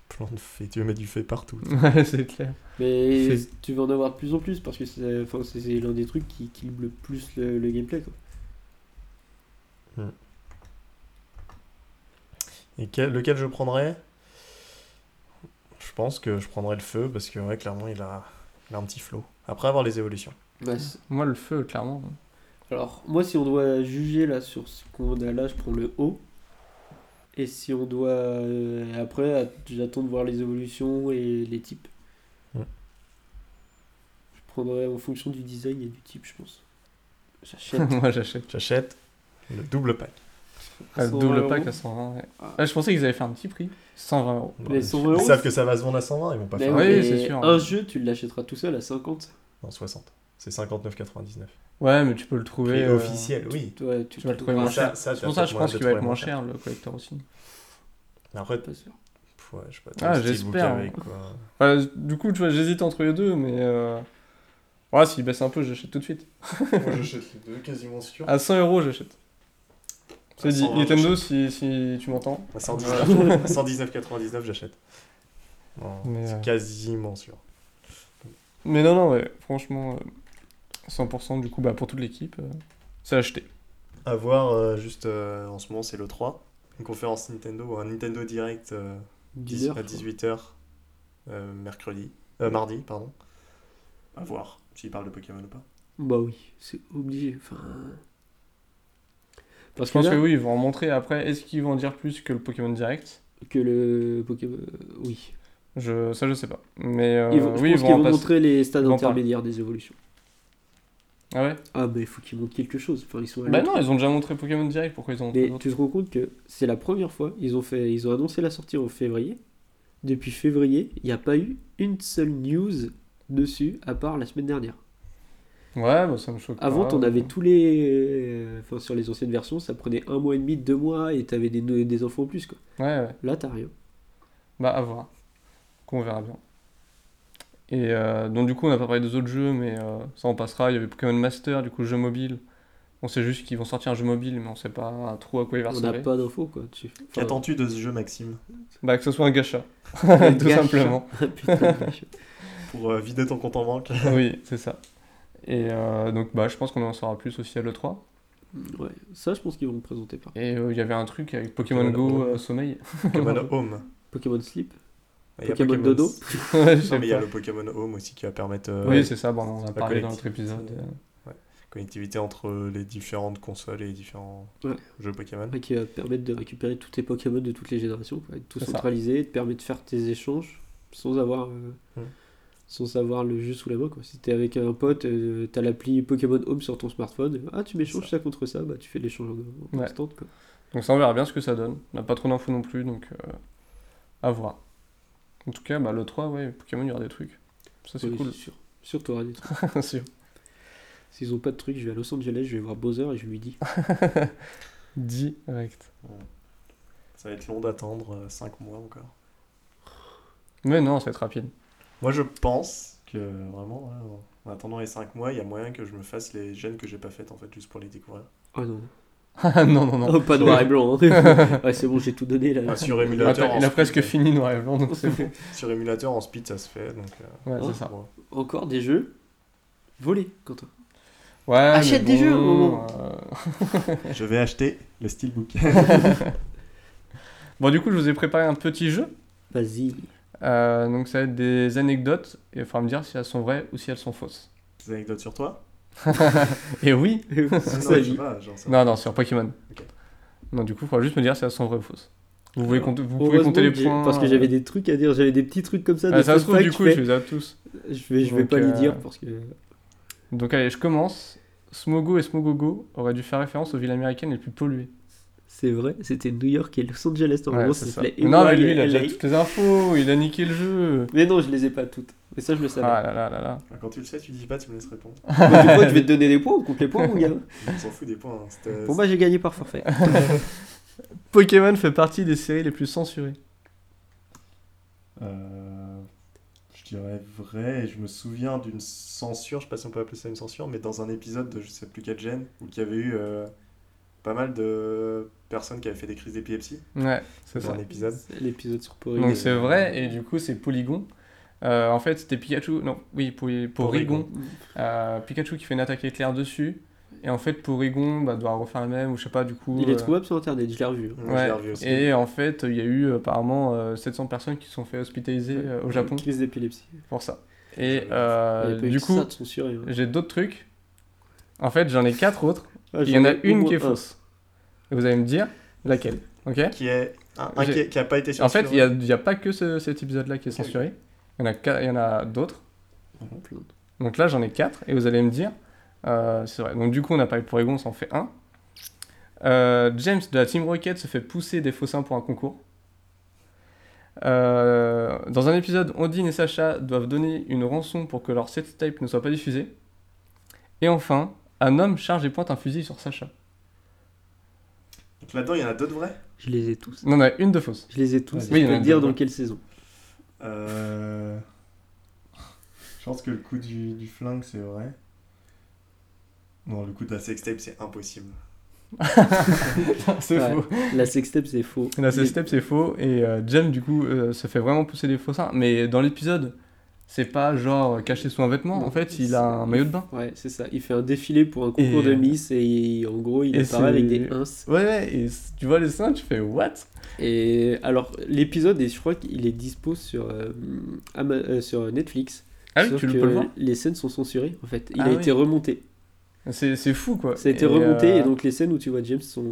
S4: Plan de fée, tu veux mettre du fée partout.
S3: Ouais, c'est clair.
S1: Mais
S3: Fait-
S1: tu vas en avoir de plus en plus parce que c'est enfin, c'est- c'est l'un des trucs qui équilibre le plus le, le gameplay. Quoi.
S4: Et quel- lequel je prendrais? Je pense que je prendrais le feu parce que ouais, clairement il a, il a un petit flow. Après avoir les évolutions.
S1: Bah,
S3: Moi, le feu, clairement.
S1: alors, moi, si on doit juger là sur ce qu'on a là, je prends le haut. Et si on doit. euh, après, att- j'attends de voir les évolutions et les types.
S4: Ouais.
S1: Je prendrais en fonction du design et du type, je pense. J'achète.
S3: Moi, j'achète.
S4: J'achète le double pack.
S3: Ah, le
S1: 120
S3: double
S1: euros.
S3: pack à 120. ouais.
S1: Ah.
S3: Ouais, je pensais qu'ils avaient fait un petit prix. 120 euros.
S1: Mais
S4: Ils
S1: 120 euros,
S4: savent que ça va se vendre à 120, ils vont pas
S1: Mais
S4: faire
S3: oui,
S1: mais
S3: c'est sûr.
S1: Un jeu, tu l'achèteras tout seul à 50.
S4: non, 60. C'est 59,99.
S3: Ouais, mais tu peux le trouver.
S4: Prix
S3: euh,
S4: officiel, oui.
S1: Ouais, tu,
S3: Tu vas le trouver
S4: Ah,
S3: moins cher.
S4: ça,
S3: C'est pour ça, je pense qu'il va être moins cher, le collector aussi.
S4: Après,
S1: Pas sûr.
S4: ouais, je sais pas.
S3: Ah, j'espère.
S4: avec, quoi.
S3: Enfin, du coup, tu vois, j'hésite entre les deux, mais. Euh... Ouais, s'il baisse un peu, j'achète tout de suite.
S4: Moi, j'achète les deux, quasiment sûr.
S3: À 100 euros, j'achète. C'est
S4: À
S3: dit,
S4: 120,
S3: Nintendo, si, si tu m'entends.
S4: À 119 119,99, j'achète. C'est
S3: euh,
S4: quasiment sûr.
S3: Mais non, non, ouais, franchement, euh, 100% du coup, bah, pour toute l'équipe, euh, c'est acheté.
S4: À voir, euh, juste euh, en ce moment, c'est le 3. Une conférence Nintendo, un Nintendo Direct euh,
S1: 10
S4: 10
S1: heures,
S4: à
S1: quoi.
S4: 18h, mercredi. Euh, mardi, pardon. À voir s'il parle de Pokémon ou pas.
S1: Bah oui, c'est obligé. Enfin. Parce
S3: Je pense
S1: que,
S3: que
S1: là,
S3: oui, ils vont en montrer après. Est-ce qu'ils vont en dire plus que le Pokémon Direct?
S1: Que le Pokémon. Oui.
S3: je, Ça, je sais pas. Mais euh,
S1: Ils vont, je
S3: oui, ils
S1: pense
S3: vont,
S1: montrer les stades intermédiaires des évolutions.
S3: Ah ouais?
S1: Ah, bah il faut qu'ils montrent quelque chose. Enfin, ils sont
S3: Bah non, ils ont déjà montré Pokémon Direct, pourquoi ils ont
S1: Mais tu te rends compte que c'est la première fois, ils ont, fait, ils ont annoncé la sortie en février. Depuis février, il n'y a pas eu une seule news dessus, à part la semaine dernière.
S3: Ouais, bah ça me choque
S1: Avant, t'en avais tous les. Enfin, sur les anciennes versions, ça prenait un mois et demi, deux mois, et t'avais des, des infos en plus, quoi.
S3: Ouais, ouais.
S1: Là, t'as rien.
S3: Bah, à voir. Qu'on verra bien. Et euh, donc, du coup, on n'a pas parlé des autres jeux, mais euh, ça, on passera. Il y avait Pokémon Master, du coup, jeu mobile. On sait juste qu'ils vont sortir un jeu mobile, mais on sait pas trop à quoi il va
S1: On n'a
S3: ressembler.
S1: pas d'infos, quoi. dessus. Enfin,
S4: Qu'attends-tu de ce jeu, Maxime?
S3: Bah, que ce soit un gacha.
S1: un
S3: tout
S1: gacha.
S3: simplement.
S1: Putain, gacha.
S4: Pour euh, vider ton compte en banque
S3: oui, c'est ça. Et euh, donc, bah, je pense qu'on en saura plus aussi à l'E3.
S1: ouais, ça, je pense qu'ils vont me présenter par.
S3: Et euh, il y avait un truc avec Pokémon
S4: Pokémon
S3: Go
S4: Home.
S3: euh, Sommeil.
S4: Pokémon Home.
S1: Pokémon Sleep.
S4: Il y a
S1: Pokémon Dodo.
S3: Ouais, je sais
S4: Non, mais il y a le Pokémon Home aussi qui va permettre euh,
S3: Oui, c'est ça, bon, on en a parlé dans notre épisode. euh.
S4: connectivité entre les différentes consoles et les différents
S1: Ouais.
S4: jeux Pokémon.
S1: Ouais, qui va te permettre de récupérer tous tes Pokémon de toutes les générations, quoi, tout centraliser, te permet de faire tes échanges sans avoir, euh,
S4: Mm.
S1: Sans avoir le jeu sous la main. Quoi. Si t'es avec un pote, euh, t'as l'appli Pokémon Home sur ton smartphone, ah tu m'échanges ça. contre ça, bah tu fais l'échange en, en
S3: Ouais.
S1: instant. Quoi.
S3: Donc ça, on verra bien ce que ça donne. On n'a pas trop d'infos non plus, donc euh, à voir. En tout cas, bah, le 3, ouais, Pokémon, il y aura des trucs. Ça, c'est
S1: Oui,
S3: cool.
S1: c'est sûr. Sûr, t'auras des trucs.
S3: Sûr.
S1: S'ils ont pas de trucs, je vais à Los Angeles, je vais voir Bowser et je lui dis.
S3: Direct.
S4: Ça va être long d'attendre 5 mois encore.
S3: Mais non, ça va être rapide.
S4: Moi, je pense que vraiment, ouais, en attendant les 5 mois, il y a moyen que je me fasse les gènes que j'ai pas faites en fait, juste pour les découvrir.
S1: Oh non.
S3: Ah non, non, non.
S1: Oh, pas noir et blanc. hein. ouais, c'est bon, j'ai tout donné là.
S4: Ah, sur émulateur,
S3: Attends,
S4: en
S3: il a
S4: speed,
S3: presque fini noir et blanc, donc c'est bon.
S4: Sur émulateur en speed, ça se fait. Donc, euh,
S3: Ouais,
S1: Oh.
S3: c'est ça.
S4: bon.
S1: Encore des jeux volés, Quentin.
S3: Ouais,
S1: Achète des jeux, au moment.
S3: euh,
S4: Je vais acheter le steelbook.
S3: Bon, du coup, je vous ai préparé un petit jeu.
S1: Vas-y.
S3: Euh, donc, ça va être des anecdotes. Et il faudra me dire si elles sont vraies ou si elles sont fausses.
S4: Des anecdotes sur toi
S3: Et oui
S4: Ah, non, pas, genre.
S3: Non, non, sur Pokémon.
S4: Ok.
S3: Non, du coup, il faudra juste me dire si elles sont vraies ou fausses. Vous, pouvez compter, vous pouvez
S1: Heureusement
S3: compter les points.
S1: Parce que j'avais des trucs à dire, j'avais des petits trucs comme ça.
S3: Ah,
S1: des
S3: ça se trouve, du coup,
S1: je fais-
S3: les as tous.
S1: Je vais, je vais
S3: Donc,
S1: pas les
S3: euh,
S1: dire parce que.
S3: Donc, allez, je commence. Smogo et Smogogo auraient dû faire référence aux villes américaines les plus polluées.
S1: C'est vrai, c'était New York et Los Angeles.
S3: Ouais,
S1: Normalement,
S3: c'est
S1: ça
S3: Non, mais lui, il a
S1: LA.
S3: déjà toutes les infos. Il a niqué le jeu.
S1: Mais non, je les ai pas toutes. Mais ça, je le savais.
S3: Ah là là là là.
S4: Quand tu le sais, tu dis pas, tu me laisses répondre.
S1: Que je vais te donner des points On compte les points, mon gars.
S4: On s'en fout des points. hein.
S1: Pour moi, j'ai gagné par forfait.
S3: Pokémon fait partie des séries les plus censurées.
S4: Euh, je dirais vrai, et je me souviens d'une censure, je sais pas si on peut appeler ça une censure, mais dans un épisode de je sais plus quel gène, où il y avait eu euh, pas mal de personnes qui avaient fait des crises d'épilepsie
S3: Ouais, c'est ça.
S4: un épisode.
S1: C'est L'épisode sur Porygon.
S3: Donc c'est vrai, et du coup c'est Polygon. Euh, en fait c'était Pikachu, non, oui, pour, Porygon. Euh, Pikachu qui fait une attaque éclair dessus. Et en fait Porygon bah, doit refaire le même, ou je sais pas du coup.
S1: Il est
S3: euh,
S1: trouvable sur internet, je l'ai revu.
S3: Ouais,
S4: l'ai revu aussi.
S3: et en fait il y a eu euh, apparemment euh, 700 personnes qui se sont fait hospitaliser euh, au Japon
S1: Crise d'épilepsie.
S3: pour ça. Et euh, du coup
S1: hein.
S3: j'ai d'autres trucs. En fait j'en ai quatre autres. Il y en a une qui est fausse. Et vous allez me dire laquelle. Ok
S4: Qui est un, qui, est- qui a pas été
S3: En
S4: censuré.
S3: fait, il n'y a, a pas que ce- cet épisode-là qui est censuré. Il y en a, qua- il y en a d'autres. Donc là, j'en ai 4. Et vous allez me dire, euh, c'est vrai. Donc du coup, on a parlé de Porygon, ça en fait un. Euh, James de la Team Rocket se fait pousser des faux seins pour un concours. Euh, dans un épisode, Ondine et Sacha doivent donner une rançon pour que leur set type ne soit pas diffusé. Et enfin, un homme charge et pointe un fusil sur Sacha.
S4: Donc là-dedans, il y en a d'autres vrais?
S1: Je les ai tous.
S3: On en a une de fausse.
S1: Je les ai tous.
S3: Oui,
S1: je peux te dire
S3: deux,
S1: dans quelle saison.
S4: Euh, Je pense que le coup du, du flingue, c'est vrai. Non, le coup de la sextape, c'est impossible.
S3: c'est
S1: Ouais.
S3: faux.
S1: La sextape, c'est faux.
S3: La step c'est faux et euh, Jem du coup euh, se fait vraiment pousser des faux seins mais dans l'épisode c'est pas genre caché sous un vêtement
S1: Non,
S3: en fait il a un maillot de bain
S1: Ouais, c'est ça. Il fait un défilé pour un concours
S3: Et-
S1: de Miss et il- en gros, il
S3: et
S1: apparaît avec des ins.
S3: ouais ouais et tu vois les seins tu fais what?
S1: Et alors, l'épisode, est- je crois qu'il est dispo sur, euh, Ama- euh, sur Netflix.
S3: ah oui tu le
S1: que
S3: peux le voir
S1: Les scènes sont censurées, en fait. Il
S3: Ah
S1: a
S3: oui.
S1: été remonté.
S3: C'est fou quoi
S1: Ça a été
S3: et,
S1: remonté
S3: euh,
S1: et donc les scènes où tu vois James sont...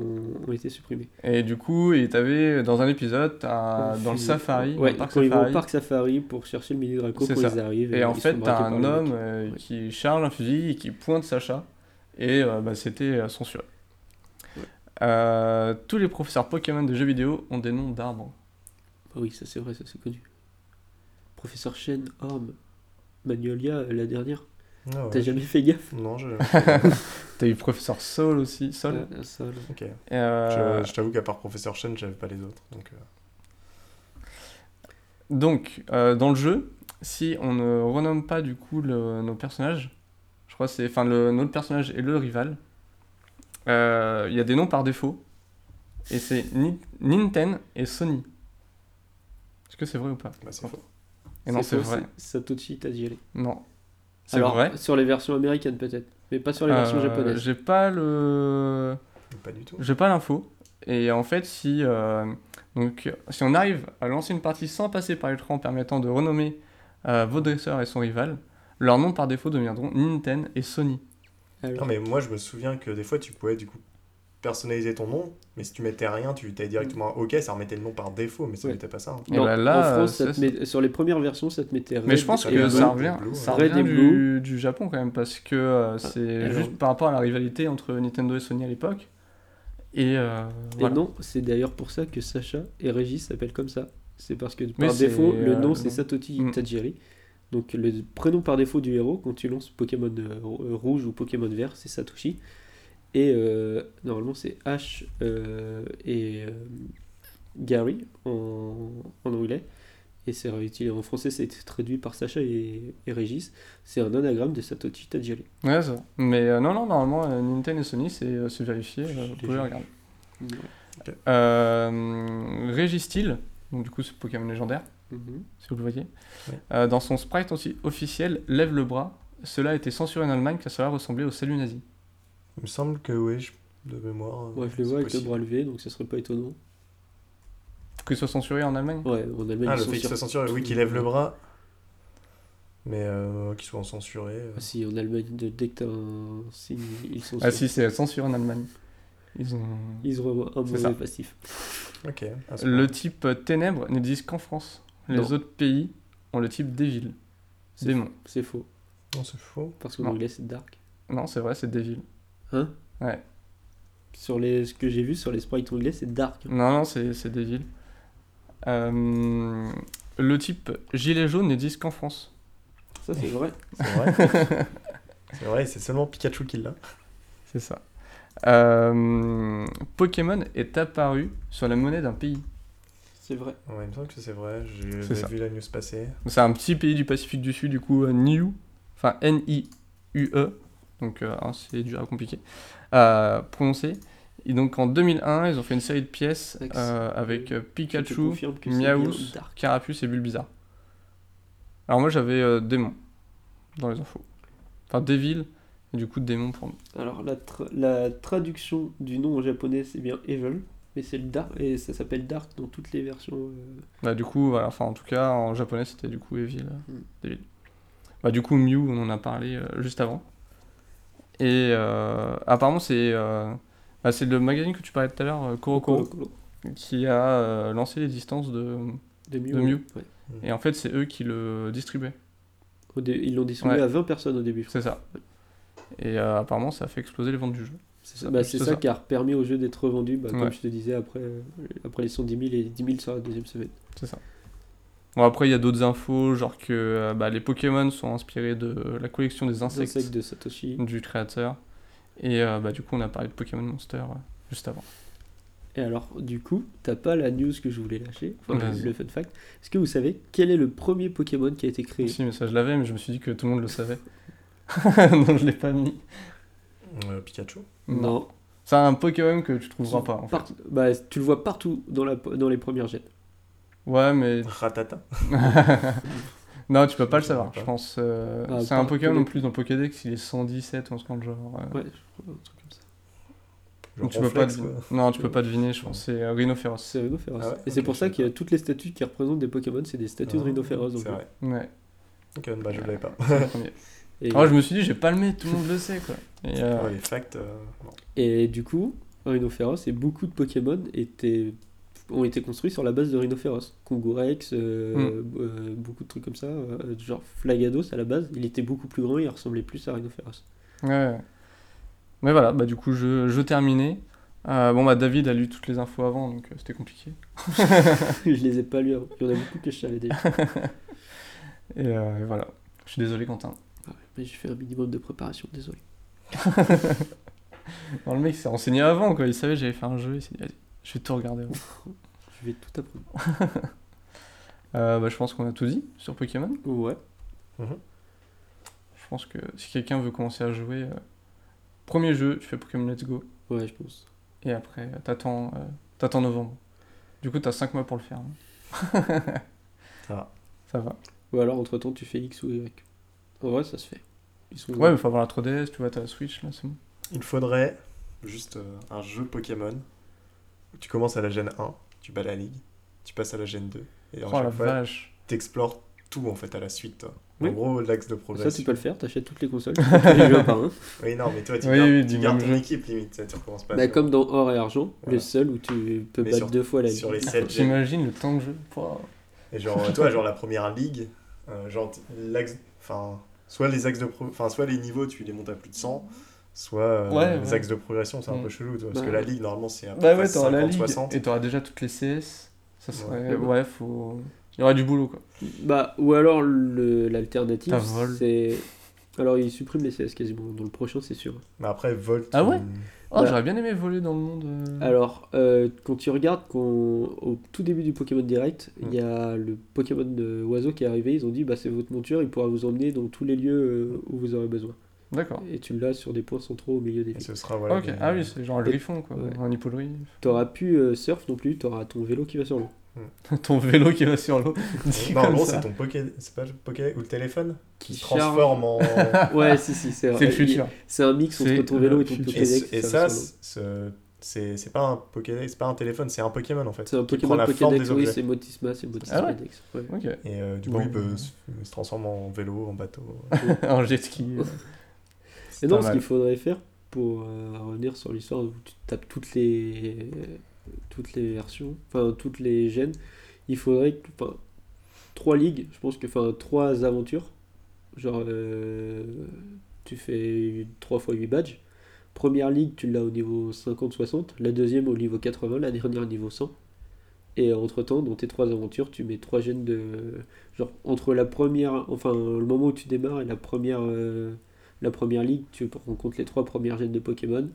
S1: ont été supprimées.
S3: et du coup et t'avais dans un épisode dans le safari dans
S1: Ouais,
S3: le parc
S1: quand ils vont
S3: safari
S1: au parc safari pour chercher le mini draco, quand
S3: ça.
S1: ils arrivent.
S3: et en fait t'as un homme euh,
S1: Ouais.
S3: qui charge un fusil et qui pointe Sacha et euh, bah, c'était euh, censuré
S1: Ouais.
S3: Euh, tous les professeurs Pokémon de jeux vidéo ont des noms d'arbres
S1: Ah oui, ça c'est vrai, ça c'est connu. Professeur Shen, Orm, Magnolia, euh, la dernière.
S4: Ah ouais.
S1: T'as jamais fait gaffe
S4: Non, je.
S3: T'as eu professeur Sol aussi, Sol.
S1: Ouais, Ah, ça, là.
S4: Ok.
S3: Euh,
S4: Je, je t'avoue qu'à part Professeur Chen, j'avais pas les autres. Donc, euh,
S3: Donc, euh, dans le jeu, si on ne renomme pas du coup le- nos personnages, je crois que c'est, enfin, le, notre personnage et le rival, euh, il y a des noms par défaut, et c'est Ni- Ninten et Sony. Est-ce que c'est vrai ou pas?
S4: Bah, c'est faux.
S3: Et non, c'est vrai.
S1: Satoshi Tajiri.
S3: Non. C'est
S1: Alors,
S3: vrai.
S1: sur les versions américaines peut-être, mais pas sur les versions
S3: Euh,
S1: japonaises.
S3: J'ai pas le.
S4: Pas du tout.
S3: J'ai pas l'info. Et en fait, si, euh, donc, si on arrive à lancer une partie sans passer par l'écran permettant de renommer euh, vos dresseurs et son rival, leurs noms par défaut deviendront Ninten et Sony.
S1: Alors,
S4: Non, mais moi, je me souviens que des fois, tu pouvais du coup personnaliser ton nom, mais si tu mettais rien, tu t'avais directement OK, ça remettait le nom par défaut, mais ça
S1: Ouais.
S4: n'était pas ça. hein.
S3: Et
S1: non,
S3: bah là,
S1: en France, ça
S3: euh,
S1: te
S3: ça,
S1: met- sur les premières versions, ça te mettait
S3: Mais
S1: Red
S3: je pense que
S1: Blue.
S3: ça revient,
S4: Blue,
S3: ça.
S1: Red
S3: revient du, du Japon quand même, parce que euh, c'est
S1: alors-
S3: juste par rapport à la rivalité entre Nintendo et Sony à l'époque. Et, euh,
S1: Et
S3: voilà.
S1: non, c'est d'ailleurs pour ça que Sacha et Régis s'appellent comme ça. C'est parce que
S3: Mais
S1: par
S3: c'est,
S1: défaut, le
S3: euh,
S1: nom c'est
S3: nom.
S1: Satoshi
S3: Mm.
S1: Tajiri. Donc le prénom par défaut du héros, quand tu lances Pokémon euh, rouge ou Pokémon vert, c'est Satoshi. Et euh, normalement, c'est Ash euh, et euh, Gary en, en anglais. Et c'est réutilisé en français, c'est traduit par Sacha et, et Régis. C'est un anagramme de Satoshi Tajiri.
S3: Ouais, ça. Mais non, non, normalement, Nintendo et Sony, c'est vérifié, vous pouvez Régis Steel, donc du coup, c'est Pokémon légendaire,
S1: Mhm.
S3: si vous le voyez.
S4: Ouais.
S3: Dans son sprite aussi officiel, lève le bras. Cela a été censuré en Allemagne car cela ressemblait au salut nazi.
S4: Il me semble que oui, je- de mémoire. euh,
S1: Ouais, je le vois avec le bras levé, donc ça serait pas étonnant.
S3: Qu'il soit censuré en Allemagne
S1: Ouais, en Allemagne,
S4: Ah, le fait qu'il soit censuré, oui, qu'il lève le bras. Mais euh, qu'il soit censuré. euh,
S1: Ah, si, en Allemagne, de- dès que t'as un signe, ils sont
S3: Ah si, c'est censuré en Allemagne. Ils ont...
S1: Ils ont un
S3: C'est
S1: mauvais passif.
S4: Ok. ce
S3: Le type ténèbres n'existe qu'en France. Les
S1: Non.
S3: autres pays ont le type Devil.
S1: C'est
S3: Démon.
S1: C'est faux.
S4: Non, c'est faux.
S1: Parce qu'en anglais, c'est dark.
S3: Non, c'est vrai, c'est Devil.
S1: Hein
S3: Ouais.
S1: Sur les, ce que j'ai vu sur les sprites anglais, c'est dark.
S3: Non, non, c'est c'est Devil. Euh, le type gilet jaune n'existe qu'en France.
S1: Ça, c'est vrai.
S4: C'est vrai. c'est vrai, c'est seulement Pikachu qui l'a.
S3: C'est ça. Euh, Pokémon est apparu sur la monnaie d'un pays.
S1: C'est vrai.
S4: Ouais, il me semble que c'est vrai. J'ai vu la news passer.
S3: C'est un petit pays du Pacifique du Sud, du coup, euh, Niue, enfin N-I-U-E, donc euh, hein, c'est dur à compliquer à prononcer. Et donc en 2001, ils ont fait une série de pièces
S1: Avec-
S3: euh, avec euh, Pikachu,
S1: dark.
S3: Carapuce et Bulbizarre. Alors moi j'avais euh, Démon dans les infos. Enfin Devil, et du coup Démon pour moi.
S1: Alors, la, tra- la traduction du nom en japonais, c'est bien Evil. Mais c'est le dark. Et ça s'appelle dark dans toutes les versions. euh,
S3: Bah du coup, voilà, enfin en tout cas en japonais c'était du coup Evil, euh,
S1: Mm.
S3: Devil. Bah du coup Mew, on en a parlé euh, juste avant. Et euh, apparemment c'est euh, bah, c'est le magazine que tu parlais tout à l'heure, euh,
S1: Colo Colo.
S3: qui a euh, lancé l'existence de...
S1: De Mew.
S3: De Mew.
S1: ouais.
S3: Et en fait c'est eux qui le distribuaient,
S1: Ils l'ont distribué
S3: Ouais.
S1: à 20 personnes au début. je crois.
S3: c'est ça. Et euh, apparemment ça a fait exploser les ventes du jeu.
S1: C'est ça, bah, ça
S3: ça.
S1: qui a permis au jeu d'être revendu, bah, comme
S3: Ouais.
S1: je te disais, après, euh, après les 110 000 et 10 000 sur la deuxième semaine.
S3: C'est ça. Bon, après, il y a d'autres infos, genre que euh, bah, les Pokémon sont inspirés de la collection des insectes,
S1: Insectes de Satoshi.
S3: du créateur. Et euh, bah, du coup, on a parlé de Pokémon Monster euh, juste avant.
S1: Et alors, du coup, t'as pas la news que je voulais lâcher, enfin le fun fact. Est-ce que vous savez quel est le premier Pokémon qui a été créé?
S3: Si, mais ça, je l'avais, mais je me suis dit que tout le monde le savait. Donc, je l'ai pas mis.
S4: Euh, Pikachu.
S3: C'est un Pokémon que tu trouveras pas, en fait.
S1: Part- bah, tu le vois partout dans, la, dans les premières gènes.
S3: Ouais, mais...
S4: Ratata.
S3: non, tu peux pas le savoir,
S4: pas.
S3: je pense. euh,
S1: Ah,
S3: c'est un Pokémon en plus dans Pokédex, il est 117 ou le genre. euh.
S1: Ouais, je crois, un truc comme ça.
S4: Genre
S3: Donc, tu peux pas
S4: quoi.
S3: Non, tu peux pas deviner, je pense. C'est euh, Rhinophéros.
S1: C'est Rhinophéros.
S4: Ah ouais,
S1: Et c'est pour ça qu'il y a toutes les statues qui représentent des Pokémon, c'est des statues de
S4: Ah,
S1: Rhinophéros.
S4: C'est
S1: donc,
S4: vrai.
S3: Ouais.
S4: Ok, bah je l'avais pas.
S1: Et,
S3: Alors, je me suis dit, je vais pas le mettre, tout le monde le sait, quoi. Et, euh,
S4: Ouais, les facts. euh, non.
S1: et du coup, Rhinophéros et beaucoup de Pokémon étaient, ont été construits sur la base de Rhinophéros. Kongorex, euh,
S3: Hmm.
S1: euh, beaucoup de trucs comme ça. euh, genre Flagados à la base, il était beaucoup plus grand, il ressemblait plus à Rhinophéros.
S3: Ouais. Mais voilà, bah du coup, je, je terminais. Euh, bon, bah David a lu toutes les infos avant, donc c'était compliqué.
S1: je les ai pas lus avant. Il y en a beaucoup que je savais déjà.
S3: Et voilà. Je suis désolé, Quentin.
S1: Ouais, mais j'ai fait un minimum de préparation, désolé.
S3: Non, le mec s'est renseigné avant, quoi. Il savait que j'avais fait un jeu, il s'est dit, vas-y, je vais tout regarder.
S1: Je vais tout apprendre.
S3: Euh, bah, je pense qu'on a tout dit sur Pokémon.
S1: Ouais.
S3: Je pense que si quelqu'un veut commencer à jouer, euh, premier jeu, tu fais Pokémon Let's Go.
S1: Ouais, je pense.
S3: Et après, euh, t'attends, euh, t'attends novembre. Du coup, t'as 5 mois pour le faire. hein.
S4: Ça va.
S3: Ça va.
S1: Ou alors, entre temps, tu fais X ou Y. En vrai, ça se fait. Ils sont
S3: Ouais, mais faut avoir la 3DS, tu vois, t'as la Switch, là, c'est bon.
S4: Il faudrait juste euh, un jeu Pokémon tu commences à la gène 1, tu bats la ligue, tu passes à la gène 2, et en
S3: Oh la
S4: chaque fois, t'explores tout en fait à la suite. toi.
S1: Oui.
S4: En gros, l'axe de
S1: Ça,
S4: progression.
S1: tu peux le faire, t'achètes toutes les consoles, tu tous les jeux un par un.
S4: Oui, non, mais toi, tu
S3: Oui,
S4: gardes,
S3: oui,
S4: tu gardes ton équipe limite, ça, tu recommences pas.
S1: Bah, comme dans Or et Argent, le seul où tu peux
S4: Mais
S1: battre
S4: sur-
S1: deux fois la
S4: sur
S1: ligue.
S4: les 7 gènes.
S3: J'imagine le temps de jeu.
S4: Et genre, toi, genre la première ligue, euh, genre l'axe, enfin, soit les axes de, pro- enfin, soit les niveaux, tu les montes à plus de 100, soit euh,
S3: Ouais,
S4: les
S3: ouais.
S4: axes de progression, c'est un
S3: Mm.
S4: peu chelou, toi, parce
S1: Bah,
S4: que la ligue normalement c'est à peu
S3: Bah ouais, t'auras la
S4: 50,
S3: ligue
S4: 60.
S3: et t'auras déjà toutes les CS. Ça serait.
S1: Ouais.
S3: Ouais, faut. Il y aura du boulot quoi.
S1: Bah, ou alors le- l'alternative, c'est. Alors, ils suppriment les CS quasiment. Dans le prochain, c'est sûr.
S4: Mais après, Volt.
S3: Ah ouais
S4: euh,
S3: Oh,
S1: Bah.
S3: j'aurais bien aimé voler dans le monde. euh.
S1: Alors, euh, quand tu regardes qu'on- au tout début du Pokémon Direct, il
S3: Mm.
S1: y a le Pokémon de oiseau qui est arrivé. Ils ont dit bah, c'est votre monture, il pourra vous emmener dans tous les lieux euh, où vous aurez besoin.
S3: D'accord.
S1: Et tu l'as sur des points centraux au milieu des
S4: Et
S1: villes.
S4: ce sera, voilà. des-
S3: ah oui, c'est genre un
S1: Et-
S3: griffon, quoi.
S1: ouais.
S3: Un hippodrive.
S1: T'auras plus euh, surf non plus, t'auras ton vélo qui va sur l'eau.
S3: Ton vélo qui va sur l'eau.
S4: Non, en
S3: comme
S4: gros, c'est ton Poké. C'est pas le Poké ou le téléphone
S1: Qui
S4: se transforme en.
S1: Ouais, si, si, c'est vrai.
S3: C'est le futur.
S1: C'est un mix entre ton vélo
S3: le
S1: et ton.
S4: Et,
S1: Pokédex.
S4: et ça, c'est c'est pas un Pokédex, c'est pas un téléphone, c'est un Pokémon en fait.
S1: C'est un
S4: qui
S1: Pokémon
S4: prend la forme
S1: Pokédex,
S4: des
S1: oui,
S4: objets.
S1: c'est Motisma, c'est Motisma
S3: Ah ouais
S1: Dex. Ouais.
S3: Ok.
S4: Et euh, du
S3: Bon.
S4: coup, il, peut se, se transforme en vélo, en bateau.
S3: un jet ski.
S1: Et non, ce qu'il faudrait faire pour euh, revenir sur l'histoire où tu tapes toutes les toutes les versions, enfin toutes les gènes, il faudrait que, enfin, trois ligues, je pense que, enfin trois aventures, genre euh, tu fais 3 fois 8 badges. Première ligue, tu l'as au niveau 50-60, la deuxième au niveau 80, la dernière au niveau 100. Et entre temps, dans tes trois aventures, tu mets trois gènes de. Genre, entre la première. Enfin, le moment où tu démarres et la première. euh, la première ligue, tu rencontres les trois premières gènes de Pokémon.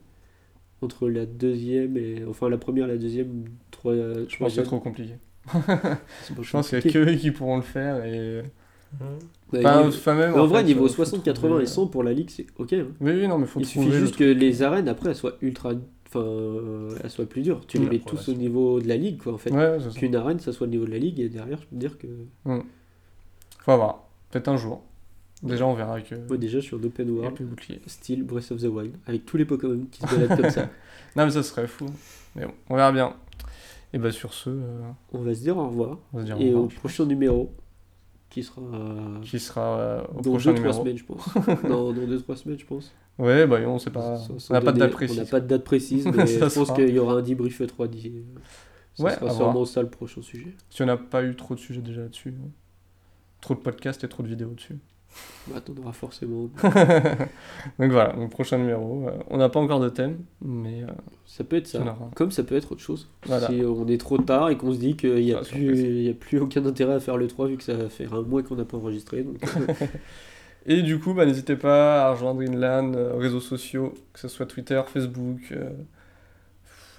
S1: Entre la deuxième et. Enfin, la première et la deuxième, trois.
S3: Je pense que c'est trop compliqué. Je pense qu'il y a que eux qui pourront le faire. Et...
S1: Ouais,
S3: Enfin,
S1: niveau-
S3: enfin, même,
S1: en vrai,
S3: fait,
S1: niveau
S3: faut
S1: 60, 80
S3: trouver,
S1: et 100 pour la ligue, c'est ok. hein.
S3: Oui, oui, non, mais faut
S1: Il suffit
S3: le
S1: juste que les arènes après elles soient ultra. Enfin, euh, elles soient plus dures. Tu les mets tous au niveau de la ligue, quoi, en fait.
S3: Ouais.
S1: Qu'une arène, ça soit le niveau de la ligue, et derrière, je peux te dire que.
S3: Faut voir. Peut-être un jour. Déjà, on verra que.
S1: Moi, déjà, je suis en open
S3: Il y a
S1: world, style Breath of the Wild, avec tous les Pokémon qui se baladent comme ça.
S3: Non, mais ça serait fou. Mais bon, on verra bien. Et bah, sur ce, euh,
S1: On va se dire au revoir.
S3: on va se dire
S1: Et
S3: au
S1: prochain numéro, qui sera.
S3: Qui sera euh, au
S1: dans
S3: prochain
S1: 2-3
S3: numéro.
S1: semaines, je pense. non, dans 2-3 semaines, je pense.
S3: Ouais, bah, on sait pas.
S1: Sans- sans
S3: on n'a pas de
S1: donner-
S3: date précise.
S1: On n'a pas de date précise, mais
S3: Ça
S1: je pense
S3: sera.
S1: qu'il y aura un debrief 3 d'ici. Ça
S3: Ouais,
S1: sera
S3: à
S1: sûrement
S3: voir.
S1: ça le prochain sujet.
S3: Si on n'a pas eu trop de sujets déjà là-dessus. hein. Trop de podcasts et trop de vidéos dessus.
S1: Bah, t'en auras forcément.
S3: Donc voilà, donc prochain numéro. euh, on n'a pas encore de thème, mais euh,
S1: Ça peut être ça.
S3: aura.
S1: Comme ça peut être autre chose.
S3: Voilà.
S1: Si on est trop tard et qu'on se dit qu'il n'y a, plus- y a plus aucun intérêt à faire le 3 vu que ça va faire un mois qu'on n'a pas enregistré. Donc, euh,
S3: Et du coup, bah, n'hésitez pas à rejoindre Inland, réseaux sociaux, que ce soit Twitter, Facebook, euh,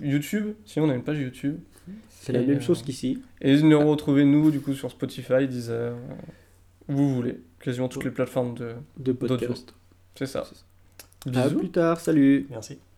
S3: YouTube. Si on a une page YouTube.
S1: c'est la même
S3: euh,
S1: chose qu'ici.
S3: Et nous retrouvez nous du coup sur Spotify, Deezer, euh, où vous voulez, quasiment toutes les plateformes de.
S1: De podcast.
S3: C'est ça.
S1: À
S3: Bisous.
S1: plus tard, salut
S4: Merci.